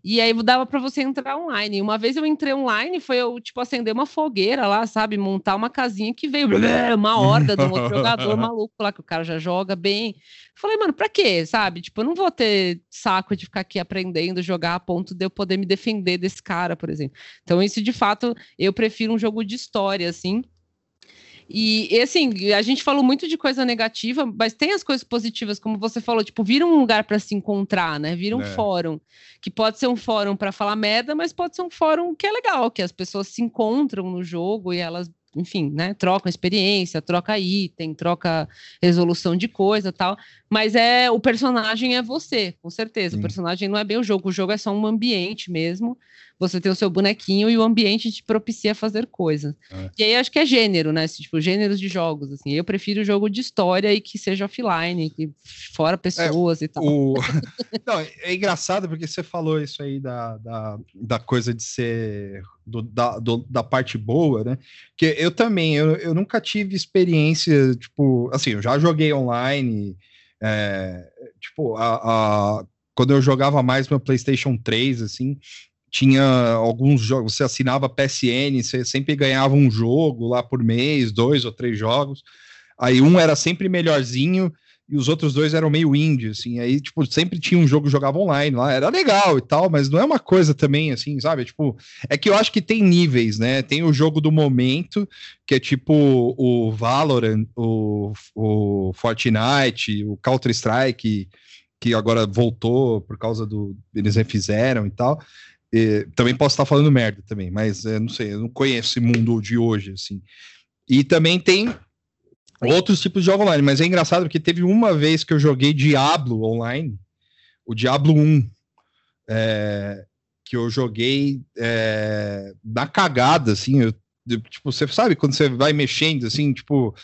e aí dava para você entrar online. Uma vez eu entrei online, foi eu, tipo, acender uma fogueira lá, sabe? Montar uma casinha que veio [laughs] uma horda de um outro jogador [laughs] maluco lá, que o cara já joga bem. Falei, mano, pra quê, sabe? Tipo, eu não vou ter saco de ficar aqui aprendendo, jogar a ponto de eu poder me defender desse cara, por exemplo. Então, isso, de fato, eu prefiro um jogo de história, assim. E, e, assim, a gente falou muito de coisa negativa, mas tem as coisas positivas, como você falou, tipo, vira um lugar para se encontrar, né? Vira um é. fórum, que pode ser um fórum para falar merda, mas pode ser um fórum que é legal, que as pessoas se encontram no jogo e elas enfim, né, troca experiência, troca item, troca resolução de coisa tal, mas é o personagem é você, com certeza. Sim. O personagem não é bem o jogo, o jogo é só um ambiente mesmo. Você tem o seu bonequinho e o ambiente te propicia fazer coisas. É. E aí acho que é gênero, né? Tipo, gêneros de jogos, assim. Eu prefiro jogo de história e que seja offline, que fora é, pessoas é, e tal. O... [laughs]
não, é engraçado porque você falou isso aí da, da, da coisa de ser do, da, do, da parte boa, né? Que eu também, eu, eu nunca tive experiência, tipo, assim, eu já joguei online, é, tipo, a, a, quando eu jogava mais meu PlayStation 3, assim, tinha alguns jogos, você assinava PSN, você sempre ganhava um jogo lá por mês, dois ou três jogos. Aí um era sempre melhorzinho e os outros dois eram meio indie, assim. Aí, tipo, sempre tinha um jogo que jogava online lá, era legal e tal, mas não é uma coisa também, assim, sabe? Tipo, é que eu acho que tem níveis, né? Tem o jogo do momento, que é tipo o Valorant, o, o Fortnite, o Counter-Strike, que agora voltou por causa do. Eles refizeram e tal. E, também posso estar falando merda também, mas é, não sei, eu não conheço esse mundo de hoje, assim. E também tem outros tipos de jogo online, mas é engraçado porque teve uma vez que eu joguei Diablo online, o Diablo 1, é, que eu joguei é, na cagada, assim, eu, eu, tipo, você sabe quando você vai mexendo, assim, tipo,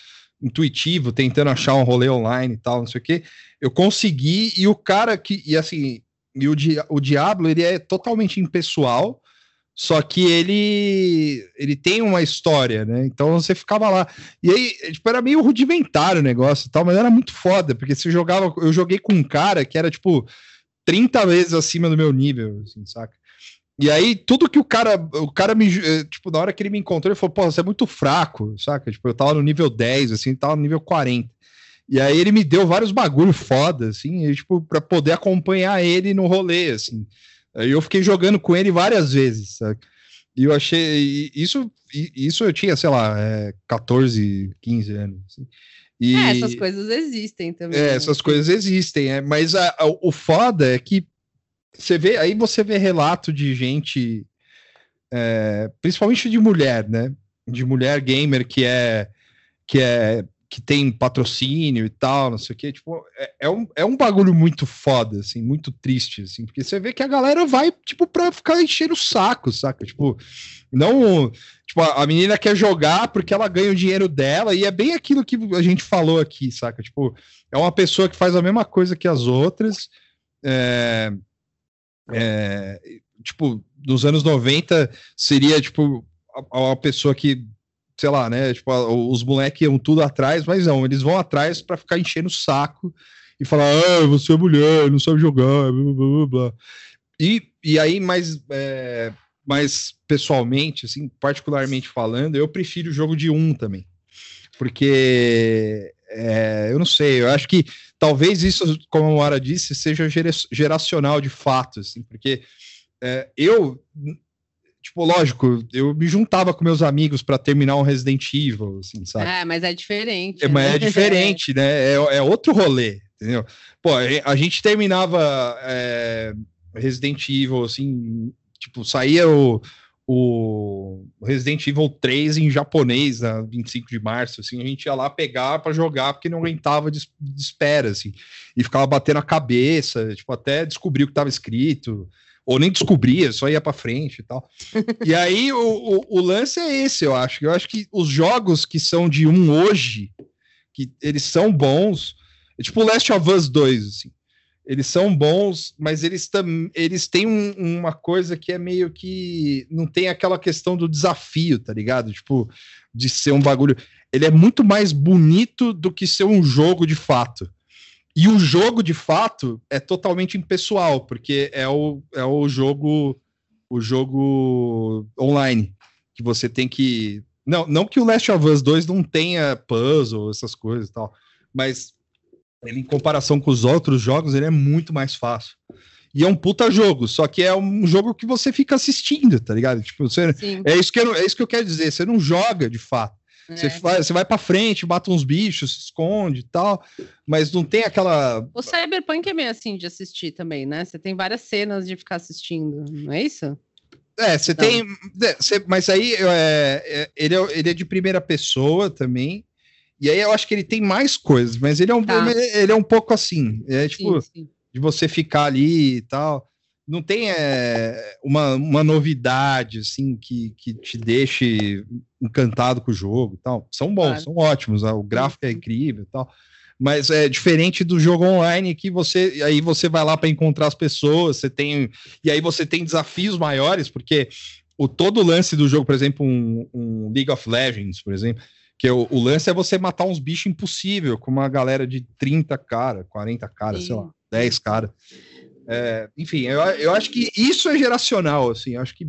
intuitivo, tentando achar um rolê online e tal, não sei o que, eu consegui, e o cara que, e assim, e o, Di, o Diablo, ele é totalmente impessoal, só que ele ele tem uma história, né? Então você ficava lá. E aí, tipo, era meio rudimentário o negócio e tal, mas era muito foda, porque você jogava. Eu joguei com um cara que era, tipo, 30 vezes acima do meu nível, assim, saca? E aí, tudo que o cara. O cara me. Eh, tipo, na hora que ele me encontrou, ele falou, pô, você é muito fraco, saca? Tipo, eu tava no nível 10, assim, tava no nível 40. E aí ele me deu vários bagulho foda, assim, e, tipo, pra poder acompanhar ele no rolê, assim. Aí eu fiquei jogando com ele várias vezes, sabe? E eu achei. Isso, isso eu tinha, sei lá, é, 14, 15 anos. Assim.
E, é, essas coisas existem também. É,
né? essas coisas existem, é, mas a, a, o foda é que você vê, aí você vê relato de gente, é, principalmente de mulher, né? De mulher gamer que é que é que tem patrocínio e tal, não sei o que, tipo, é, é, um, é um bagulho muito foda, assim, muito triste, assim, porque você vê que a galera vai, tipo, pra ficar enchendo o saco, saca? Tipo, não, tipo, a, a menina quer jogar porque ela ganha o dinheiro dela e é bem aquilo que a gente falou aqui, saca? Tipo, é uma pessoa que faz a mesma coisa que as outras, é, é, tipo, nos anos 90 seria, tipo, uma pessoa que sei lá, né? Tipo, os moleques iam tudo atrás, mas não, eles vão atrás para ficar enchendo o saco e falar, ah, você é mulher, não sabe jogar, blá blá blá. blá. E, e aí, mais, é, mais pessoalmente, assim, particularmente falando, eu prefiro o jogo de um também. Porque é, eu não sei, eu acho que talvez isso, como a Mara disse, seja geracional de fato, assim, porque é, eu tipo, lógico, eu me juntava com meus amigos para terminar um Resident Evil, assim, sabe?
É, mas é diferente.
É, né? Mas é diferente, né? É, é, outro rolê, entendeu? Pô, a gente terminava é, Resident Evil, assim, tipo, saía o, o Resident Evil 3 em japonês, na 25 de março, assim, a gente ia lá pegar para jogar porque não aguentava de, de, espera, assim, e ficava batendo a cabeça, tipo, até descobrir o que estava escrito, ou nem descobria, só ia para frente e tal. e [laughs] aí o, o, o, lance é esse, eu acho. Eu acho que os jogos que são de um hoje, que eles são bons, é tipo Last of Us 2, assim. Eles são bons, mas eles, tam, eles têm um, uma coisa que é meio que. Não tem aquela questão do desafio, tá ligado? Tipo, de ser um bagulho. Ele é muito mais bonito do que ser um jogo de fato. E o jogo, de fato, é totalmente impessoal, porque é o, é o jogo o jogo online, que você tem que... Não, não que o Last of Us 2 não tenha puzzle, essas coisas e tal, mas ele, em comparação com os outros jogos, ele é muito mais fácil. E é um puta jogo, só que é um jogo que você fica assistindo, tá ligado? Tipo, você, é, isso que eu, é isso que eu quero dizer, você não joga de fato. Você, é. vai, você vai pra frente, mata uns bichos, se esconde e tal, mas não tem aquela.
O Cyberpunk é meio assim de assistir também, né? Você tem várias cenas de ficar assistindo, não é isso?
É, você tem. É, você, mas aí é, é, ele, é, ele é de primeira pessoa também. E aí eu acho que ele tem mais coisas, mas ele é um, tá. ele é um pouco assim. É tipo, sim, sim. de você ficar ali e tal não tem é, uma, uma novidade assim que, que te deixe encantado com o jogo tal. São bons, claro. são ótimos, o gráfico é incrível tal. Mas é diferente do jogo online que você aí você vai lá para encontrar as pessoas, você tem e aí você tem desafios maiores, porque o todo o lance do jogo, por exemplo, um, um League of Legends, por exemplo, que o, o, lance é você matar uns bichos impossível, com uma galera de 30 cara, 40 cara, sei lá, 10 cara. É, enfim, eu, eu acho que isso é geracional, assim, eu acho que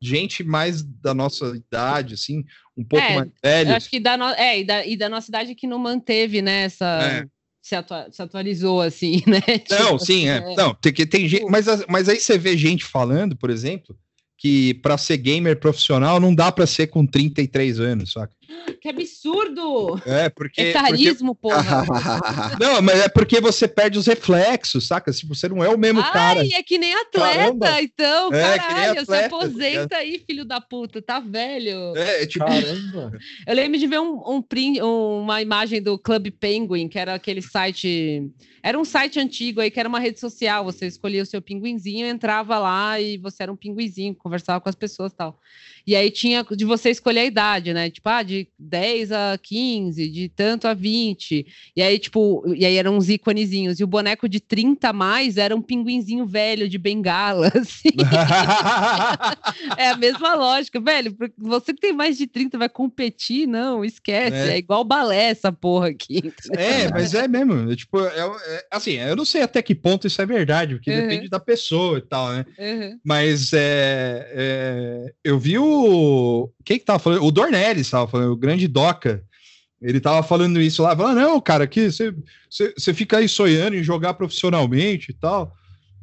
gente mais da nossa idade, assim, um pouco é, mais velha.
Eu acho que da, no... é, e, da, e da nossa idade que não manteve, né, essa... É. Se, atua... se, atualizou assim, [laughs] né?
Não, tipo, sim, é. é. Não, tem, tem gente, mas, mas aí você vê gente falando, por exemplo, que para ser gamer profissional não dá para ser com 33 anos, saca?
Que absurdo!
É, porque.
É carisma, porque... porra. [laughs]
não, mas é porque você perde os reflexos, saca? Se você não é o mesmo Ai, cara.
Ai, é que nem atleta, Caramba. então. É, caralho, atleta, se aposenta aí, filho da puta, tá velho.
É, é tipo. Caramba.
Eu lembro de ver um, um print, uma imagem do Club Penguin, que era aquele site. Era um site antigo aí, que era uma rede social. Você escolhia o seu pinguinzinho, entrava lá e você era um pinguinzinho, conversava com as pessoas e tal. E aí tinha de você escolher a idade, né? Tipo, ah, de 10 a 15, de tanto a 20. E aí, tipo, e aí eram uns íconezinhos. E o boneco de 30 a mais era um pinguinzinho velho de bengala, [laughs] assim. [laughs] é a mesma lógica, velho. Você que tem mais de 30 vai competir? Não, esquece. É, é igual balé essa porra aqui.
É, mas é mesmo. É, tipo, é, é, assim, eu não sei até que ponto isso é verdade, porque uhum. depende da pessoa e tal, né? Uhum. Mas é, é eu vi o quem que tava falando? O Dornelles tava falando, o grande Doca. Ele tava falando isso lá, falando, não, cara, que você fica aí sonhando em jogar profissionalmente e tal.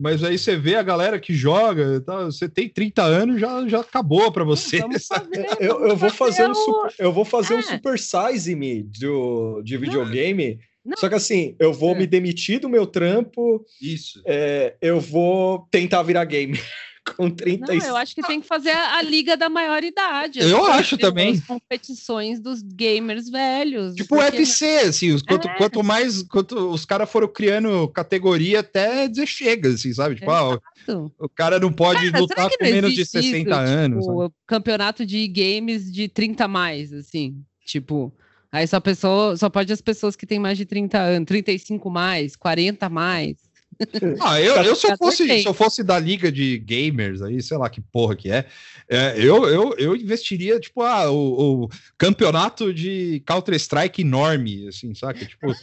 Mas aí você vê a galera que joga, tá, você tem 30 anos, já, já acabou para você. [laughs]
Fazer, eu, eu, vou fazer um super, eu vou fazer é. um super size me do, de videogame. Não. Só que assim, eu vou é. me demitir do meu trampo.
Isso.
É, eu vou tentar virar game. Com 35.
Não, eu acho que tem que fazer a, a liga da maior idade.
Eu acho também. As
competições dos gamers velhos.
Tipo o UFC, assim, os, quanto, é. quanto mais quanto os caras foram criando categoria até dizer chega, assim, sabe? Tipo, ah, o, o, cara não pode cara, lutar com menos de 60 isso? anos. Tipo,
campeonato de games de 30 mais, assim, tipo. Aí só pessoa, só pode as pessoas que têm mais de 30 anos, 35 mais, 40 mais. [laughs]
Ah, eu, eu se, eu fosse, se eu fosse da liga de gamers aí, sei lá que porra que é, é eu, eu, eu investiria, tipo, ah, o, o campeonato de Counter-Strike enorme, assim, saca? Tipo,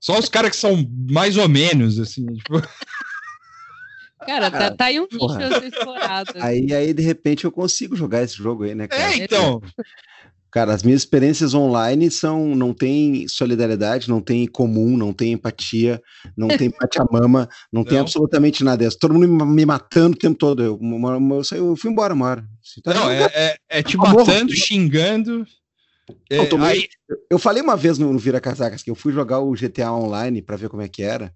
só os caras que são mais ou menos, assim, tipo... [laughs]
Cara, tá, tá aí um nicho explorado.
Aí, aí, de repente, eu consigo jogar esse jogo aí, né,
cara? É, então...
Cara, as minhas experiências online são. Não tem solidariedade, não tem comum, não tem empatia, não tem [laughs] pachamama, não, não tem absolutamente nada disso. Todo mundo me matando o tempo todo. Eu, eu, eu fui embora uma hora.
Tá não, é, é, é, te matando, xingando.
É, eu, tomei, aí... eu falei uma vez no, no Vira Casacas que eu fui jogar o GTA Online para ver como é que era.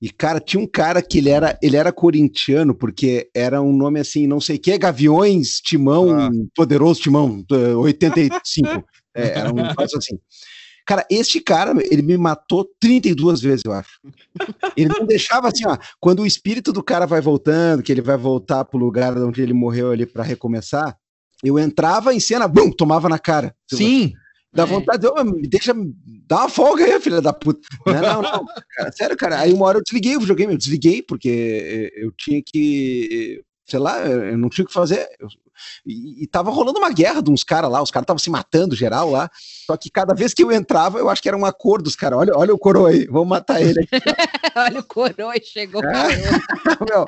E, cara, tinha um cara que ele era, ele era corintiano, porque era um nome assim, não sei o que, Gaviões, Timão, ah. Poderoso Timão, 85. [laughs] é, era um negócio assim. Cara, este cara, ele me matou 32 vezes, eu acho. Ele não deixava assim, ó. Quando o espírito do cara vai voltando, que ele vai voltar pro lugar onde ele morreu ali para recomeçar, eu entrava em cena, bum, tomava na cara.
Sim.
Dá é. vontade, de, me deixa, dá uma folga aí, filha da puta. Não, não, não, [laughs] cara, sério, cara. Aí uma hora eu desliguei o videogame, eu desliguei, porque eu tinha que, sei lá, eu não tinha o que fazer. Eu, e, e tava rolando uma guerra de uns caras lá, os caras estavam se matando geral lá. Só que cada vez que eu entrava, eu acho que era um acordo dos caras. Olha, olha o coroa aí, vamos matar ele aqui. [laughs]
olha o coroa, chegou é. [laughs] Meu,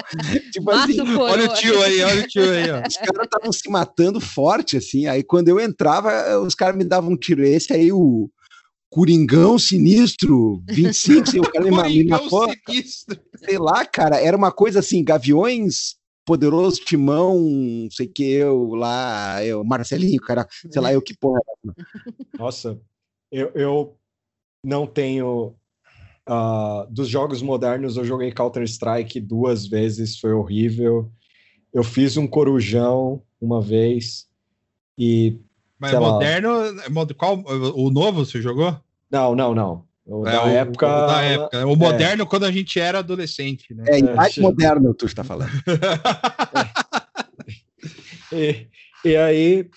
tipo assim, o olha o tio aí, olha o tio aí. Ó.
Os caras estavam se matando forte, assim. Aí quando eu entrava, os caras me davam um tiro. Esse aí, o. Coringão Sinistro 25, sei, o cara me, me matou. Sei lá, cara, era uma coisa assim, Gaviões poderoso timão, não sei que eu lá, eu, Marcelinho, cara, sei lá, eu que porra.
Nossa, eu, eu não tenho. Uh, dos jogos modernos, eu joguei Counter-Strike duas vezes, foi horrível. Eu fiz um corujão uma vez e.
Mas moderno, qual, o novo você jogou?
Não, não, não. O é, da, o, época,
o da época. O moderno é. quando a gente era adolescente, né?
É, idade é, moderno, tu está falando. [laughs]
e, e, aí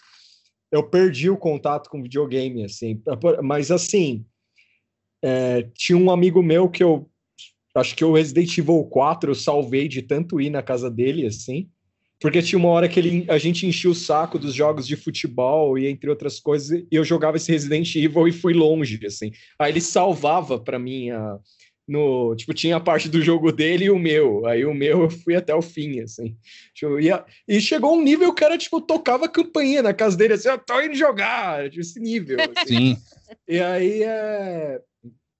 eu perdi o contato com videogame, assim. Mas assim, é, tinha um amigo meu que eu acho que o Resident Evil 4 eu salvei de tanto ir na casa dele, assim. Porque tinha uma hora que ele, a gente enchia o saco dos jogos de futebol e entre outras coisas, e eu jogava esse Resident Evil e fui longe, assim. Aí ele salvava para mim a, no, tipo, tinha a parte do jogo dele e o meu. Aí o meu eu fui até o fim, assim. Tipo, ia, e chegou um nível que o cara, tipo, tocava campainha na casa dele, assim, eu tô indo jogar, tipo, esse nível.
Assim.
Sim. E aí é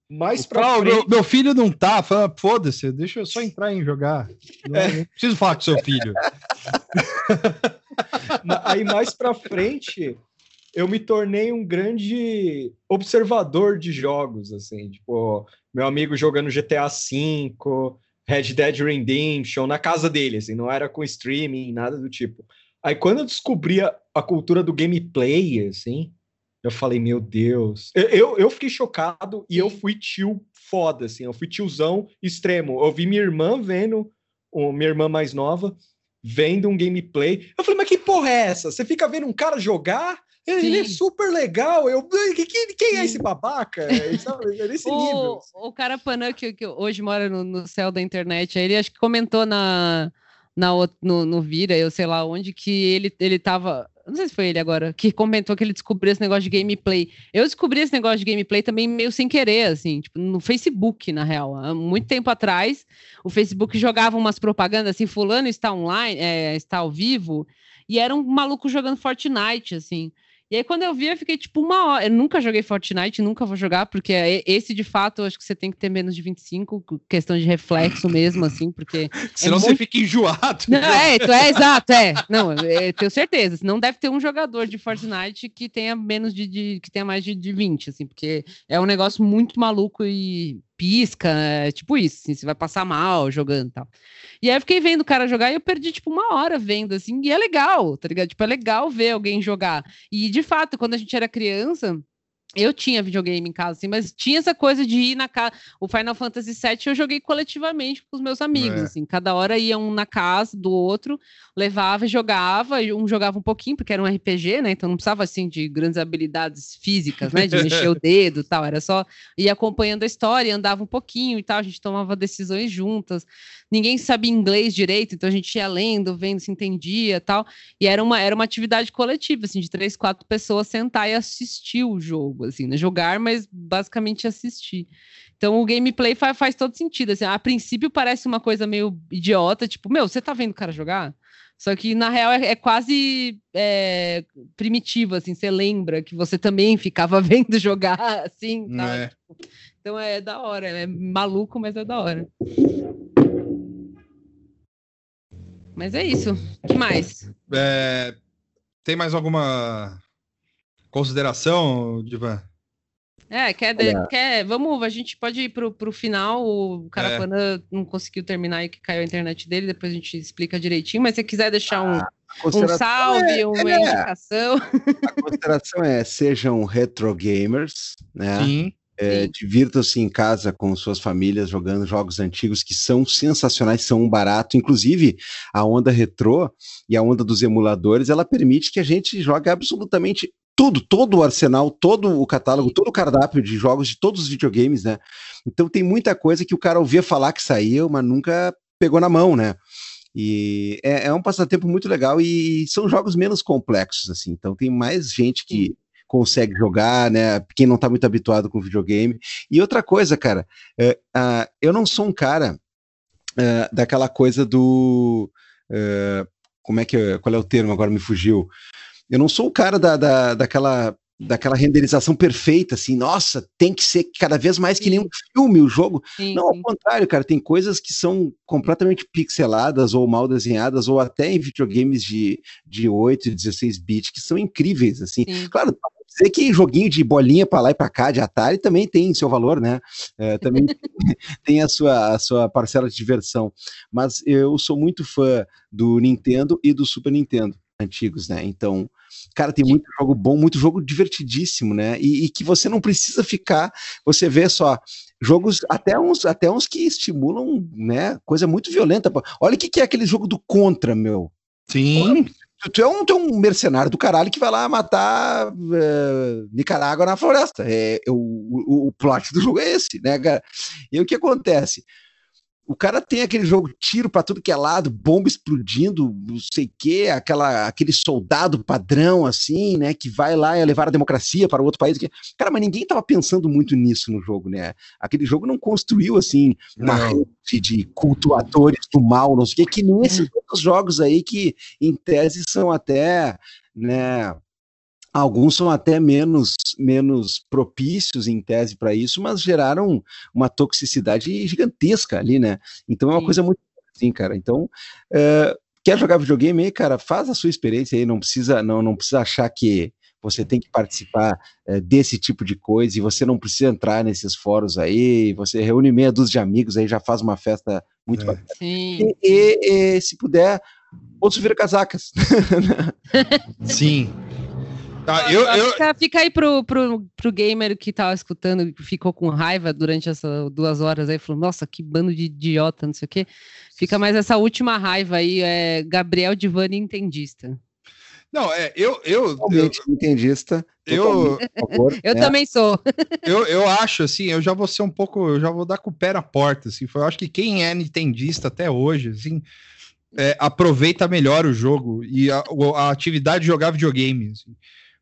mais pra
frente... meu, meu, filho não tá, foda-se, deixa eu só entrar em jogar. Não, é. não preciso falar com seu filho. [laughs]
Aí mais pra frente, eu me tornei um grande observador de jogos, assim, tipo, meu amigo jogando GTA V, Red Dead Redemption, na casa dele, assim, não era com streaming, nada do tipo. Aí quando eu descobri a, a cultura do gameplay, assim, eu falei, meu Deus. Eu, eu, eu, fiquei chocado e eu fui tio foda, assim. Eu fui tiozão extremo. Eu vi minha irmã vendo, minha irmã mais nova, vendo um gameplay. Eu falei, mas que porra é essa? Você fica vendo um cara jogar? Ele, é super legal. Eu, quem, quem é esse babaca? [laughs] É, nesse
o, nível. Assim. O cara Panã, que, que hoje mora no, no céu da internet, ele acho que comentou na, na, no, no Vira, eu sei lá onde, que ele, ele tava não sei se foi ele agora, que comentou que ele descobriu esse negócio de gameplay. Eu descobri esse negócio de gameplay também meio sem querer, assim, tipo, no Facebook, na real. Há muito tempo atrás, o Facebook jogava umas propagandas assim, fulano está online, é, está ao vivo, e era um maluco jogando Fortnite, assim. E aí, quando eu vi, eu fiquei tipo uma hora. Eu nunca joguei Fortnite, nunca vou jogar, porque é esse de fato, acho que você tem que ter menos de 25, questão de reflexo mesmo, assim, porque. [laughs]
Senão é muito... você fica enjoado.
Não, é, é, [laughs] exato, é. Não, é, tenho certeza. Não deve ter um jogador de Fortnite que tenha menos de. de que tenha mais de, de 20, assim, porque é um negócio muito maluco e pisca, é tipo isso, assim, você vai passar mal jogando e tal. E aí eu fiquei vendo o cara jogar e eu perdi, tipo, uma hora vendo, assim, e é legal, tá ligado? Tipo, é legal ver alguém jogar. E, de fato, quando a gente era criança, eu tinha videogame em casa, assim, mas tinha essa coisa de ir na casa. O Final Fantasy VII eu joguei coletivamente com os meus amigos, é. assim. Cada hora ia um na casa do outro, levava e jogava. Um jogava um pouquinho, porque era um RPG, né? Então não precisava, assim, de grandes habilidades físicas, né? De mexer o [laughs] dedo e tal. Era só ir acompanhando a história, andava um pouquinho e tal. A gente tomava decisões juntas. Ninguém sabia inglês direito, então a gente ia lendo, vendo se entendia tal. E era uma, era uma atividade coletiva, assim, de três, quatro pessoas sentar e assistir o jogo assim, né? Jogar, mas basicamente assistir. Então o gameplay faz, faz todo sentido. Assim, a princípio parece uma coisa meio idiota, tipo, meu, você tá vendo o cara jogar? Só que na real é, é quase é, primitivo, assim, você lembra que você também ficava [laughs] vendo jogar, assim, é. Então é da hora, é maluco, mas é da hora. Mas é isso. O que mais?
É, tem mais alguma consideração, Divan?
É, quer, de, quer. Vamos, a gente pode ir pro, pro final. O Carapana é. não conseguiu terminar e que caiu a internet dele, depois a gente explica direitinho. Mas se quiser deixar um, ah, um salve, é, uma é. indicação.
A consideração é: sejam retro gamers, né? Sim. É, Divirtam-se em casa com suas famílias jogando jogos antigos que são sensacionais, são um barato. Inclusive, a onda retrô e a onda dos emuladores, ela permite que a gente jogue absolutamente tudo, todo o arsenal, todo o catálogo, todo o cardápio de jogos de todos os videogames, né? Então tem muita coisa que o cara ouvia falar que saiu, mas nunca pegou na mão, né? E é, é um passatempo muito legal e são jogos menos complexos, assim. Então tem mais gente que. Consegue jogar, né? Quem não tá muito habituado com videogame. E outra coisa, cara, é, eu não sou um cara uh, daquela coisa do. Uh, como é que. Qual é o termo? Agora me fugiu eu não sou o cara da, da, daquela daquela renderização perfeita, assim, nossa, tem que ser cada vez mais que nem um filme o jogo. Sim, não, ao contrário, cara, tem coisas que são completamente pixeladas ou mal desenhadas, ou até em videogames de, de 8 e 16 bits, que são incríveis, assim. Sim. Claro, dizer que joguinho de bolinha para lá e para cá de Atari também tem seu valor, né? É, também [laughs] tem a sua, a sua parcela de diversão. Mas eu sou muito fã do Nintendo e do Super Nintendo antigos, né? Então, cara, tem muito jogo bom, muito jogo divertidíssimo, né? E, e, que você não precisa ficar, você vê só jogos até uns até uns que estimulam, né? Coisa muito violenta. Olha o que, que é aquele jogo do Contra, meu.
Sim.
Tu, tu, é um, tu é um mercenário do caralho que vai lá matar uh, Nicarágua na floresta. É, o, o, o plot do jogo é esse, né, cara? E o que acontece? O cara tem aquele jogo tiro para tudo que é lado, bomba explodindo, não sei o quê, aquela, aquele soldado padrão, assim, né, que vai lá levar a democracia para outro país. Cara, mas ninguém tava pensando muito nisso no jogo, né? Aquele jogo não construiu, assim, uma rede de cultuadores do mal, não sei o quê, que nem esses outros jogos aí que, em tese, são até, né, Alguns são até menos, menos propícios em tese para isso, mas geraram uma toxicidade gigantesca ali, né? Então é uma Sim. coisa muito assim, cara. Então, é, quer jogar videogame aí, cara, faz a sua experiência aí, não precisa, não, não precisa achar que você tem que participar é, desse tipo de coisa e você não precisa entrar nesses fóruns aí, você reúne meia dúzia de amigos aí, já faz uma festa muito é. bacana. E, e, e, se puder, outros vira casacas. [laughs]
Sim.
Tá, eu, eu... Fica, fica, aí pro, pro, pro gamer que tava escutando, que ficou com raiva durante essas duas horas aí, falou, nossa, que bando de idiota, não sei o quê. Fica mais essa última raiva aí, é Gabriel Divani entendista.
Não, é, eu. eu,
eu entendista.
Eu,
favor, [laughs] eu é. também sou. [laughs]
Eu, eu acho, assim, eu já vou ser um pouco. Eu já vou dar com o pé na porta, assim. Eu acho que quem é nintendista até hoje, assim. É, aproveita melhor o jogo e a, a atividade de jogar videogame. Assim.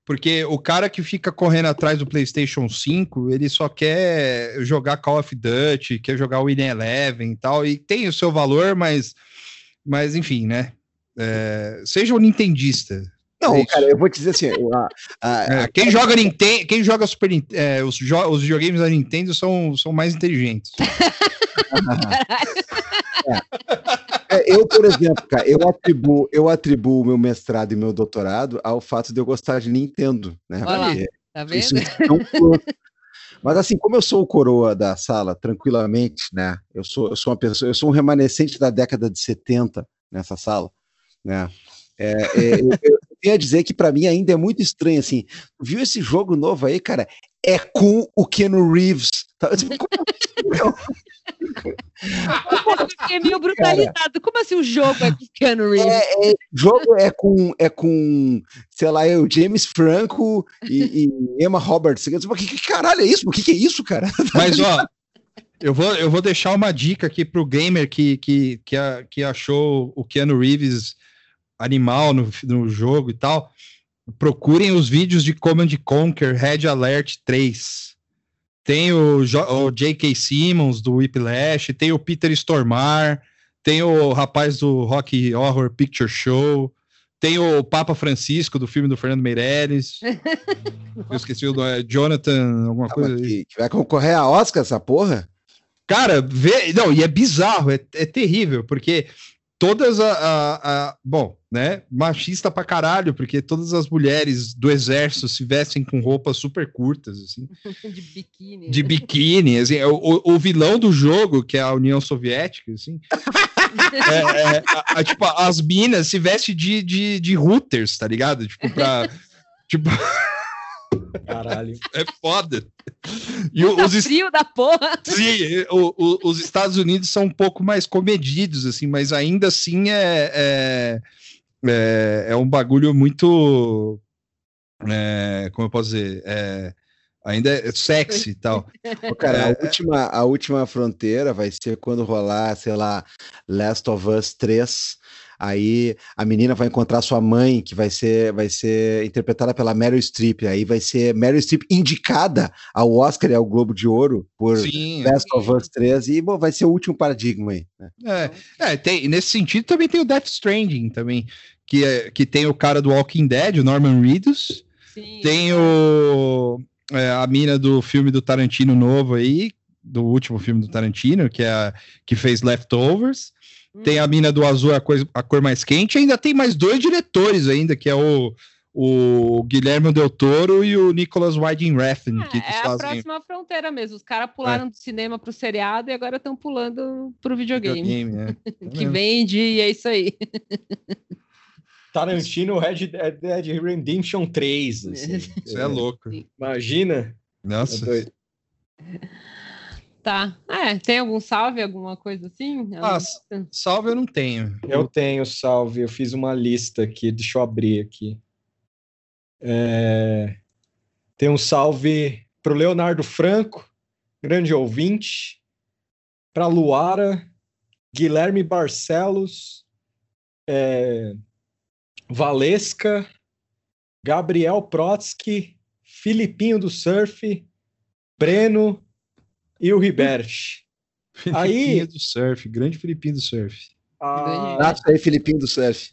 Porque o cara que fica correndo atrás do PlayStation 5, ele só quer jogar Call of Duty, quer jogar Win Eleven e tal, e tem o seu valor, mas, mas enfim, né? É, seja um nintendista.
Não, é cara, eu vou te dizer assim. A,
a, é, quem, joga Nintendo, quem joga Super é, os, jo os videogames da Nintendo são, são mais inteligentes. [laughs]
É, eu, por exemplo, cara, eu atribuo, eu atribuo o meu mestrado e meu doutorado ao fato de eu gostar de Nintendo, né?
Olha, tá vendo?
Mas assim, como eu sou o coroa da sala, tranquilamente, né? Eu sou, eu sou uma pessoa, eu sou um remanescente da década de 70 nessa sala, né? É, é, eu, eu, tenho a dizer que para mim ainda é muito estranho, assim, viu esse jogo novo aí, cara? é com o Keanu Reeves. Tá,
eu fiquei meio brutalizado. Como assim o jogo é com o Keanu Reeves?
É, é, jogo é com, é com, sei lá, o James Franco e, e Emma Roberts. Que, que caralho é isso? O que, que é isso, cara? [laughs]
Mas, ó, eu vou, eu vou deixar uma dica aqui pro gamer que, que, que, a, que achou o Keanu Reeves animal no, no jogo e tal. Procurem os vídeos de Command Conquer Red Alert 3. Tem o, o J.K. Simmons do Whiplash, tem o Peter Stormare, tem o rapaz do Rock Horror Picture Show, tem o Papa Francisco do filme do Fernando Meirelles. [laughs] Eu esqueci o nome, é Jonathan, alguma ah, coisa.
Que, que vai concorrer a Oscar essa porra?
Cara, vê, não, e é bizarro, é, é terrível, porque todas a, a, a, Bom, né? Machista pra caralho, porque todas as mulheres do exército se vestem com roupas super curtas, assim. [laughs]
De biquíni.
De biquíni, assim. O, o, vilão do jogo, que é a União Soviética, assim. [laughs] é, é, a, tipo, as minas se vestem de, de, de routers, tá ligado? Tipo, pra. [laughs] tipo.
Caralho.
É foda.
E o, tá os frio da porra.
Sim, o, o, os Estados Unidos são um pouco mais comedidos, assim, mas ainda assim é, é, é, é um bagulho muito. É, como eu posso dizer? É, ainda é sexy e tal.
cara, a, é. última, a última fronteira vai ser quando rolar, sei lá, Last of Us 3 Aí a menina vai encontrar sua mãe, que vai ser, vai ser interpretada pela Meryl Streep. Aí vai ser Meryl Streep indicada ao Oscar e ao Globo de Ouro por Sim, Best of Us 3. E bom, vai ser o último paradigma aí.
Né? É, é tem, nesse sentido também tem o Death Stranding também, que, é, que tem o cara do Walking Dead, o Norman Reedus. Sim, tem o, é, a mina do filme do Tarantino novo aí, do último filme do Tarantino, que é a, que fez Leftovers. Tem a mina do azul, a cor, a cor mais quente. ainda tem mais dois diretores ainda, que é o, o Guilherme Del Toro e o Nicholas Winding Refn.
É, é a próxima fronteira mesmo. Os caras pularam é. do cinema pro seriado e agora estão pulando pro videogame. videogame é. [laughs] que vende e é isso aí. [laughs]
Tarantino Red Dead Redemption 3.
Assim. Isso é louco.
Imagina.
Nossa. É
Tá. É, tem algum salve, alguma coisa assim?
Ah, salve eu não tenho.
Eu tenho salve, eu fiz uma lista aqui, deixa eu abrir aqui. É... Tem um salve para o Leonardo Franco, grande ouvinte, para Luara, Guilherme Barcelos, é... Valesca, Gabriel Protsky, Filipinho do Surf, Breno, e o Ribert.
Aí do surf, grande Filipinho do surf.
Ah, aí, Filipinho do surf.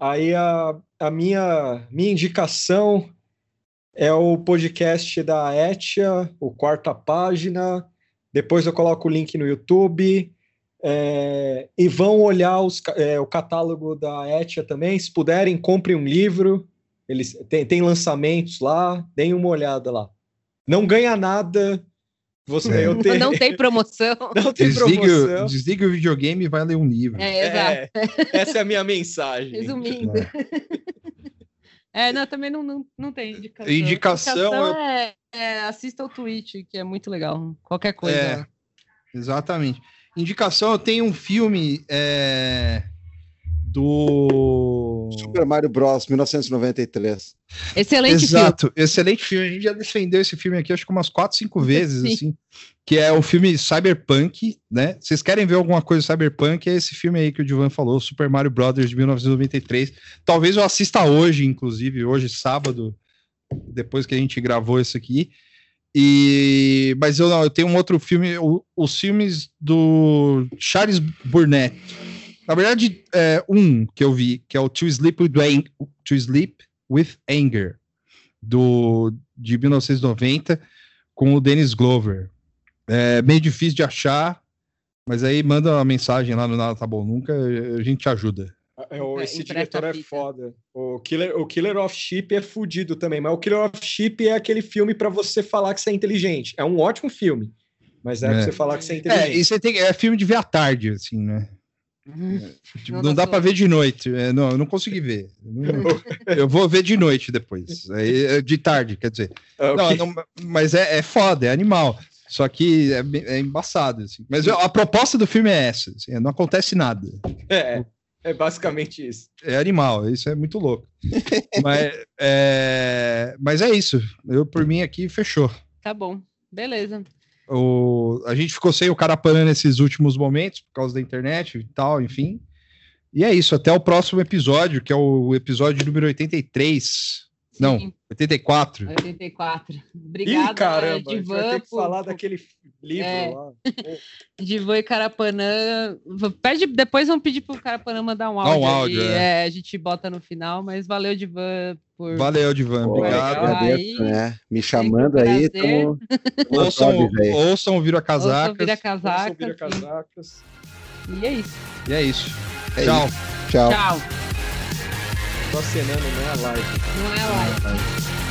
Aí a, a minha, minha indicação é o podcast da Etia, o quarta página. Depois eu coloco o link no YouTube. É, e vão olhar os, é, o catálogo da Etia também. Se puderem, comprem um livro. Eles tem, tem lançamentos lá, deem uma olhada lá. Não ganha nada,
você, é. eu tenho... Não tem promoção. [laughs]
Não tem
desligue, promoção. Desligue o videogame e vai ler um livro.
É, exato.
É, essa é a minha mensagem.
Resumindo. É, é não, também não, não, não tem indicação.
Indicação, indicação
é... é, assista o Twitch, que é muito legal. Qualquer coisa. É,
exatamente. Indicação, eu tenho um filme é, do
Super Mario Bros 1993.
Excelente
Exato, filme. excelente filme. A gente já defendeu esse filme aqui acho que umas 4, 5 vezes, Sim. assim. Que é o filme Cyberpunk, né? Vocês querem ver alguma coisa Cyberpunk? É esse filme aí que o Divan falou, Super Mario Brothers de 1993. Talvez eu assista hoje, inclusive, hoje, sábado, depois que a gente gravou isso aqui. E mas eu não, eu tenho um outro filme, o, os filmes do Charles Burnett na verdade, é, um que eu vi, que é o To Sleep with, to Sleep with Anger, do, de 1990, com o Dennis Glover. É meio difícil de achar, mas aí manda uma mensagem lá no Nada Tá Bom Nunca, a gente ajuda.
É, esse diretor é foda. O Killer, o Killer of Sheep é fudido também, mas o Killer of Sheep é aquele filme para você falar que você é inteligente. É um ótimo filme, mas é, é. pra você falar que você é, é inteligente.
É, e você tem, é filme de ver à tarde, assim, né? Tipo, não, não dá para ver de noite. É, não, eu não consegui ver. [laughs] eu vou ver de noite depois. É, de tarde, quer dizer. Ah, okay. não, não, mas é, é foda, é animal. Só que é, é embaçado. Assim. Mas a proposta do filme é essa: assim, não acontece nada.
É, é basicamente isso.
É animal, isso é muito louco. [laughs] mas, é, mas é isso. Eu, por mim, aqui fechou.
Tá bom, beleza.
O, a gente ficou sem o Carapanã nesses últimos momentos, por causa da internet e tal, enfim. E é isso, até o próximo episódio, que é o episódio número 83. Sim. Não, 84.
84. Obrigada, Ih,
caramba, Divan, vai ter que por, falar por... daquele livro é. lá. [laughs]
Divan e Carapanã. Pede, depois vamos pedir pro Carapanã mandar um áudio. Um áudio é. É, a gente bota no final, mas valeu, Divan, por.
Valeu, Divan. Obrigado.
Agradeço, né? Me chamando aí. Tamo... [laughs]
ouçam, ouçam o Vira Casacas.
Ouçam Vira Casacas. Ouçam
Vira Casacas.
E é isso.
E é isso.
É Tchau. Isso. Tchau.
Tchau.
Tô acenando, não é a live.
Não é a live.